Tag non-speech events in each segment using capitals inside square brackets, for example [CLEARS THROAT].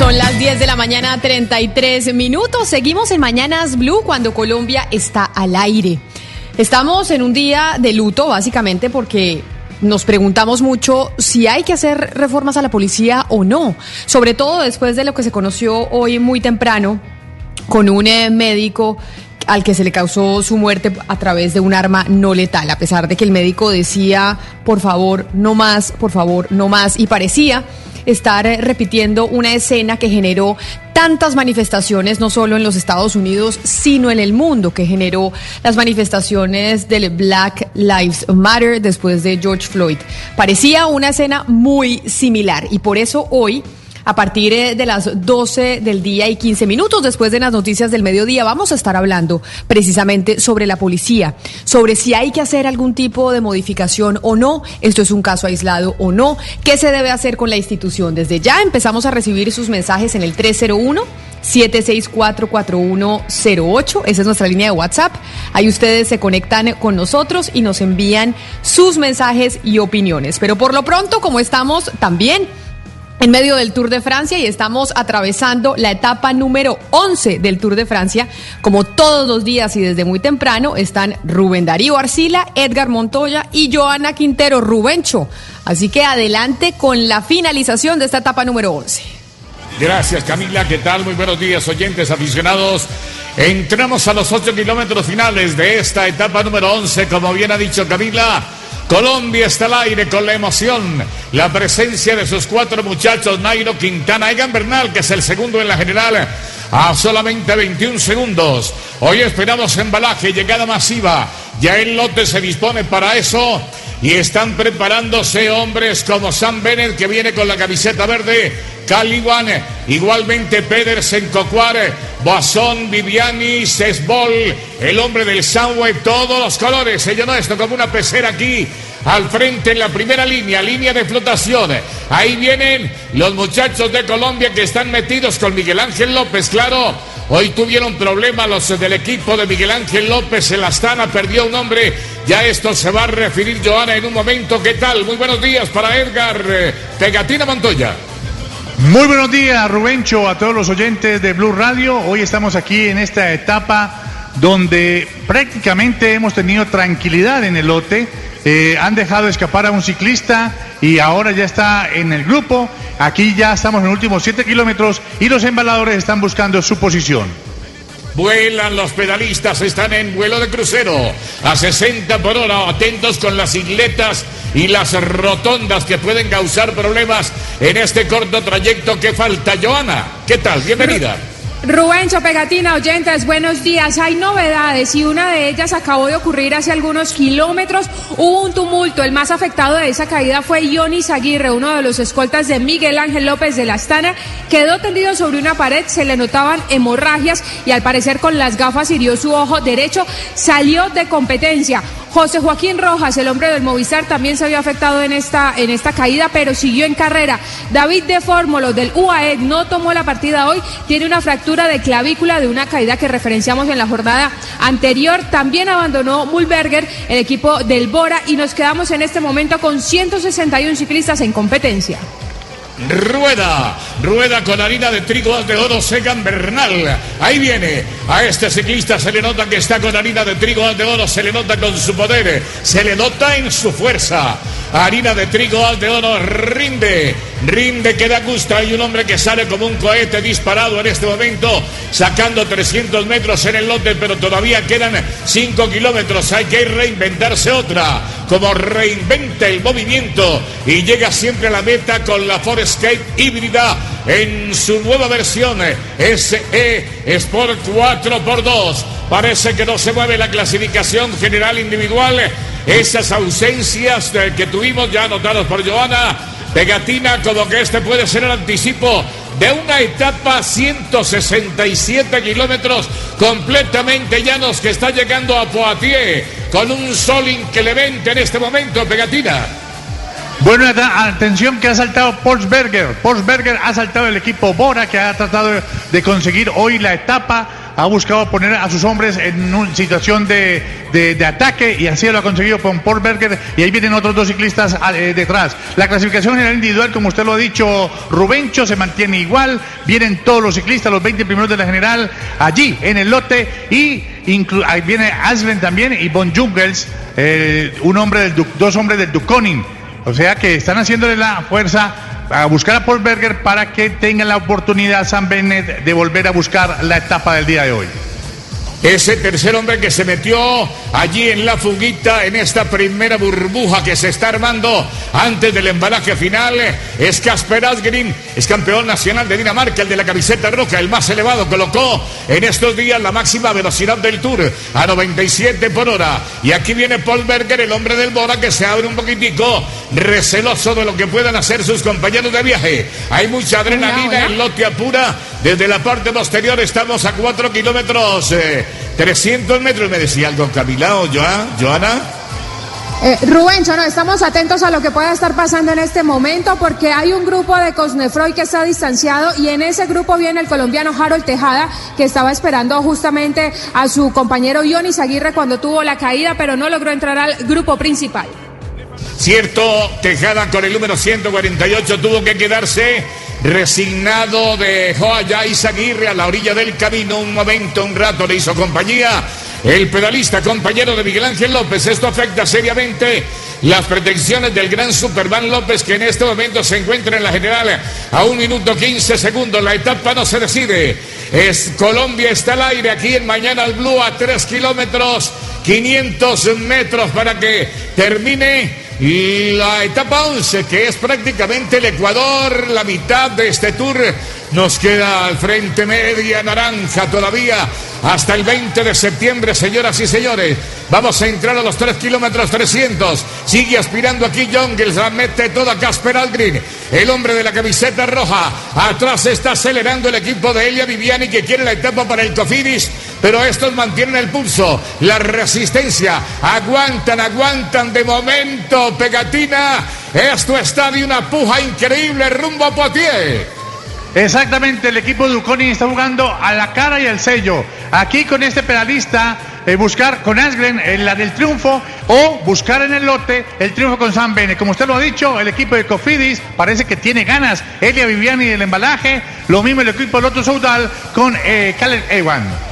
Son las 10 de la mañana, 33 minutos. Seguimos en Mañanas Blue cuando Colombia está al aire. Estamos en un día de luto, básicamente, porque nos preguntamos mucho si hay que hacer reformas a la policía o no, sobre todo después de lo que se conoció hoy muy temprano con un eh, médico al que se le causó su muerte a través de un arma no letal, a pesar de que el médico decía, por favor, no más, por favor, no más, y parecía estar eh, repitiendo una escena que generó tantas manifestaciones, no solo en los Estados Unidos, sino en el mundo, que generó las manifestaciones del Black Lives Matter después de George Floyd. Parecía una escena muy similar y por eso hoy a partir eh, de las 12 del día y 15 minutos después de las noticias del mediodía vamos a estar hablando precisamente sobre la policía, sobre si hay que hacer algún tipo de modificación o no, esto es un caso aislado o no, qué se debe hacer con la institución. Desde ya empezamos a recibir sus mensajes en el 301. 7644108, esa es nuestra línea de WhatsApp. Ahí ustedes se conectan con nosotros y nos envían sus mensajes y opiniones. Pero por lo pronto, como estamos también en medio del Tour de Francia y estamos atravesando la etapa número 11 del Tour de Francia. Como todos los días y desde muy temprano están Rubén Darío Arcila, Edgar Montoya y Joana Quintero Rubencho. Así que adelante con la finalización de esta etapa número 11. Gracias Camila, ¿qué tal? Muy buenos días oyentes aficionados. Entramos a los 8 kilómetros finales de esta etapa número 11, como bien ha dicho Camila. Colombia está al aire con la emoción, la presencia de sus cuatro muchachos, Nairo Quintana, Egan Bernal, que es el segundo en la general, a solamente 21 segundos. Hoy esperamos embalaje, llegada masiva. Ya el lote se dispone para eso y están preparándose hombres como Sam Bennett, que viene con la camiseta verde, Caliban, igualmente Pedersen, Cocuare, Boazón, Viviani, Sesbol, el hombre del Sunweb, todos los colores. Se llenó esto como una pecera aquí al frente en la primera línea, línea de flotación. Ahí vienen los muchachos de Colombia que están metidos con Miguel Ángel López, claro. Hoy tuvieron problemas los del equipo de Miguel Ángel López. El Astana perdió un hombre. Ya esto se va a referir Joana en un momento. ¿Qué tal? Muy buenos días para Edgar eh, Pegatina Montoya. Muy buenos días, Rubencho, a todos los oyentes de Blue Radio. Hoy estamos aquí en esta etapa donde prácticamente hemos tenido tranquilidad en el lote. Eh, han dejado escapar a un ciclista y ahora ya está en el grupo. Aquí ya estamos en los últimos 7 kilómetros y los embaladores están buscando su posición. Vuelan los pedalistas, están en vuelo de crucero a 60 por hora, atentos con las isletas y las rotondas que pueden causar problemas en este corto trayecto que falta. Joana, ¿qué tal? Bienvenida. [LAUGHS] Rubencho Pegatina, oyentes, buenos días. Hay novedades y una de ellas acabó de ocurrir hace algunos kilómetros. Hubo un tumulto. El más afectado de esa caída fue Ionis Aguirre, uno de los escoltas de Miguel Ángel López de la Astana. Quedó tendido sobre una pared, se le notaban hemorragias y al parecer con las gafas hirió su ojo derecho. Salió de competencia. José Joaquín Rojas, el hombre del Movistar, también se había afectado en esta, en esta caída, pero siguió en carrera. David de Fórmulo del UAE no tomó la partida hoy, tiene una fractura de clavícula de una caída que referenciamos en la jornada anterior. También abandonó Mulberger, el equipo del Bora, y nos quedamos en este momento con 161 ciclistas en competencia. Rueda, rueda con harina de trigo de oro Segan Bernal. Ahí viene. A este ciclista se le nota que está con harina de trigo de oro, se le nota con su poder, se le nota en su fuerza. Harina de trigo de oro rinde, rinde que da gusto. Hay un hombre que sale como un cohete disparado en este momento, sacando 300 metros en el lote, pero todavía quedan 5 kilómetros. Hay que reinventarse otra, como reinventa el movimiento y llega siempre a la meta con la Forest Escape híbrida en su nueva versión SE Sport 4x2. Parece que no se mueve la clasificación general individual. Esas ausencias que tuvimos ya anotadas por Joana Pegatina, como que este puede ser el anticipo de una etapa 167 kilómetros completamente llanos que está llegando a Poitiers con un sol inclemente en este momento, Pegatina. Bueno, atención que ha saltado Porsberger. Porsberger ha saltado el equipo Bora que ha tratado de conseguir hoy la etapa ha buscado poner a sus hombres en una situación de, ataque y así lo ha conseguido con Paul Berger y ahí vienen otros dos ciclistas eh, detrás. La clasificación general individual, como usted lo ha dicho, Rubencho se mantiene igual, vienen todos los ciclistas, los 20 primeros de la general allí en el lote y ahí viene Aslen también y Bon Jungels, eh, un hombre dos hombres del Duconin. O sea que están haciéndole la fuerza a buscar a Paul Berger para que tenga la oportunidad San Bennett de volver a buscar la etapa del día de hoy. Ese tercer hombre que se metió allí en la fuguita, en esta primera burbuja que se está armando antes del embalaje final, es Casper Asgreen, es campeón nacional de Dinamarca, el de la camiseta roja, el más elevado, colocó en estos días la máxima velocidad del Tour a 97 por hora. Y aquí viene Paul Berger, el hombre del Bora, que se abre un poquitico, receloso de lo que puedan hacer sus compañeros de viaje. Hay mucha adrenalina en lote apura. Desde la parte posterior estamos a 4 kilómetros. Eh, 300 metros, me decía algo Camila o Joana. Eh, Rubén, no, estamos atentos a lo que pueda estar pasando en este momento porque hay un grupo de Cosnefroy que está distanciado y en ese grupo viene el colombiano Harold Tejada que estaba esperando justamente a su compañero Ionis Aguirre cuando tuvo la caída pero no logró entrar al grupo principal. Cierto, Tejada con el número 148 tuvo que quedarse resignado dejó allá Isaguirre a la orilla del camino un momento, un rato le hizo compañía. El pedalista compañero de Miguel Ángel López, esto afecta seriamente las pretensiones del gran Superman López que en este momento se encuentra en la general a un minuto 15 segundos. La etapa no se decide. Es Colombia está al aire aquí en Mañana al Blue a 3 kilómetros, 500 metros para que termine la etapa 11, que es prácticamente el Ecuador, la mitad de este tour, nos queda al frente media naranja todavía hasta el 20 de septiembre, señoras y señores. Vamos a entrar a los 3 kilómetros 300. Sigue aspirando aquí Jongles, la mete toda Casper Algrin, el hombre de la camiseta roja. Atrás está acelerando el equipo de Elia Viviani que quiere la etapa para el Cofidis, pero estos mantienen el pulso, la resistencia. Aguantan, aguantan de momento, pegatina. Esto está de una puja increíble rumbo a Poitiers. Exactamente, el equipo de Duconi está jugando a la cara y al sello. Aquí con este pedalista, eh, buscar con Asgren en la del triunfo o buscar en el lote el triunfo con San Bene. Como usted lo ha dicho, el equipo de Cofidis parece que tiene ganas. Elia Viviani del embalaje, lo mismo el equipo de Loto Saudal con eh, Caleb Ewan.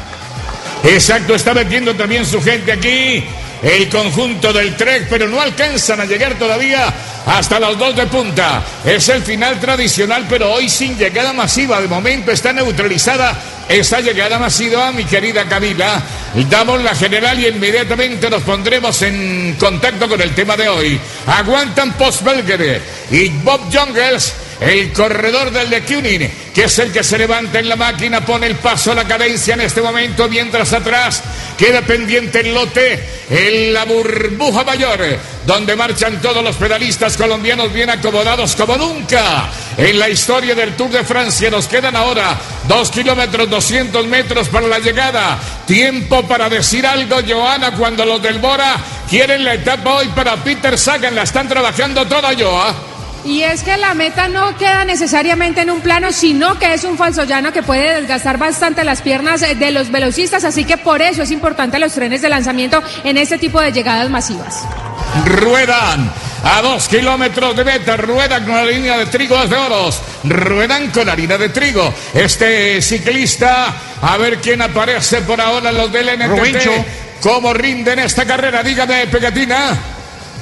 Exacto, está metiendo también su gente aquí el conjunto del Trek, pero no alcanzan a llegar todavía hasta los dos de punta. Es el final tradicional, pero hoy sin llegada masiva. De momento está neutralizada esa llegada masiva, mi querida Camila. Damos la general y inmediatamente nos pondremos en contacto con el tema de hoy. Aguantan Post y Bob Jungles el corredor del de Kunin, que es el que se levanta en la máquina, pone el paso a la cadencia en este momento, mientras atrás queda pendiente el lote en la burbuja mayor, donde marchan todos los pedalistas colombianos bien acomodados como nunca en la historia del Tour de Francia. Nos quedan ahora dos kilómetros, 200 metros para la llegada. Tiempo para decir algo, Joana, cuando los del Bora quieren la etapa hoy para Peter Sagan. La están trabajando toda, Joa. Y es que la meta no queda necesariamente en un plano, sino que es un falso llano que puede desgastar bastante las piernas de los velocistas, así que por eso es importante los trenes de lanzamiento en este tipo de llegadas masivas. Ruedan a dos kilómetros de meta, ruedan con la línea de trigo de oros, ruedan con harina de trigo. Este ciclista, a ver quién aparece por ahora, los del NTT. ¿Cómo rinden esta carrera? Dígame, Pegatina.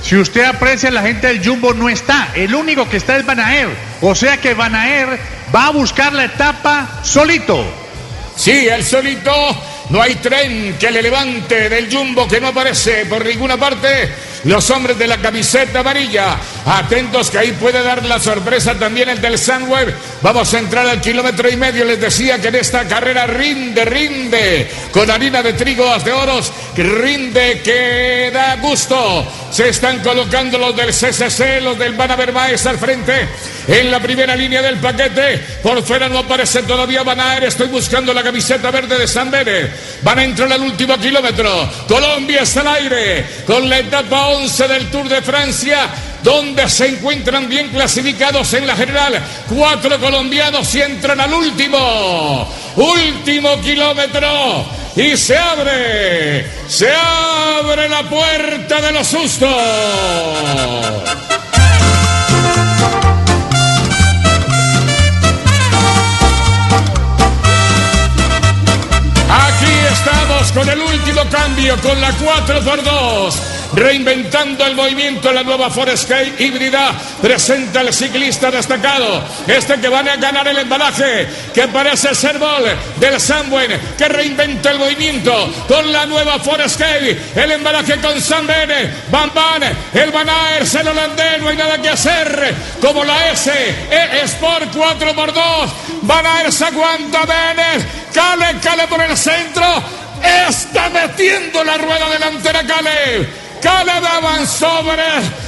Si usted aprecia, la gente del Jumbo no está. El único que está es Banaer. O sea que Banaer va a buscar la etapa solito. Sí, el solito. No hay tren que le levante del Jumbo que no aparece por ninguna parte. Los hombres de la camiseta amarilla Atentos que ahí puede dar la sorpresa también el del Sunweb. Vamos a entrar al kilómetro y medio. Les decía que en esta carrera rinde, rinde. Con harina de trigo, de oros, rinde que da gusto. Se están colocando los del CCC, los del Maes al frente. En la primera línea del paquete. Por fuera no aparece todavía Van Estoy buscando la camiseta verde de San Bene. Van a entrar al último kilómetro. Colombia está al aire. Con la etapa 11 del Tour de Francia donde se encuentran bien clasificados en la general. Cuatro colombianos y entran al último, último kilómetro. Y se abre, se abre la puerta de los sustos. Aquí estamos con el último cambio, con la 4 por 2 reinventando el movimiento, la nueva Forescape híbrida, presenta el ciclista destacado, este que va a ganar el embalaje, que parece ser Bol del Sambuen, que reinventa el movimiento con la nueva Forescape, el embalaje con San Bene, Van Van, el Van Aers, el holandés, no hay nada que hacer, como la S, E Sport 4x2, Van Aers aguanta Bene, Cale, Cale por el centro, está metiendo la rueda delantera Cale. Caleb daban sobre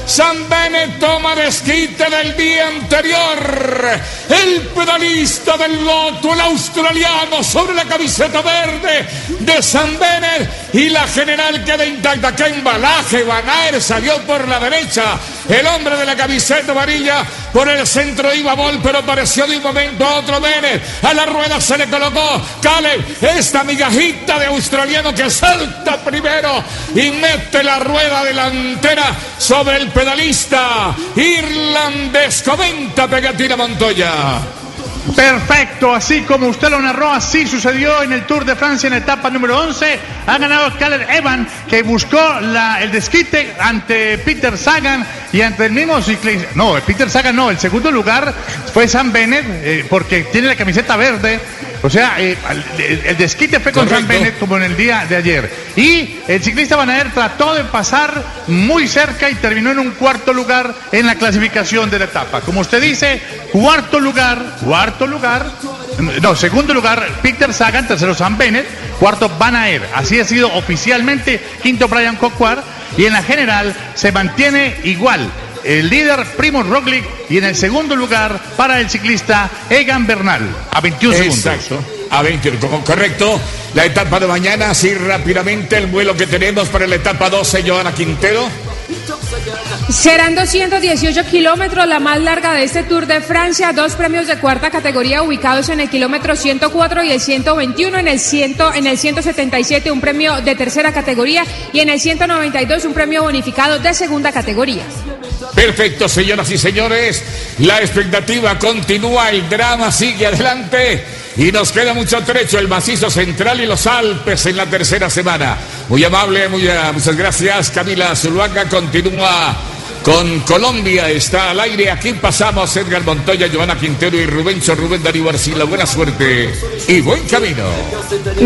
San Bene toma desquite del día anterior. El pedalista del loto, el australiano, sobre la camiseta verde de San Bene y la general queda intacta. ¡Qué embalaje! Van salió por la derecha. El hombre de la camiseta amarilla por el centro iba Bol, pero apareció de un momento a otro Bene. A la rueda se le colocó Caleb, esta migajita de australiano que salta primero y mete la rueda delantera sobre el pedalista irlandés. Comenta Pegatina Montoya. Perfecto, así como usted lo narró, así sucedió en el Tour de Francia en etapa número 11. Ha ganado Caleb Evan, que buscó el desquite ante Peter Sagan y ante el mismo ciclista. No, Peter Sagan no, el segundo lugar fue Sam Bennett, eh, porque tiene la camiseta verde. O sea, eh, el, desquite fue con Sam Bennett como en el día de ayer. Y el ciclista Van Aert trató de pasar muy cerca y terminó en un cuarto lugar en la clasificación de la etapa. Como usted dice, cuarto lugar, cuarto lugar, no, segundo lugar Peter Sagan, tercero Sam Bennett, cuarto Van Aert. Así ha sido oficialmente, quinto Brian Coquard y en la general se mantiene igual. El líder Primo Roglic y en el segundo lugar para el ciclista Egan Bernal a 21 Exacto. A 21, correcto. La etapa de mañana, así rápidamente el vuelo que tenemos para la etapa 12, Joana Quintero. Serán 218 kilómetros, la más larga de este Tour de Francia. Dos premios de cuarta categoría ubicados en el kilómetro 104 y el 121. En el, 100, en el 177, un premio de tercera categoría. Y en el 192, un premio bonificado de segunda categoría. Perfecto, señoras y señores. La expectativa continúa, el drama sigue adelante. Y nos queda mucho trecho, el macizo central y los Alpes en la tercera semana. Muy amable, muy, muchas gracias. Camila Zuluaga continúa con Colombia está al aire. Aquí pasamos Edgar Montoya, Giovanna Quintero y Rubencho Rubén Darío Arcila. Buena suerte y buen camino.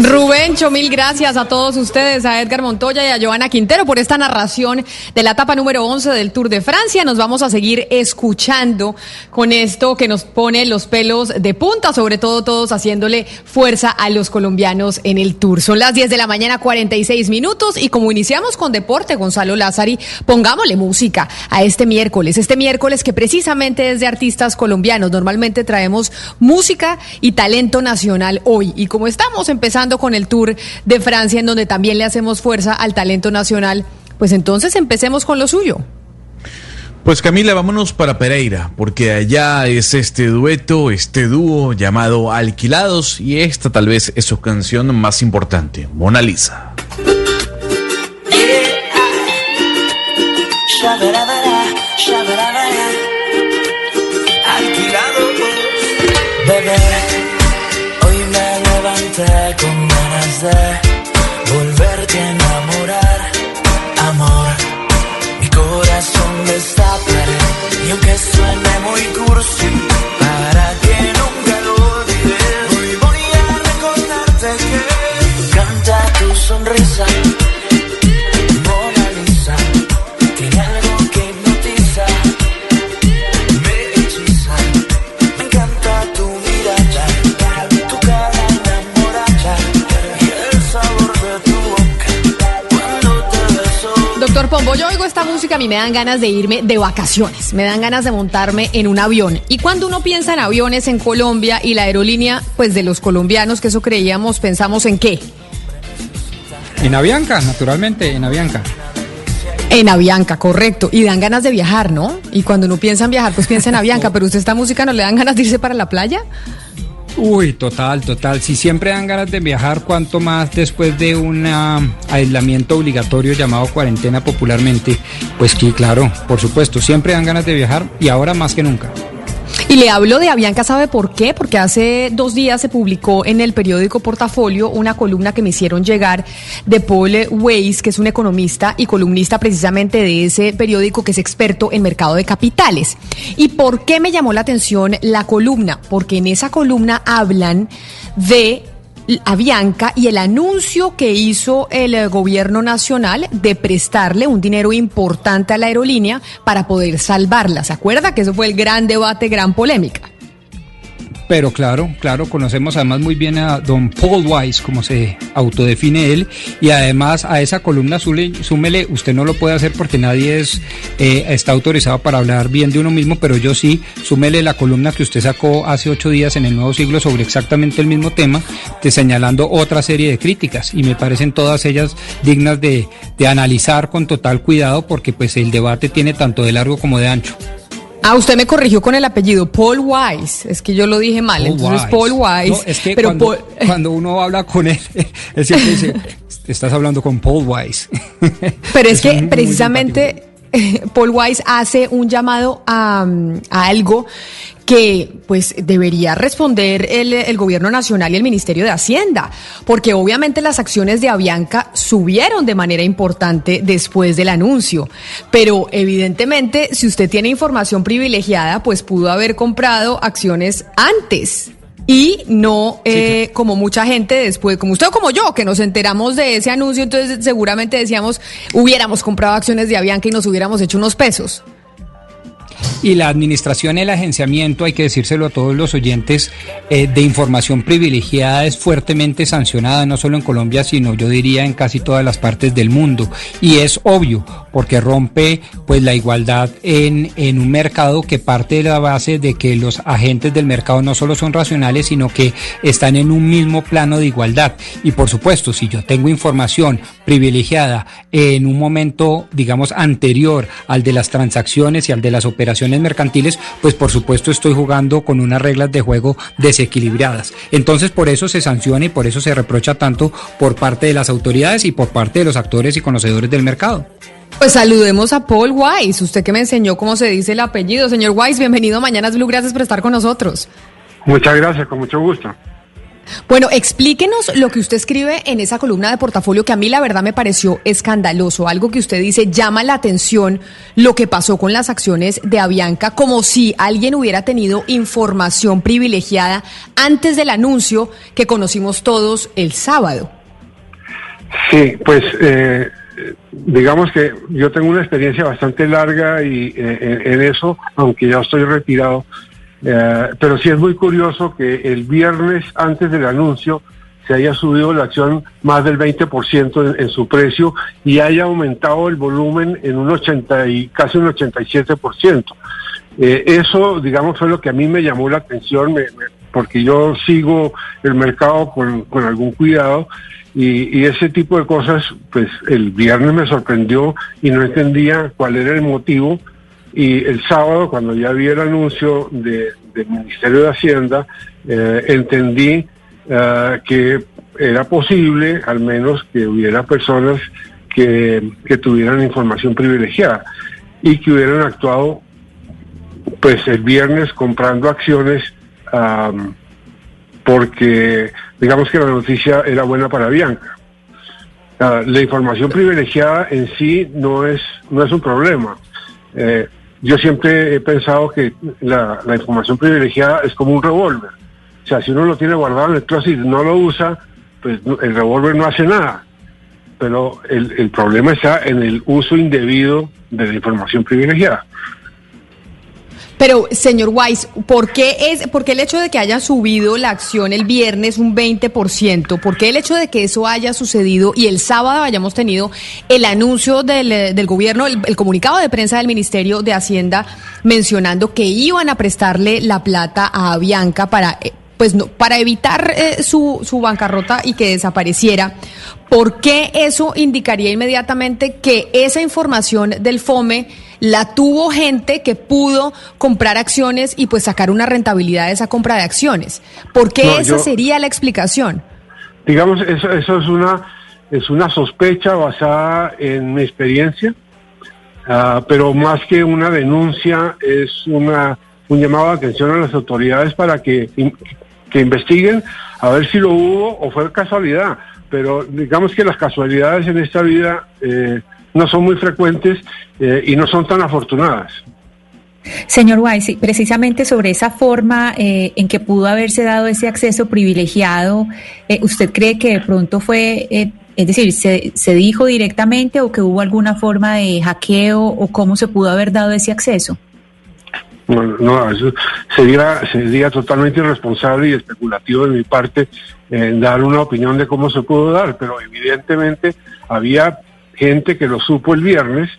Rubencho, mil gracias a todos ustedes, a Edgar Montoya y a Giovanna Quintero por esta narración de la etapa número 11 del Tour de Francia. Nos vamos a seguir escuchando con esto que nos pone los pelos de punta, sobre todo todos haciéndole fuerza a los colombianos en el Tour. Son las 10 de la mañana, 46 minutos y como iniciamos con deporte, Gonzalo Lázari, pongámosle música a este miércoles. Este miércoles que precisamente es de artistas colombianos. Normalmente traemos música y talento nacional hoy. Y como estamos empezando con el Tour de Francia, en donde también le hacemos fuerza al talento nacional, pues entonces empecemos con lo suyo. Pues Camila, vámonos para Pereira, porque allá es este dueto, este dúo llamado Alquilados, y esta tal vez es su canción más importante, Mona Lisa. Alquilado, bebé. Hoy me levanté con ganas de volverte a enamorar. Amor, mi corazón destaparé. Y aunque suene muy cursi, para que nunca lo olvides, hoy voy a recordarte que me encanta tu sonrisa. Esta música a mí me dan ganas de irme de vacaciones, me dan ganas de montarme en un avión. Y cuando uno piensa en aviones en Colombia y la aerolínea, pues de los colombianos, que eso creíamos, pensamos en qué? En Avianca, naturalmente, en Avianca. En Avianca, correcto. Y dan ganas de viajar, ¿no? Y cuando uno piensa en viajar, pues piensa en Avianca. [LAUGHS] Pero usted esta música no le dan ganas de irse para la playa. Uy, total, total. Si siempre dan ganas de viajar, cuanto más después de un aislamiento obligatorio llamado cuarentena popularmente, pues sí, claro, por supuesto, siempre dan ganas de viajar y ahora más que nunca. Y le hablo de Avianca, ¿sabe por qué? Porque hace dos días se publicó en el periódico Portafolio una columna que me hicieron llegar de Paul Weiss, que es un economista y columnista precisamente de ese periódico que es experto en mercado de capitales. ¿Y por qué me llamó la atención la columna? Porque en esa columna hablan de a Bianca y el anuncio que hizo el eh, gobierno nacional de prestarle un dinero importante a la aerolínea para poder salvarla. ¿Se acuerda que eso fue el gran debate, gran polémica? Pero claro, claro, conocemos además muy bien a don Paul Weiss, como se autodefine él, y además a esa columna súmele, usted no lo puede hacer porque nadie es, eh, está autorizado para hablar bien de uno mismo, pero yo sí, súmele la columna que usted sacó hace ocho días en el Nuevo Siglo sobre exactamente el mismo tema, de señalando otra serie de críticas, y me parecen todas ellas dignas de, de analizar con total cuidado porque pues el debate tiene tanto de largo como de ancho. Ah, usted me corrigió con el apellido Paul Wise. Es que yo lo dije mal. entonces Paul Wise. es que pero [LAUGHS] cuando, uno habla con él, [LAUGHS] él siempre dice, estás hablando con Paul Wise. [LAUGHS] Pero es, que precisamente Paul Wise hace un llamado a, a algo que pues debería responder el, gobierno nacional y el Ministerio de Hacienda, porque obviamente las acciones de Avianca subieron de manera importante después del anuncio, pero evidentemente si usted tiene información privilegiada, pues pudo haber comprado acciones antes. Y no eh, como mucha gente después, como usted o como yo, que nos enteramos de ese anuncio, entonces seguramente decíamos, hubiéramos comprado acciones de Avianca y nos hubiéramos hecho unos pesos. Y la administración, el agenciamiento, hay que decírselo a todos los oyentes, eh, de información privilegiada es fuertemente sancionada, no solo en Colombia, sino yo diría en casi todas las partes del mundo. Y es obvio, porque rompe pues la igualdad en, en un mercado que parte de la base de que los agentes del mercado no solo son racionales, sino que están en un mismo plano de igualdad. Y por supuesto, si yo tengo información privilegiada en un momento, digamos, anterior al de las transacciones y al de las operaciones mercantiles, pues por supuesto estoy jugando con unas reglas de juego desequilibradas. Entonces por eso se sanciona y por eso se reprocha tanto por parte de las autoridades y por parte de los actores y conocedores del mercado. Pues saludemos a Paul Weiss, usted que me enseñó cómo se dice el apellido. Señor Weiss, bienvenido a Mañanas Blue, gracias por estar con nosotros. Muchas gracias, con mucho gusto. Bueno, explíquenos lo que usted escribe en esa columna de portafolio que a mí la verdad me pareció escandaloso. Algo que usted dice llama la atención lo que pasó con las acciones de Avianca, como si alguien hubiera tenido información privilegiada antes del anuncio que conocimos todos el sábado. Sí, pues eh, digamos que yo tengo una experiencia bastante larga y eh, en eso, aunque ya estoy retirado, eh, pero sí es muy curioso que el viernes antes del anuncio se haya subido la acción más del 20% en, su precio y haya aumentado el volumen en un 80 y casi un 87%. Eh, eso, digamos, fue lo que a mí me llamó la atención, porque yo sigo el mercado con, con algún cuidado y, ese tipo de cosas, pues el viernes me sorprendió y no entendía cuál era el motivo. Y el sábado, cuando ya vi el anuncio del Ministerio de Hacienda, eh, entendí eh, que era posible, al menos, que hubiera personas que, tuvieran información privilegiada y que hubieran actuado, pues el viernes comprando acciones porque digamos que la noticia era buena para Bianca. la información privilegiada en sí no es, no es un problema. Eh, yo siempre he pensado que la, información privilegiada es como un revólver. O sea, si uno lo tiene guardado en el closet y no lo usa, pues el revólver no hace nada. Pero el, el problema está en el uso indebido de la información privilegiada. Pero, señor Weiss, ¿por qué, es, ¿por qué el hecho de que haya subido la acción el viernes un 20%? ¿Por qué el hecho de que eso haya sucedido y el sábado hayamos tenido el anuncio del, eh, del gobierno, el, comunicado de prensa del Ministerio de Hacienda mencionando que iban a prestarle la plata a Avianca para eh, pues no, para evitar eh, su, su bancarrota y que desapareciera, ¿por qué eso indicaría inmediatamente que esa información del FOME la tuvo gente que pudo comprar acciones y pues sacar una rentabilidad de esa compra de acciones? ¿Por qué No, esa yo- sería la explicación? Digamos, eso, eso es una es una sospecha basada en mi experiencia, ah, pero más que una denuncia es una un llamado de atención a las autoridades para que que investiguen a ver si lo hubo o fue casualidad. Pero digamos que las casualidades en esta vida eh, no son muy frecuentes eh, y no son tan afortunadas. Señor Weiss, precisamente sobre esa forma eh, en que pudo haberse dado ese acceso privilegiado, eh, ¿usted cree que de pronto fue, eh, es decir, se, se dijo directamente o que hubo alguna forma de hackeo o cómo se pudo haber dado ese acceso? No, no, eso sería, sería totalmente irresponsable y especulativo de mi parte eh, dar una opinión de cómo se pudo dar, pero evidentemente había gente que lo supo el viernes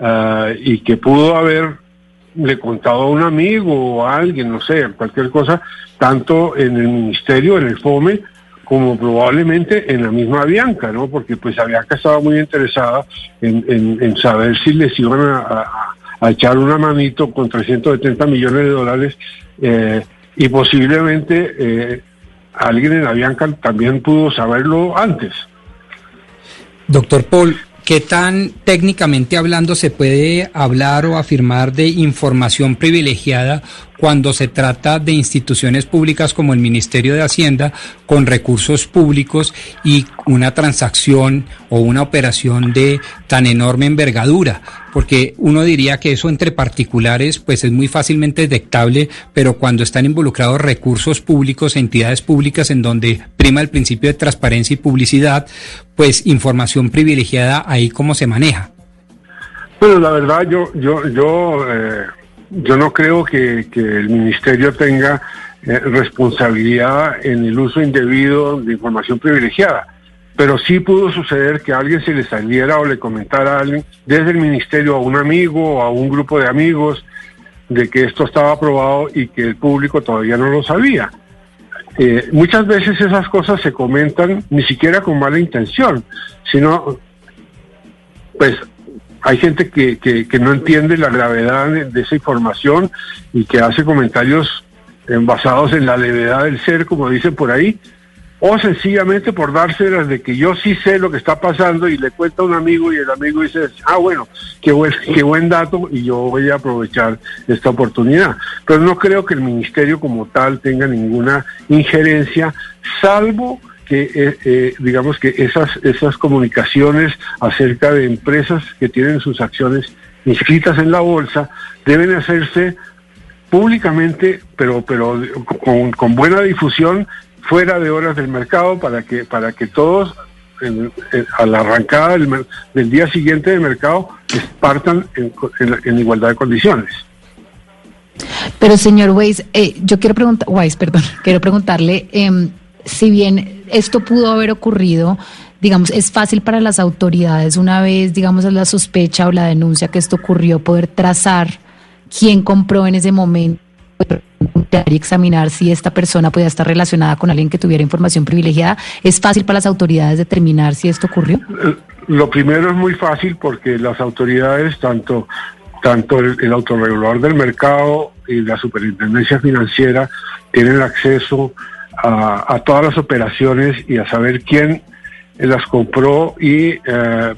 ah, y que pudo haberle contado a un amigo o a alguien, no sé, cualquier cosa, tanto en el ministerio, en el FOME, como probablemente en la misma Bianca, ¿no? Porque pues Bianca estaba muy interesada en, saber si les iban a echar una manito con 370 millones de dólares eh, y posiblemente eh, alguien en la Bianca también pudo saberlo antes. Doctor Paul, ¿qué tan técnicamente hablando se puede hablar o afirmar de información privilegiada cuando se trata de instituciones públicas como el Ministerio de Hacienda con recursos públicos y una transacción o una operación de tan enorme envergadura? Porque uno diría que eso entre particulares pues es muy fácilmente detectable, pero cuando están involucrados recursos públicos, entidades públicas en donde prima el principio de transparencia y publicidad, pues información privilegiada ahí cómo se maneja. Bueno, la verdad yo yo yo eh, yo no creo que, el ministerio tenga eh, responsabilidad en el uso indebido de información privilegiada, pero sí pudo suceder que a alguien se le saliera o le comentara a alguien desde el ministerio a un amigo o a un grupo de amigos de que esto estaba aprobado y que el público todavía no lo sabía. Eh, muchas veces esas cosas se comentan ni siquiera con mala intención, sino pues hay gente que, que, que no entiende la gravedad de, esa información y que hace comentarios basados en la levedad del ser, como dicen por ahí, o sencillamente por dárselas de que yo sí sé lo que está pasando y le cuenta a un amigo y el amigo dice, ah, bueno, qué buen, qué buen dato y yo voy a aprovechar esta oportunidad. Pero no creo que el ministerio como tal tenga ninguna injerencia, salvo que eh, eh, digamos que esas esas comunicaciones acerca de empresas que tienen sus acciones inscritas en la bolsa deben hacerse públicamente pero pero con, con buena difusión fuera de horas del mercado para que para que todos en- en- a la arrancada del, del día siguiente del mercado partan en, en- en igualdad de condiciones. Pero señor Weiss, eh, yo quiero preguntar, Weiss, perdón, [LAUGHS] quiero preguntarle, em, si bien esto pudo haber ocurrido, digamos, es fácil para las autoridades una vez, digamos, la sospecha o la denuncia que esto ocurrió, poder trazar quién compró en ese momento y examinar si esta persona podía estar relacionada con alguien que tuviera información privilegiada. ¿Es fácil para las autoridades determinar si esto ocurrió? Eh, Lo primero es muy fácil porque las autoridades, tanto, tanto el, el autorregulador del mercado y la superintendencia financiera, tienen acceso a, a todas las operaciones y a saber quién las compró y eh,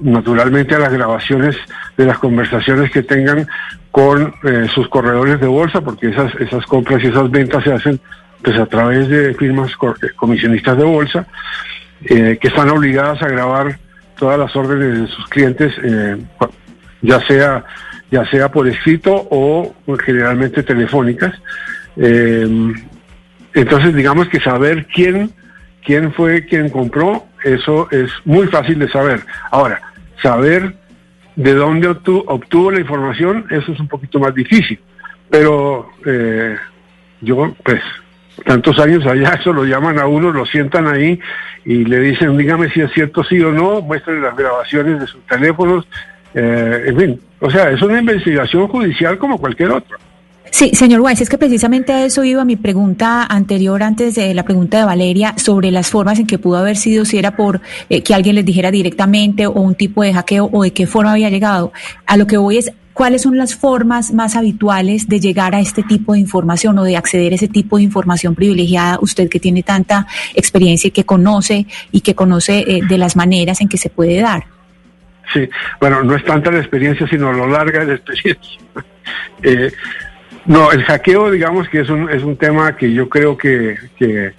naturalmente a las grabaciones de las conversaciones que tengan con eh, sus corredores de bolsa, porque esas, esas compras y esas ventas se hacen pues a través de firmas eh, comisionistas de bolsa, que están obligadas a grabar todas las órdenes de sus clientes, ya sea ya sea por escrito o generalmente telefónicas. Entonces, digamos que saber quién quién fue quien compró, eso es muy fácil de saber. Ahora, saber de dónde obtu- obtuvo la información, eso es un poquito más difícil. pero eh, yo, pues, tantos años allá, [LAUGHS] eso lo llaman a uno, lo sientan ahí y le dicen, dígame si es cierto sí o no, muestren las grabaciones de sus teléfonos, eh, en fin, o sea, es una investigación judicial como cualquier otra. Sí, señor Weiss, es que precisamente a eso iba mi pregunta anterior, antes de la pregunta de Valeria, sobre las formas en que pudo haber sido, si era por eh, que alguien les dijera directamente o un tipo de hackeo o de qué forma había llegado. A lo que voy es, ¿cuáles son las formas más habituales de llegar a este tipo de información o de acceder a ese tipo de información privilegiada? Usted que tiene tanta experiencia y que conoce y que conoce eh, de las maneras en que se puede dar. Sí, bueno, no es tanta la experiencia, sino lo larga de la experiencia. [LAUGHS] eh, no, el hackeo, digamos que es un, es un tema que yo creo que, que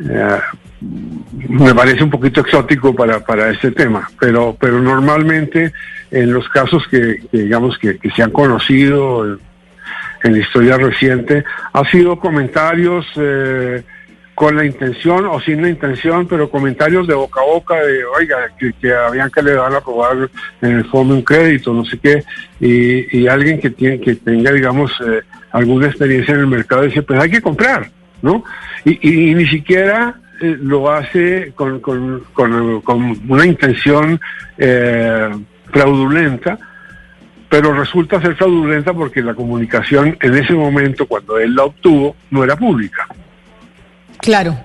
eh, me parece un poquito exótico para, para este tema, pero, pero normalmente en los casos que, que digamos que, que, se han conocido en, la historia reciente, ha sido comentarios eh, con la intención o sin la intención, pero comentarios de boca a boca de, oiga, que, que a Bianca le van a robar en el fondo un crédito, no sé qué, y, y alguien que, tiene, que tenga, digamos, eh, alguna experiencia en el mercado dice, pues hay que comprar, ¿no? Y, y, y ni siquiera eh, lo hace con, con, con, con una intención eh, fraudulenta, pero resulta ser fraudulenta porque la comunicación en ese momento, cuando él la obtuvo, no era pública. Claro.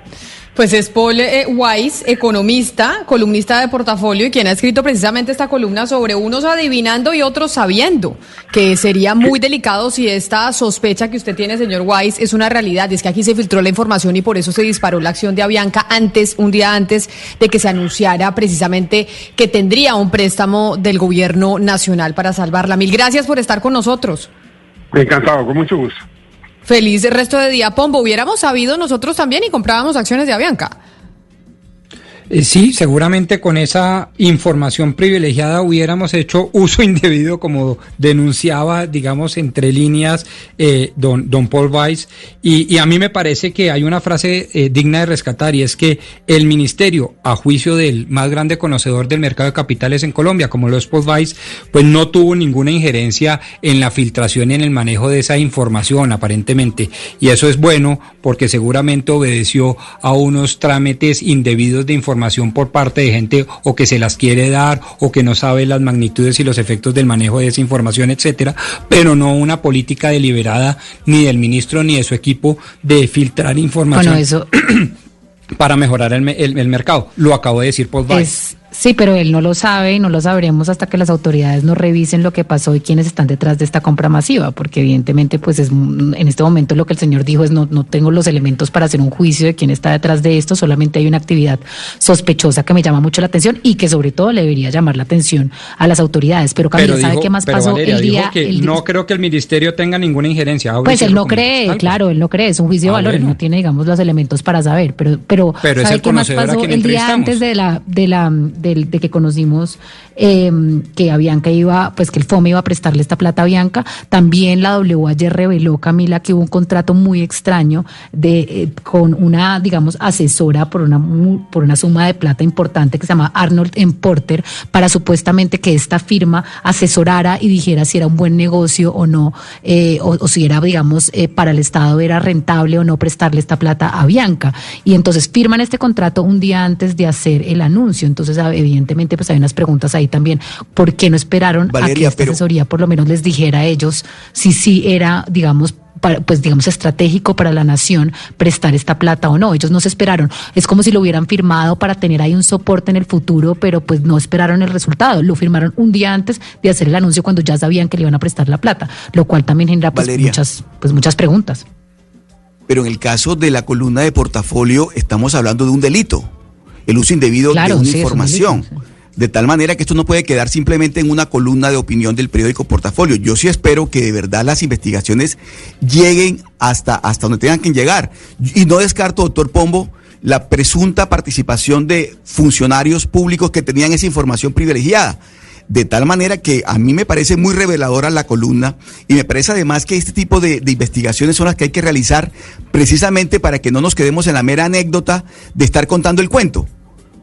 Pues es Paul eh, Weiss, economista, columnista de portafolio y quien ha escrito precisamente esta columna sobre unos adivinando y otros sabiendo, que sería muy delicado si esta sospecha que usted tiene, señor Weiss, es una realidad. Es que aquí se filtró la información y por eso se disparó la acción de Avianca antes, un día antes de que se anunciara precisamente que tendría un préstamo del gobierno nacional para salvarla. Mil gracias por estar con nosotros. Encantado, con mucho gusto. Feliz resto de día, Pombo. Hubiéramos sabido nosotros también y comprábamos acciones de Avianca. Eh, sí, seguramente con esa información privilegiada hubiéramos hecho uso [LAUGHS] indebido, como denunciaba, digamos, entre líneas eh, don, don Paul Weiss. Y, a mí me parece que hay una frase eh, digna de rescatar y es que el ministerio, a juicio del más grande conocedor del mercado de capitales en Colombia, como lo es Paul Weiss, pues no tuvo ninguna injerencia en la filtración y en el manejo de esa información, aparentemente. Y eso es bueno porque seguramente obedeció a unos trámites indebidos de información información por parte de gente o que se las quiere dar o que no sabe las magnitudes y los efectos del manejo de esa información, etcétera, pero no una política deliberada ni del ministro ni de su equipo de filtrar información. Bueno, eso [CLEARS THROAT] para mejorar el, el, el, mercado. Lo acabo de decir Weiss. Sí, pero él no lo sabe y no lo sabremos hasta que las autoridades no revisen lo que pasó y quiénes están detrás de esta compra masiva, porque evidentemente, pues es en este momento lo que el señor dijo es no, no tengo los elementos para hacer un juicio de quién está detrás de esto, solamente hay una actividad sospechosa que me llama mucho la atención y que sobre todo le debería llamar la atención a las autoridades. Pero Camila, ¿sabe qué más pasó Valeria, el día? que el no creo que el ministerio tenga ninguna injerencia. Pues él no cree, claro, él no cree, es un juicio Ah, de valor, bueno. no tiene, digamos, los elementos para saber, pero, pero, Pero ¿sabe qué más pasó el día antes de la, de la, de que conocimos eh, que Avianca iba, pues que el FOME iba a prestarle esta plata a Avianca? También la W ayer reveló, Camila, que hubo un contrato muy extraño de, eh, con una, digamos, asesora por una, por una suma de plata importante que se llama Arnold en Porter para supuestamente que esta firma asesorara y dijera si era un buen negocio o no, eh, o, si era, digamos, eh, para el Estado era rentable o no prestarle esta plata a Bianca. Y entonces firman este contrato un día antes de hacer el anuncio. Entonces, ah, evidentemente, pues hay unas preguntas ahí también. ¿Por qué no esperaron a que esta pero- asesoría por lo menos les dijera a ellos si sí era, digamos, para- pues digamos estratégico para la nación prestar esta plata o no. Ellos no se esperaron. Es como si lo hubieran firmado para tener ahí un soporte en el futuro, pero pues no esperaron el resultado. Lo firmaron un día antes de hacer el anuncio cuando ya sabían que le iban a prestar la plata, lo cual también genera pues Valeria. muchas pues muchas preguntas. Pero en el caso de la columna de portafolio estamos hablando de un delito, el uso indebido Claro, de una sí, información. De tal manera que esto no puede quedar simplemente en una columna de opinión del periódico Portafolio. Yo sí espero que de verdad las investigaciones lleguen hasta, hasta donde tengan que llegar. Y no descarto, doctor Pombo, la presunta participación de funcionarios públicos que tenían esa información privilegiada. De tal manera que a mí me parece muy reveladora la columna y me parece además que este tipo de, investigaciones son las que hay que realizar precisamente para que no nos quedemos en la mera anécdota de estar contando el cuento,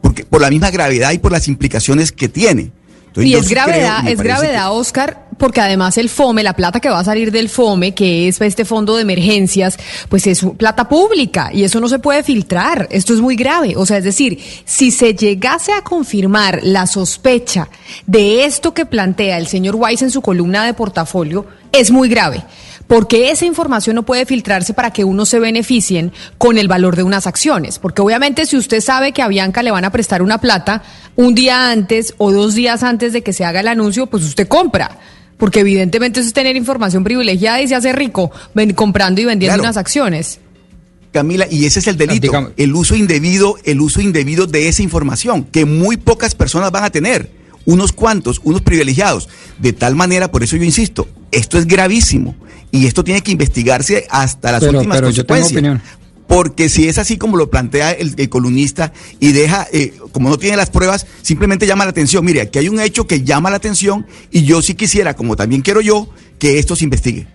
porque por la misma gravedad y por las implicaciones que tiene. Entonces, y es sí gravedad, es gravedad, Oscar, porque además el FOME, la plata que va a salir del FOME, que es este fondo de emergencias, pues es plata pública y eso no se puede filtrar. Esto es muy grave. O sea, es decir, si se llegase a confirmar la sospecha de esto que plantea el señor Weiss en su columna de portafolio, es muy grave. Porque esa información no puede filtrarse para que uno se beneficien con el valor de unas acciones. Porque obviamente si usted sabe que a Bianca le van a prestar una plata un día antes o dos días antes de que se haga el anuncio, pues usted compra. Porque evidentemente eso es tener información privilegiada y se hace rico ven- comprando y vendiendo Claro. unas acciones. Camila, y ese es el delito, el uso indebido, el uso indebido de esa información que muy pocas personas van a tener, unos cuantos, unos privilegiados. De tal manera, por eso yo insisto, esto es gravísimo y esto tiene que investigarse hasta las Pero- últimas pero yo tengo consecuencias. opinión. Porque si es así como lo plantea el, el columnista y deja, eh, como no tiene las pruebas, simplemente llama la atención. Mire, aquí hay un hecho que llama la atención y yo sí quisiera, como también quiero yo, que esto se investigue.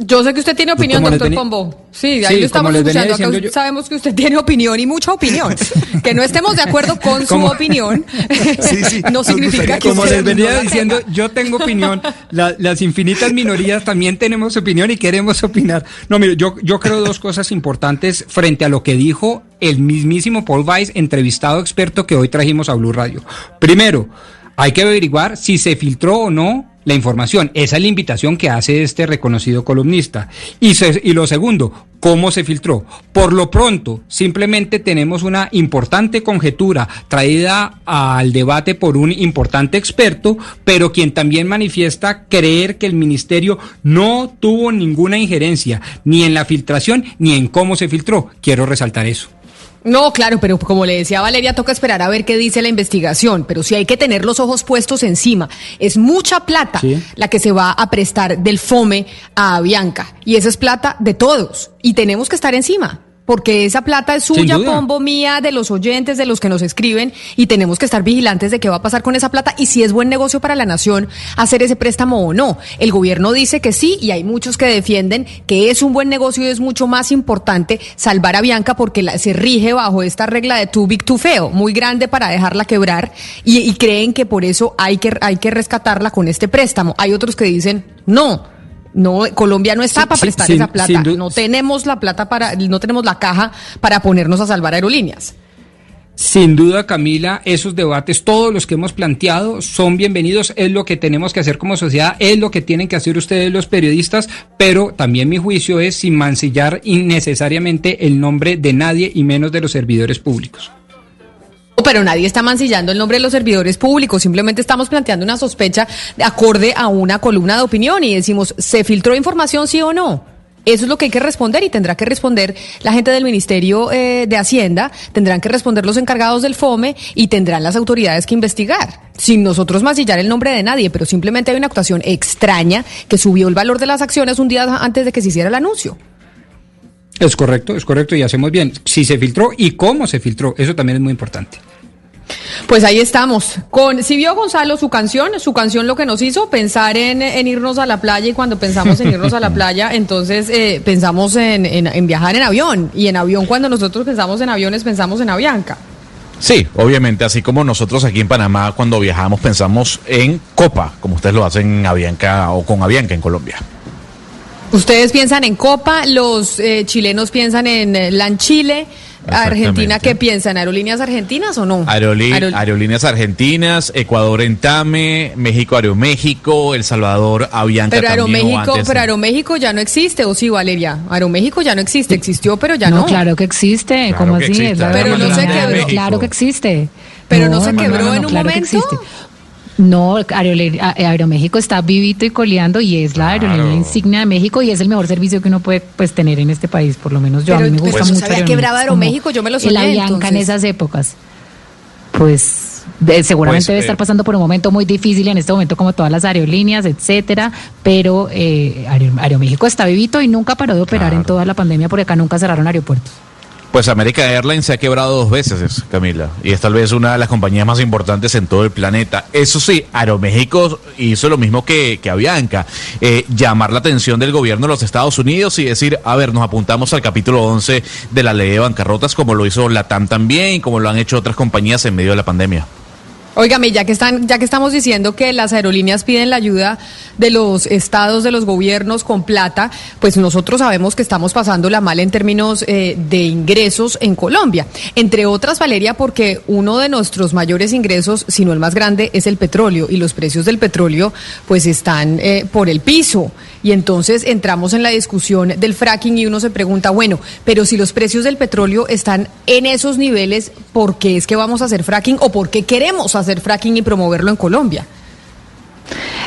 Yo sé que usted tiene Pues opinión, doctor venía- Pombo. Sí, Sí, ahí lo estamos escuchando. Acá yo- sabemos que usted [LAUGHS] tiene opinión y mucha opinión. [LAUGHS] que no estemos de acuerdo con su Como- opinión [LAUGHS] Sí, sí, no significa que Como les venía no diciendo, yo tengo opinión. La- las infinitas minorías también tenemos opinión y queremos opinar. No, mire, yo, yo creo dos cosas importantes frente a lo que dijo el mismísimo Paul Weiss, entrevistado experto que hoy trajimos a Blue Radio. Primero, hay que averiguar si se filtró o no la información. Esa es la invitación que hace este reconocido columnista. Y, y lo segundo, ¿cómo se filtró? Por lo pronto, simplemente tenemos una importante conjetura traída al debate por un importante experto, pero quien también manifiesta creer que el ministerio no tuvo ninguna injerencia ni en la filtración ni en cómo se filtró. Quiero resaltar eso. No, claro, pero como le decía Valeria, toca esperar a ver qué dice la investigación, pero sí hay que tener los ojos puestos encima. Es mucha plata Sí. la que se va a prestar del FOME a Bianca, y esa es plata de todos, y tenemos que estar encima. Porque esa plata es suya. Pombo, mía, de los oyentes, de los que nos escriben, y tenemos que estar vigilantes de qué va a pasar con esa plata y si es buen negocio para la nación hacer ese préstamo o no. El gobierno dice que sí, y hay muchos que defienden que es un buen negocio y es mucho más importante salvar a Bianca porque la- se rige bajo esta regla de too big to fail, muy grande para dejarla quebrar, y, y creen que por eso hay que, hay que rescatarla con este préstamo. Hay otros que dicen, no. No, Colombia no está Sí, para prestar esa plata. No tenemos la plata para, no tenemos la caja para ponernos a salvar aerolíneas. Sin duda, Camila, esos debates, todos los que hemos planteado, son bienvenidos, es lo que tenemos que hacer como sociedad, es lo que tienen que hacer ustedes los periodistas, pero también mi juicio es sin mancillar innecesariamente el nombre de nadie y menos de los servidores públicos. Pero nadie está mancillando el nombre de los servidores públicos, simplemente estamos planteando una sospecha de acorde a una columna de opinión y decimos, ¿se filtró información sí o no? Eso es lo que hay que responder y tendrá que responder la gente del Ministerio eh, de Hacienda, tendrán que responder los encargados del FOME y tendrán las autoridades que investigar, sin nosotros mancillar el nombre de nadie, pero simplemente hay una actuación extraña que subió el valor de las acciones un día antes de que se hiciera el anuncio. Es correcto, es correcto y hacemos bien. Si se filtró y cómo se filtró, eso también es muy importante. Pues ahí estamos. Con, si vio Gonzalo su canción, su canción lo que nos hizo pensar en, en irnos a la playa y cuando pensamos en irnos a la playa, [LAUGHS] entonces eh, pensamos en, en- en viajar en avión y en avión cuando nosotros pensamos en aviones pensamos en Avianca. Sí, obviamente, así como nosotros aquí en Panamá cuando viajamos pensamos en Copa, como ustedes lo hacen en Avianca o con Avianca en Colombia. Ustedes piensan en Copa, los eh, chilenos piensan en eh, LAN Chile, Argentina. ¿qué piensan? ¿Aerolíneas argentinas o no? Aerolí- Aerol- aerolíneas argentinas, Ecuador en TAME, México Aeroméxico, El Salvador Avianca pero también. Aeroméxico, antes- pero Aeroméxico ya no existe, ¿o sí, Valeria? Aeroméxico ya no existe, existió, pero ya no, no. claro que existe, Claro que así? existe, Pero no se quebró. Claro que existe. Pero no se quebró en un claro que momento. No, Aerole- a- Aeroméxico está vivito y coleando y es la aerolínea Claro. insignia de México y es el mejor servicio que uno puede pues tener en este país, por lo menos yo a Pero, mí me pues, gusta yo mucho. sabía que Aeroméxico, brava yo me lo soñé, Avianca en entonces. esas épocas. Pues de- seguramente Pues, debe eh, estar pasando por un momento muy difícil en este momento como todas las aerolíneas, etcétera, pero eh, Aer- Aeroméxico está vivito y nunca paró de operar en toda la pandemia porque acá nunca cerraron aeropuertos. Pues America Airlines se ha quebrado dos veces, Camila, y es tal vez una de las compañías más importantes en todo el planeta. Eso sí, Aeroméxico hizo lo mismo que, que Avianca, eh, llamar la atención del gobierno de los Estados Unidos y decir, a ver, nos apuntamos al capítulo 11 de la ley de bancarrotas, como lo hizo Latam también y como lo han hecho otras compañías en medio de la pandemia. Óigame, ya que están, ya que estamos diciendo que las aerolíneas piden la ayuda de los estados, de los gobiernos con plata, pues nosotros sabemos que estamos pasándola mal en términos eh, de ingresos en Colombia. Entre otras, Valeria, porque uno de nuestros mayores ingresos, si no el más grande, es el petróleo y los precios del petróleo, pues están eh, por el piso. Y entonces entramos en la discusión del fracking y uno se pregunta, bueno, pero si los precios del petróleo están en esos niveles, ¿por qué es que vamos a hacer fracking o por qué queremos hacer fracking y promoverlo en Colombia?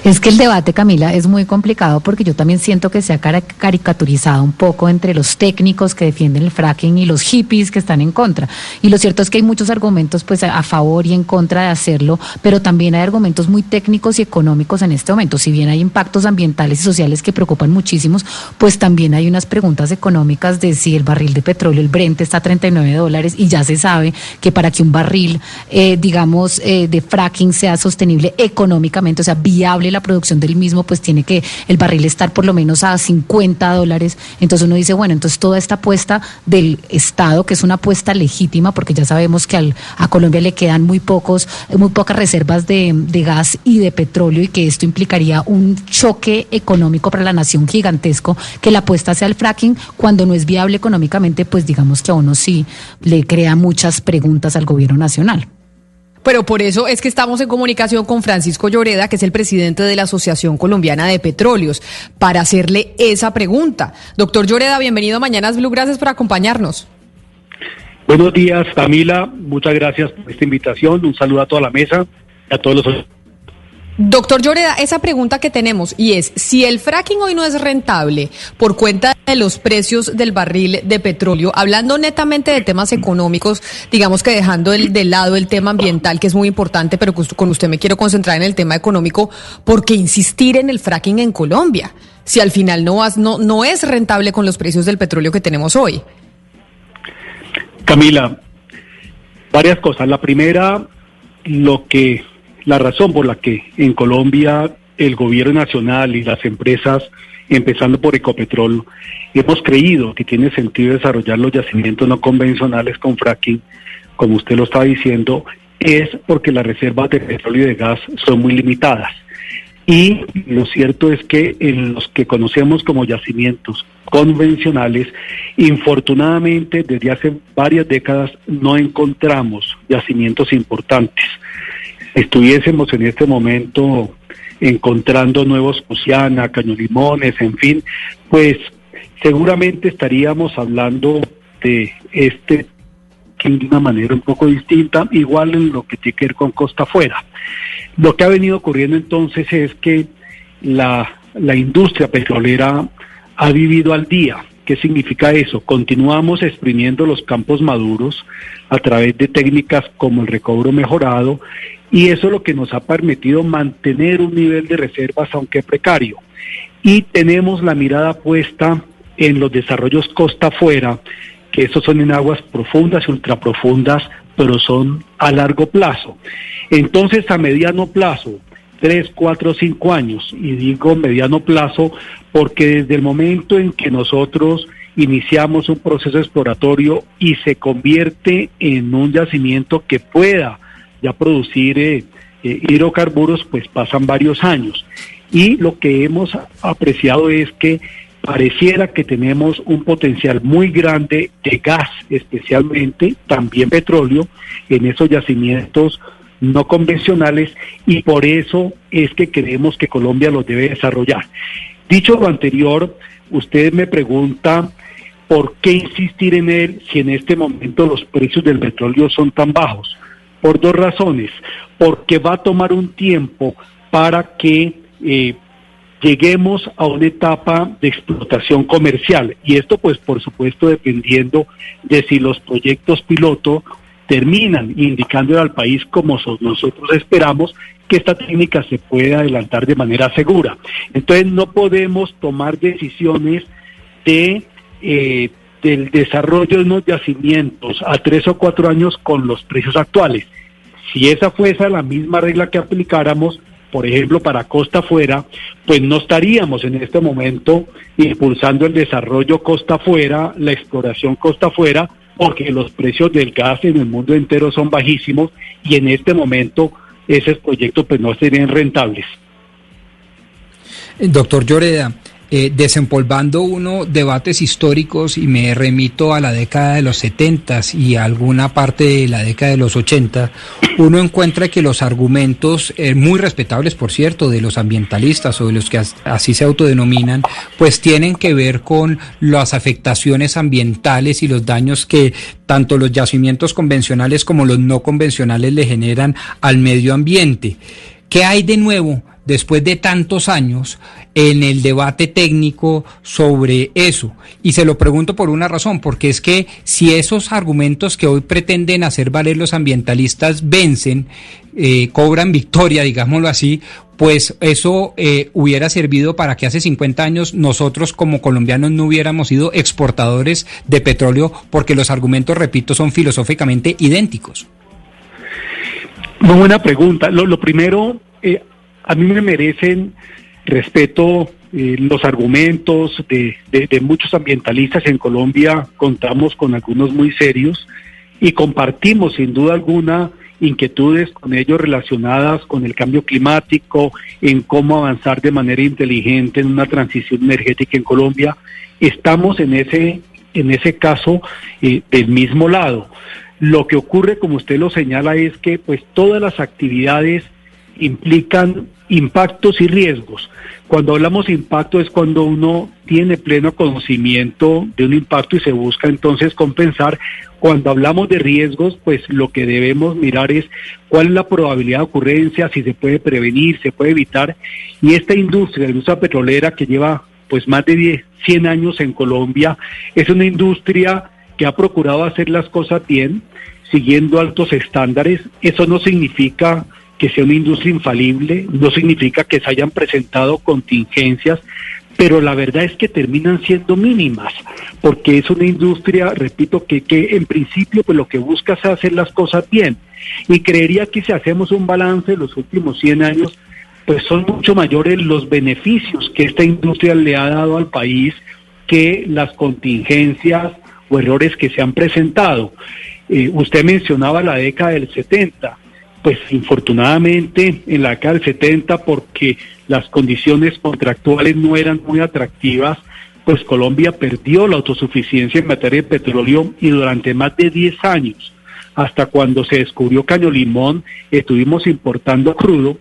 Es que el debate, Camila, es muy complicado porque yo también siento que se ha caricaturizado un poco entre los técnicos que defienden el fracking y los hippies que están en contra. Y lo cierto es que hay muchos argumentos pues a favor y en contra de hacerlo, pero también hay argumentos muy técnicos y económicos en este momento. Si bien hay impactos ambientales y sociales que preocupan muchísimos, pues también hay unas preguntas económicas de si el barril de petróleo, el Brent, está a 39 dólares y ya se sabe que para que un barril, eh, digamos, eh, de fracking sea sostenible económicamente, o sea, viable la producción del mismo, pues tiene que el barril estar por lo menos a 50 dólares. Entonces uno dice, bueno, entonces toda esta apuesta del Estado, que es una apuesta legítima, porque ya sabemos que al, a Colombia le quedan muy pocos, muy pocas reservas de, de gas y de petróleo y que esto implicaría un choque económico para la nación gigantesco, que la apuesta sea el fracking, cuando no es viable económicamente, pues digamos que a uno sí le crea muchas preguntas al gobierno nacional. Pero por eso es que estamos en comunicación con Francisco Lloreda, que es el presidente de la Asociación Colombiana de Petróleos, para hacerle esa pregunta. Doctor Lloreda, bienvenido a Blue, gracias por acompañarnos. Buenos días, Camila, muchas gracias por esta invitación, un saludo a toda la mesa y a todos los Doctor Lloreda, esa pregunta que tenemos y es, si el fracking hoy no es rentable por cuenta de los precios del barril de petróleo, hablando netamente de temas económicos, digamos que dejando el, de lado el tema ambiental, que es muy importante, pero con usted me quiero concentrar en el tema económico, ¿por qué insistir en el fracking en Colombia? Si al final no, no, no es rentable con los precios del petróleo que tenemos hoy. Camila, varias cosas. La primera, lo que la razón por la que en Colombia el gobierno nacional y las empresas, empezando por Ecopetrol, hemos creído que tiene sentido desarrollar los yacimientos no convencionales con fracking, como usted lo está diciendo, es porque las reservas de petróleo y de gas son muy limitadas. Y lo cierto es que en los que conocemos como yacimientos convencionales, infortunadamente desde hace varias décadas no encontramos yacimientos importantes estuviésemos en este momento encontrando nuevos Cusiana, Cañolimones, en fin, pues seguramente estaríamos hablando de este de una manera un poco distinta, igual en lo que tiene que ver con Costa Afuera. Lo que ha venido ocurriendo entonces es que la, la industria petrolera ha vivido al día. ¿Qué significa eso? Continuamos exprimiendo los campos maduros a través de técnicas como el recobro mejorado y eso es lo que nos ha permitido mantener un nivel de reservas aunque precario. Y tenemos la mirada puesta en los desarrollos costa afuera, que esos son en aguas profundas y ultraprofundas, pero son a largo plazo. Entonces, a mediano plazo, tres, cuatro, cinco años, y digo mediano plazo porque desde el momento en que nosotros iniciamos un proceso exploratorio y se convierte en un yacimiento que pueda ya producir eh, eh, hidrocarburos, pues pasan varios años. Y lo que hemos apreciado es que pareciera que tenemos un potencial muy grande de gas, especialmente también petróleo, en esos yacimientos no convencionales y por eso es que creemos que Colombia los debe desarrollar. Dicho lo anterior, usted me pregunta por qué insistir en él si en este momento los precios del petróleo son tan bajos. Por dos razones. Porque va a tomar un tiempo para que eh, lleguemos a una etapa de explotación comercial. Y esto, pues, por supuesto, dependiendo de si los proyectos piloto terminan indicándole al país como nosotros esperamos que esta técnica se pueda adelantar de manera segura. Entonces no podemos tomar decisiones de eh, del desarrollo de unos yacimientos a tres o cuatro años con los precios actuales. Si esa fuese la misma regla que aplicáramos, por ejemplo, para costa afuera, pues no estaríamos en este momento impulsando el desarrollo costa afuera, la exploración costa afuera, porque los precios del gas en el mundo entero son bajísimos y en este momento esos proyectos pues no serían rentables. Doctor Lloreda, eh, desempolvando uno debates históricos y me remito a la década de los 70 y a alguna parte de la década de los 80, uno encuentra que los argumentos, eh, muy respetables por cierto, de los ambientalistas o de los que así se autodenominan, pues tienen que ver con las afectaciones ambientales y los daños que tanto los yacimientos convencionales como los no convencionales le generan al medio ambiente. ¿Qué hay de nuevo después de tantos años en el debate técnico sobre eso. Y se lo pregunto por una razón, porque es que si esos argumentos que hoy pretenden hacer valer los ambientalistas vencen, eh, cobran victoria, digámoslo así, pues eso eh, hubiera servido para que hace 50 años nosotros como colombianos no hubiéramos sido exportadores de petróleo, porque los argumentos, repito, son filosóficamente idénticos. Muy buena pregunta. Lo, primero, eh, a mí me merecen respeto eh, los argumentos de, muchos ambientalistas en Colombia, contamos con algunos muy serios y compartimos sin duda alguna inquietudes con ellos relacionadas con el cambio climático, en cómo avanzar de manera inteligente en una transición energética en Colombia. Estamos en ese, en ese caso eh, del mismo lado. Lo que ocurre, como usted lo señala, es que pues todas las actividades implican impactos y riesgos. Cuando hablamos de impacto es cuando uno tiene pleno conocimiento de un impacto y se busca entonces compensar. Cuando hablamos de riesgos, pues lo que debemos mirar es cuál es la probabilidad de ocurrencia, si se puede prevenir, se puede evitar. Y esta industria, la industria petrolera que lleva pues más de 10, 100 años en Colombia, es una industria que ha procurado hacer las cosas bien, siguiendo altos estándares. Eso no significa que sea una industria infalible, no significa que se hayan presentado contingencias, pero la verdad es que terminan siendo mínimas, porque es una industria, repito, que, que en principio pues lo que busca es hacer las cosas bien. Y creería que si hacemos un balance de los últimos 100 años, pues son mucho mayores los beneficios que esta industria le ha dado al país que las contingencias o errores que se han presentado. Eh, usted mencionaba la década del 70 pues infortunadamente en la década del 70 porque las condiciones contractuales no eran muy atractivas, pues Colombia perdió la autosuficiencia en materia de petróleo y durante más de 10 años, hasta cuando se descubrió Caño Limón, estuvimos importando crudo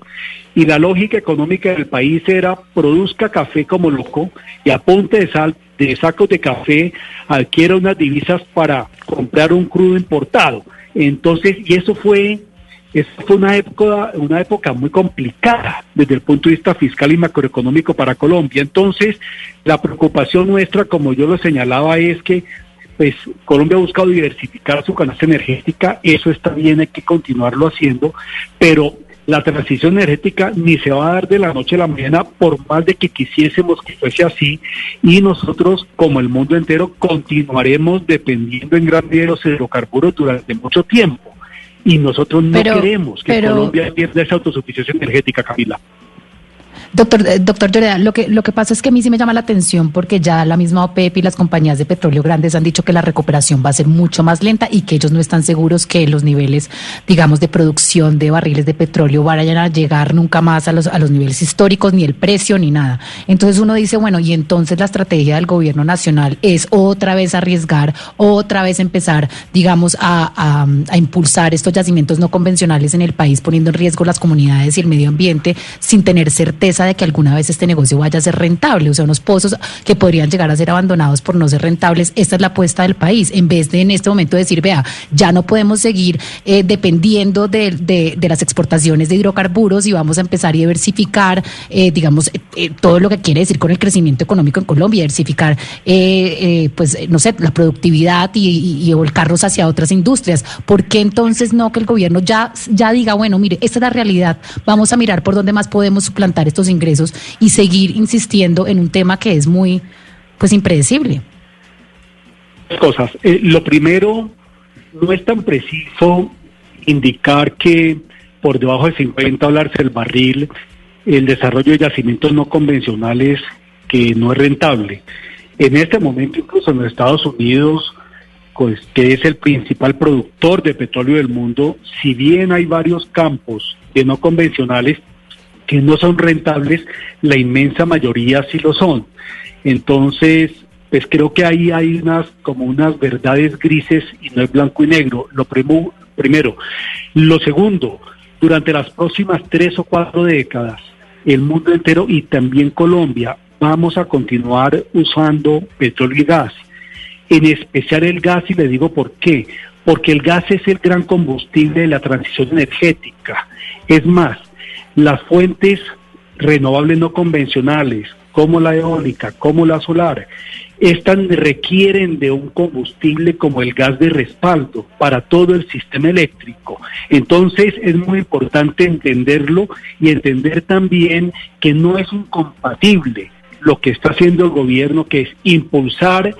y la lógica económica del país era produzca café como loco y a punta de sal de sacos de café adquiera unas divisas para comprar un crudo importado. Entonces, y eso fue esta fue una época, una época muy complicada desde el punto de vista fiscal y macroeconómico para Colombia. Entonces, la preocupación nuestra, como yo lo señalaba, es que pues Colombia ha buscado diversificar su canasta energética, eso está bien, hay que continuarlo haciendo, pero la transición energética ni se va a dar de la noche a la mañana por más de que quisiésemos que fuese así. Y nosotros como el mundo entero continuaremos dependiendo en gran medida de los hidrocarburos durante mucho tiempo y nosotros no queremos que Colombia pierda esa autosuficiencia energética, Camila. Doctor, eh, doctor Lloreda, lo que, lo que pasa es que a mí sí me llama la atención porque ya la misma OPEP y las compañías de petróleo grandes han dicho que la recuperación va a ser mucho más lenta y que ellos no están seguros que los niveles, digamos, de producción de barriles de petróleo vayan a llegar nunca más a los, a los niveles históricos, ni el precio, ni nada. Entonces uno dice, bueno, y entonces la estrategia del gobierno nacional es otra vez arriesgar, otra vez empezar, digamos, a, a, a impulsar estos yacimientos no convencionales en el país, poniendo en riesgo las comunidades y el medio ambiente sin tener certeza de que alguna vez este negocio vaya a ser rentable, o sea, unos pozos que podrían llegar a ser abandonados por no ser rentables. Esta es la apuesta del país, en vez de en este momento decir, vea, ya no podemos seguir eh, dependiendo de, de, las exportaciones de hidrocarburos y vamos a empezar a diversificar, eh, digamos, eh, todo lo que quiere decir con el crecimiento económico en Colombia, diversificar, pues, no sé, la productividad y, y, volcarlos hacia otras industrias. ¿Por qué entonces no que el gobierno ya, ya diga, bueno, mire, esta es la realidad, vamos a mirar por dónde más podemos suplantar estos ingresos y seguir insistiendo en un tema que es muy, pues, impredecible. Cosas. Eh, lo primero, no es tan preciso indicar que por debajo de 50 dólares el barril, el desarrollo de yacimientos no convencionales que no es rentable. En este momento, incluso en los Estados Unidos, pues, que es el principal productor de petróleo del mundo, si bien hay varios campos de no convencionales que no son rentables, la inmensa mayoría sí lo son. Entonces, pues creo que ahí hay unas como unas verdades grises y no es blanco y negro. Lo primo- primero. Lo segundo, durante las próximas tres o cuatro décadas, el mundo entero y también Colombia vamos a continuar usando petróleo y gas. En especial el gas, y le digo por qué. Porque el gas es el gran combustible de la transición energética. Es más, las fuentes renovables no convencionales, como la eólica, como la solar, estas requieren de un combustible como el gas de respaldo para todo el sistema eléctrico. Entonces es muy importante entenderlo y entender también que no es incompatible lo que está haciendo el gobierno, que es impulsar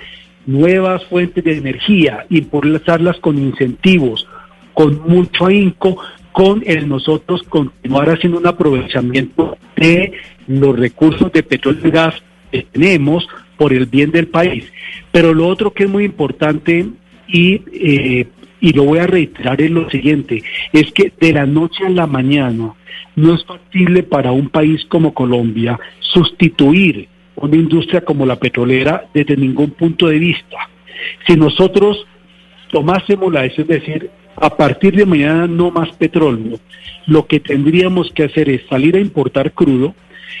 nuevas fuentes de energía, impulsarlas con incentivos, con mucho ahínco, con el nosotros continuar haciendo un aprovechamiento de los recursos de petróleo y gas que tenemos por el bien del país. Pero lo otro que es muy importante y, eh, y lo voy a reiterar es lo siguiente, es que de la noche a la mañana no es factible para un país como Colombia sustituir una industria como la petrolera desde ningún punto de vista. Si nosotros tomásemos la decisión de decir, a partir de mañana no más petróleo, lo que tendríamos que hacer es salir a importar crudo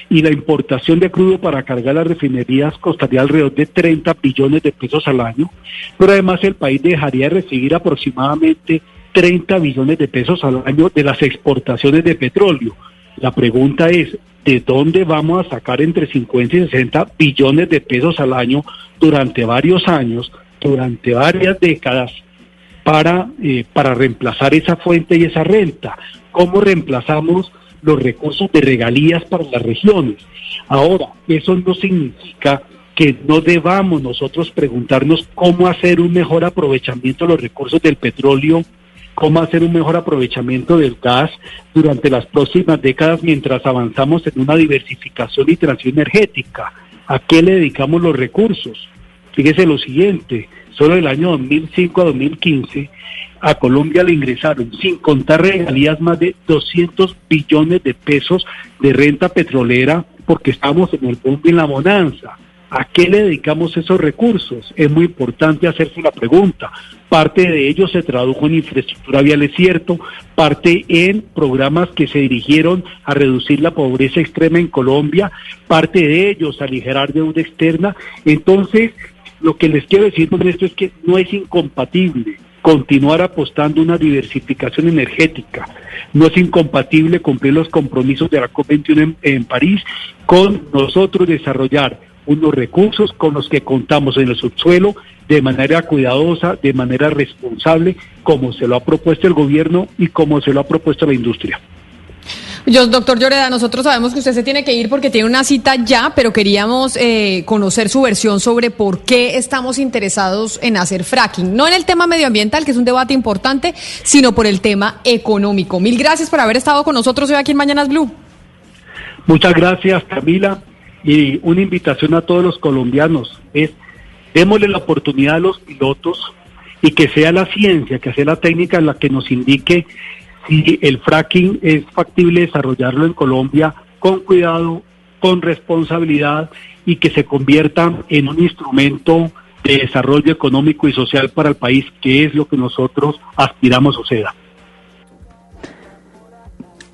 y la importación de crudo para cargar las refinerías costaría alrededor de 30 billones de pesos al año, pero además el país dejaría de recibir aproximadamente 30 billones de pesos al año de las exportaciones de petróleo. La pregunta es, ¿de dónde vamos a sacar entre 50 y 60 billones de pesos al año durante varios años, durante varias décadas, para, eh, para reemplazar esa fuente y esa renta? ¿Cómo reemplazamos los recursos de regalías para las regiones? Ahora, eso no significa que no debamos nosotros preguntarnos cómo hacer un mejor aprovechamiento de los recursos del petróleo cómo hacer un mejor aprovechamiento del gas durante las próximas décadas mientras avanzamos en una diversificación y transición energética. ¿A qué le dedicamos los recursos? Fíjese lo siguiente, solo el año 2005 a 2015 a Colombia le ingresaron, sin contar regalías, más de 200 billones de pesos de renta petrolera porque estamos en el boom y en la bonanza. ¿A qué le dedicamos esos recursos? Es muy importante hacerse la pregunta. Parte de ellos se tradujo en infraestructura vial, es cierto, parte en programas que se dirigieron a reducir la pobreza extrema en Colombia, parte de ellos a aligerar deuda externa. Entonces, lo que les quiero decir con esto es que no es incompatible continuar apostando una diversificación energética. No es incompatible cumplir los compromisos de la COP21 en, en París con nosotros desarrollar unos recursos con los que contamos en el subsuelo de manera cuidadosa, de manera responsable, como se lo ha propuesto el gobierno y como se lo ha propuesto la industria. Yo, doctor Lloreda, nosotros sabemos que usted se tiene que ir porque tiene una cita ya, pero queríamos eh, conocer su versión sobre por qué estamos interesados en hacer fracking. No en el tema medioambiental, que es un debate importante, sino por el tema económico. Mil gracias por haber estado con nosotros hoy aquí en Mañanas Blue. Muchas gracias, Camila. Y una invitación a todos los colombianos es, démosle la oportunidad a los pilotos y que sea la ciencia, que sea la técnica la que nos indique si el fracking es factible desarrollarlo en Colombia con cuidado, con responsabilidad y que se convierta en un instrumento de desarrollo económico y social para el país, que es lo que nosotros aspiramos suceda.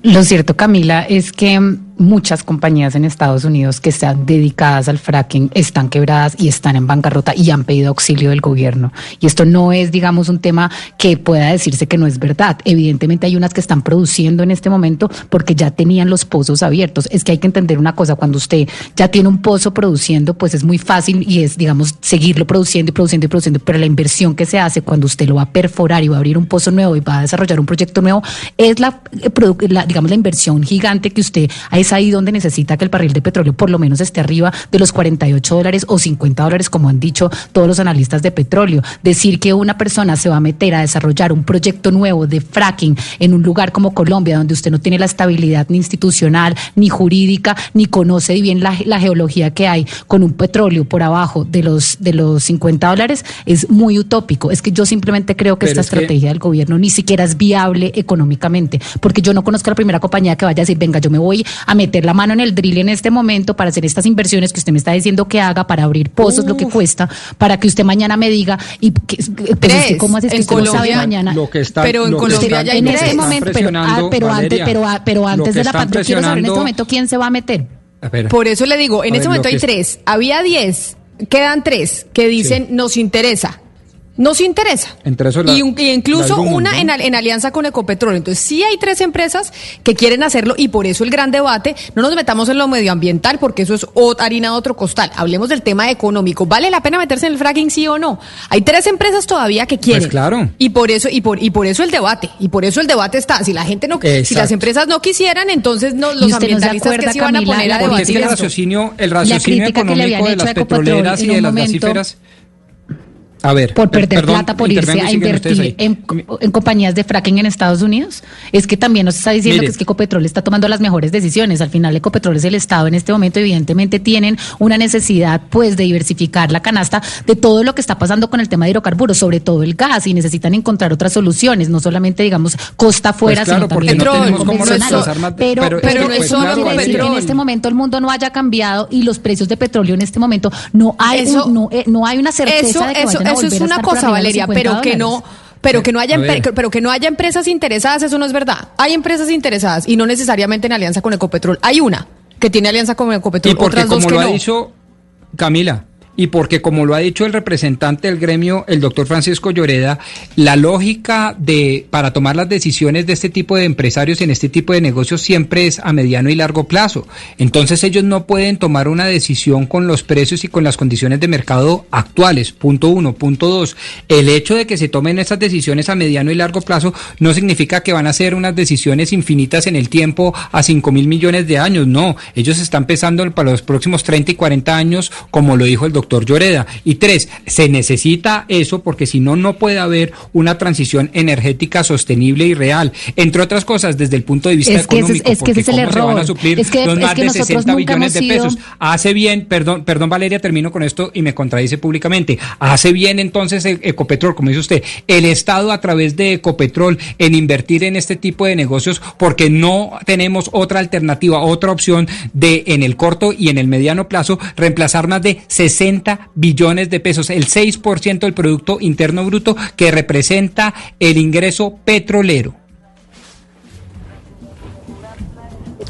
Lo cierto, Camila, es que muchas compañías en Estados Unidos que están dedicadas al fracking están quebradas y están en bancarrota y han pedido auxilio del gobierno. Y esto no es, digamos, un tema que pueda decirse que no es verdad. Evidentemente hay unas que están produciendo en este momento porque ya tenían los pozos abiertos. Es que hay que entender una cosa, cuando usted ya tiene un pozo produciendo, pues es muy fácil y es, digamos, seguirlo produciendo y produciendo y produciendo, pero la inversión que se hace cuando usted lo va a perforar y va a abrir un pozo nuevo y va a desarrollar un proyecto nuevo, es la, la digamos, la inversión gigante que usted a es ahí donde necesita que el barril de petróleo por lo menos esté arriba de los 48 dólares o 50 dólares, como han dicho todos los analistas de petróleo. Decir que una persona se va a meter a desarrollar un proyecto nuevo de fracking en un lugar como Colombia, donde usted no tiene la estabilidad ni institucional, ni jurídica, ni conoce bien la, la geología que hay con un petróleo por abajo de los, de los 50 dólares, es muy utópico. Es que yo simplemente creo que Pero esta es que- estrategia del gobierno ni siquiera es viable económicamente, porque yo no conozco a la primera compañía que vaya a decir, venga, yo me voy a meter la mano en el drill en este momento para hacer estas inversiones que usted me está diciendo que haga, para abrir pozos, lo que cuesta, para que usted mañana me diga, y que, pues, usted, ¿cómo hace que En usted no sabe mañana? Lo que está, Pero en Colombia ya en este están momento, pero, ah, pero antes, pero, ah, pero antes de la pandemia, quiero saber en este momento quién se va a meter. A ver, Por eso le digo, en este ver, momento hay tres, había diez, quedan tres que dicen nos interesa. Nos interesa. Entre eso la- y, un- y incluso la una en, al- en alianza con Ecopetrol. Entonces, sí hay tres empresas que quieren hacerlo y por eso el gran debate. No nos metamos en lo medioambiental porque eso es harina de otro costal. Hablemos del tema económico. ¿Vale la pena meterse en el fracking, sí o no? Hay tres empresas todavía que quieren. Pues claro. Y por eso, y por, y por eso el debate. Y por eso el debate está. Si la gente no, si las empresas no quisieran, entonces no, ¿Y los no ambientalistas que se iban a poner a porque es debatir que el raciocinio, el raciocinio económico de las petroleras y de las gasíferas. A ver, por per- perder perdón, plata por irse a invertir en, en compañías de fracking en Estados Unidos. Es que también nos está diciendo Mire. que es que Ecopetrol está tomando las mejores decisiones. Al final Ecopetrol es el Estado en este momento, evidentemente tienen una necesidad pues de diversificar la canasta de todo lo que está pasando con el tema de hidrocarburos, sobre todo el gas y necesitan encontrar otras soluciones, no solamente digamos costa afuera, Pues claro, sino también no tenemos cómo convencionales. reemplazar más- pero, pero- pero, pero no es eso no quiere decir que en este momento el mundo no haya cambiado y los precios de petróleo en este momento no hay Eso- un- no, eh, no hay una certeza eso, de que eso, eso es una cosa, Valeria, 50 pero que no, pero que no haya pero que no haya empresas interesadas, eso no es verdad. Hay empresas interesadas y no necesariamente en alianza con Ecopetrol. Hay una que tiene alianza con Ecopetrol, Y porque otras dos como que lo ha no. dicho Camila, y porque como lo ha dicho el representante del gremio, el doctor Francisco Lloreda, la lógica de para tomar las decisiones de este tipo de empresarios en este tipo de negocios siempre es a mediano y largo plazo. Entonces ellos no pueden tomar una decisión con los precios y con las condiciones de mercado actuales. Punto uno. Punto dos. El hecho de que se tomen esas decisiones a mediano y largo plazo no significa que van a ser unas decisiones infinitas en el tiempo a 5 mil millones de años. No, ellos están pensando para los próximos 30 y 40 años, como lo dijo el doctor Lloreda. Y tres, se necesita eso porque si no, no puede haber una transición energética sostenible y real. Entre otras cosas, desde el punto de vista Es que ese es- económico, es que ese es el cómo se van a error. suplir Es que- los más de nosotros 60 nunca billones de pesos. Hace bien, perdón, perdón Valeria, termino con esto y me contradice públicamente. Hace bien entonces el Ecopetrol, como dice usted, el Estado a través de Ecopetrol en invertir en este tipo de negocios porque no tenemos otra alternativa, otra opción de en el corto y en el mediano plazo reemplazar más de 60 billones de pesos, el 6% del Producto Interno Bruto que representa el ingreso petrolero.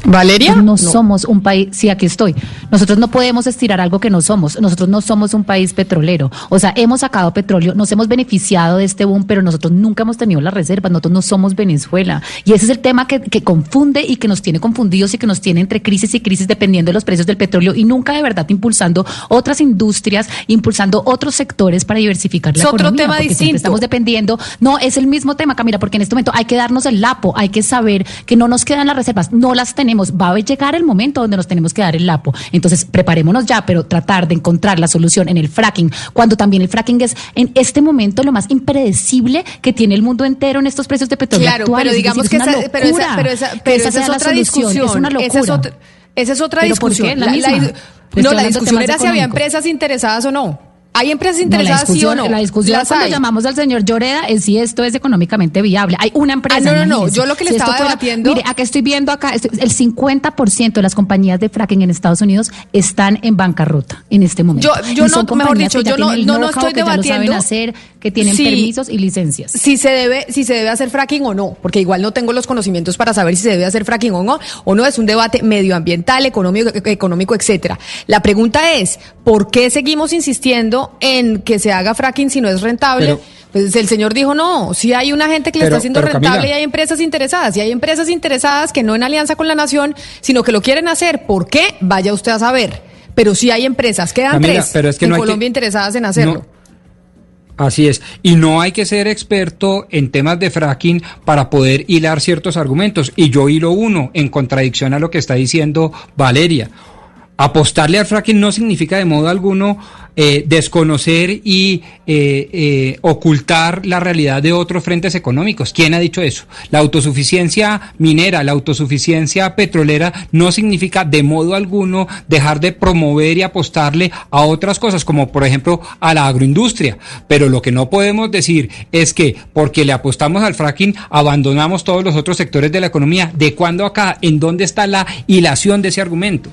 Valeria, No, somos un país, sí, aquí estoy. Nosotros no podemos estirar algo que no somos. Nosotros no somos un país petrolero. O sea, hemos sacado petróleo, nos hemos beneficiado de este boom, pero nosotros nunca hemos tenido las reservas. Nosotros no somos Venezuela. Y ese es el tema que, que confunde y que nos tiene confundidos y que nos tiene entre crisis y crisis dependiendo de los precios del petróleo y nunca de verdad impulsando otras industrias, impulsando otros sectores para diversificar la Es otro economía. tema porque distinto. Estamos dependiendo. No, es el mismo tema, Camila, porque en este momento hay que darnos el lapo, hay que saber que no nos quedan las reservas, no las tenemos. Va a llegar el momento donde nos tenemos que dar el lapo. Entonces, preparémonos ya, pero tratar de encontrar la solución en el fracking, cuando también el fracking es en este momento lo más impredecible que tiene el mundo entero en estos precios de petróleo Claro, actuales. pero Es digamos decir, que es esa, pero esa, pero esa, pero esa esa es otra solución, discusión. Es una Esa es locura. otra, esa es otra ¿Pero por qué? discusión. La La- la- misma. no, la discusión era si había empresas interesadas o no. ¿Hay empresas No, interesadas sí o no? la discusión cuando hay. llamamos al señor Lloreda es si esto es económicamente viable. Hay una empresa. Ah, no, no, no. Yo lo que le Si estaba debatiendo- Mire, acá estoy viendo acá, estoy- el 50% de las compañías de fracking en Estados Unidos están en bancarrota en este momento. Yo- yo no- mejor dicho, yo no- no- no estoy debatiendo hacer, que tienen si- permisos y licencias. si se debe si se debe hacer fracking o no, porque igual no tengo los conocimientos para saber si se debe hacer fracking o no, o no es un debate medioambiental, económico, e- económico, etcétera. La pregunta es, ¿por qué seguimos insistiendo en que se haga fracking si no es rentable? Pero- pues el señor dijo, no, si hay una gente que le Pero- está haciendo rentable Camila. y hay empresas interesadas, y hay empresas interesadas que no en alianza con la nación, sino que lo quieren hacer, ¿por qué? Vaya usted a saber. Pero sí hay empresas, quedan Camila, tres pero es que en no hay que- Colombia interesadas en hacerlo. No. Así es. Y no hay que ser experto en temas de fracking para poder hilar ciertos argumentos. Y yo hilo uno en contradicción a lo que está diciendo Valeria. Apostarle al fracking no significa de modo alguno eh, desconocer y eh, eh, ocultar la realidad de otros frentes económicos. ¿Quién ha dicho eso? La autosuficiencia minera, la autosuficiencia petrolera no significa de modo alguno dejar de promover y apostarle a otras cosas, como por ejemplo a la agroindustria. Pero lo que no podemos decir es que porque le apostamos al fracking abandonamos todos los otros sectores de la economía. ¿De cuándo acá? ¿En dónde está la hilación de ese argumento?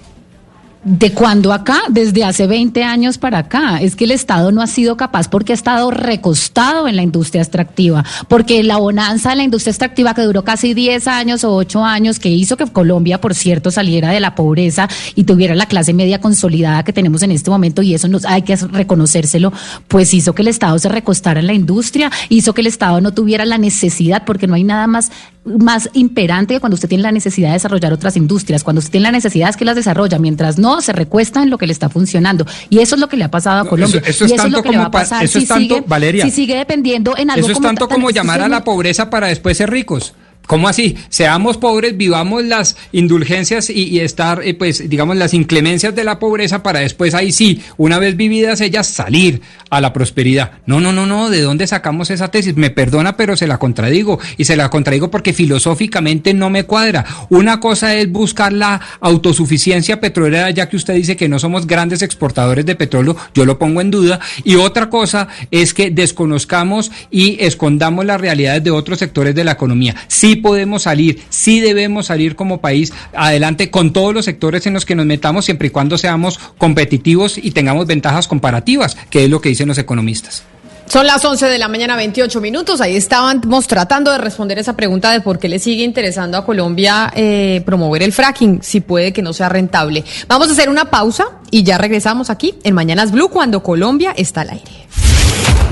¿De cuándo acá? Desde hace 20 años para acá. Es que el Estado no ha sido capaz porque ha estado recostado en la industria extractiva, porque la bonanza de la industria extractiva que duró casi 10 años o 8 años, que hizo que Colombia, por cierto, saliera de la pobreza y tuviera la clase media consolidada que tenemos en este momento, y eso nos, hay que reconocérselo, pues hizo que el Estado se recostara en la industria, hizo que el Estado no tuviera la necesidad, porque no hay nada más más imperante que cuando usted tiene la necesidad de desarrollar otras industrias. Cuando usted tiene la necesidad es que las desarrolla, mientras no, se recuesta en lo que le está funcionando. Y eso es lo que le ha pasado a Colombia. Eso, es eso es lo que le va a pasar eso si, tanto, sigue, Valeria, si sigue dependiendo en algo Eso es tanto como llamar a la pobreza para después ser ricos. ¿Cómo así? Seamos pobres, vivamos las indulgencias y, estar, eh, pues, digamos, las inclemencias de la pobreza para después ahí sí, una vez vividas ellas, salir a la prosperidad. No, no, no, no, ¿de dónde sacamos esa tesis? Me perdona, pero se la contradigo. Y se la contradigo porque filosóficamente no me cuadra. Una cosa es buscar la autosuficiencia petrolera, ya que usted dice que no somos grandes exportadores de petróleo, yo lo pongo en duda. Y otra cosa es que desconozcamos y escondamos las realidades de otros sectores de la economía. Sí podemos salir, sí debemos salir como país adelante con todos los sectores en los que nos metamos, siempre y cuando seamos competitivos y tengamos ventajas comparativas, que es lo que dicen los economistas. Son las 11 de la mañana, 28 minutos. Ahí estábamos tratando de responder esa pregunta de por qué le sigue interesando a Colombia eh, promover el fracking, si puede que no sea rentable. Vamos a hacer una pausa y ya regresamos aquí en Mañanas Blue cuando Colombia está al aire.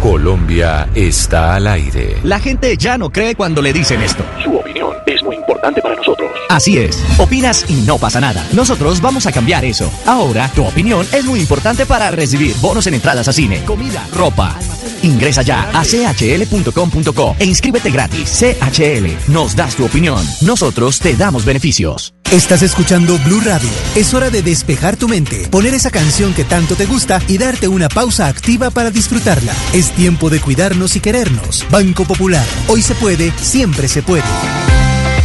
Colombia está al aire. La gente ya no cree cuando le dicen esto. Su opinión es muy importante para nosotros. Así es. Opinas y no pasa nada. Nosotros vamos a cambiar eso. Ahora, tu opinión es muy importante para recibir bonos en entradas a cine, comida, ropa. Ingresa ya a chl.com.co e inscríbete gratis. CHL, nos das tu opinión. Nosotros te damos beneficios. Estás escuchando Blue Radio. Es hora de despejar tu mente, poner esa canción que tanto te gusta y darte una pausa activa para disfrutarla. Es tiempo de cuidarnos y querernos. Banco Popular. Hoy se puede, siempre se puede.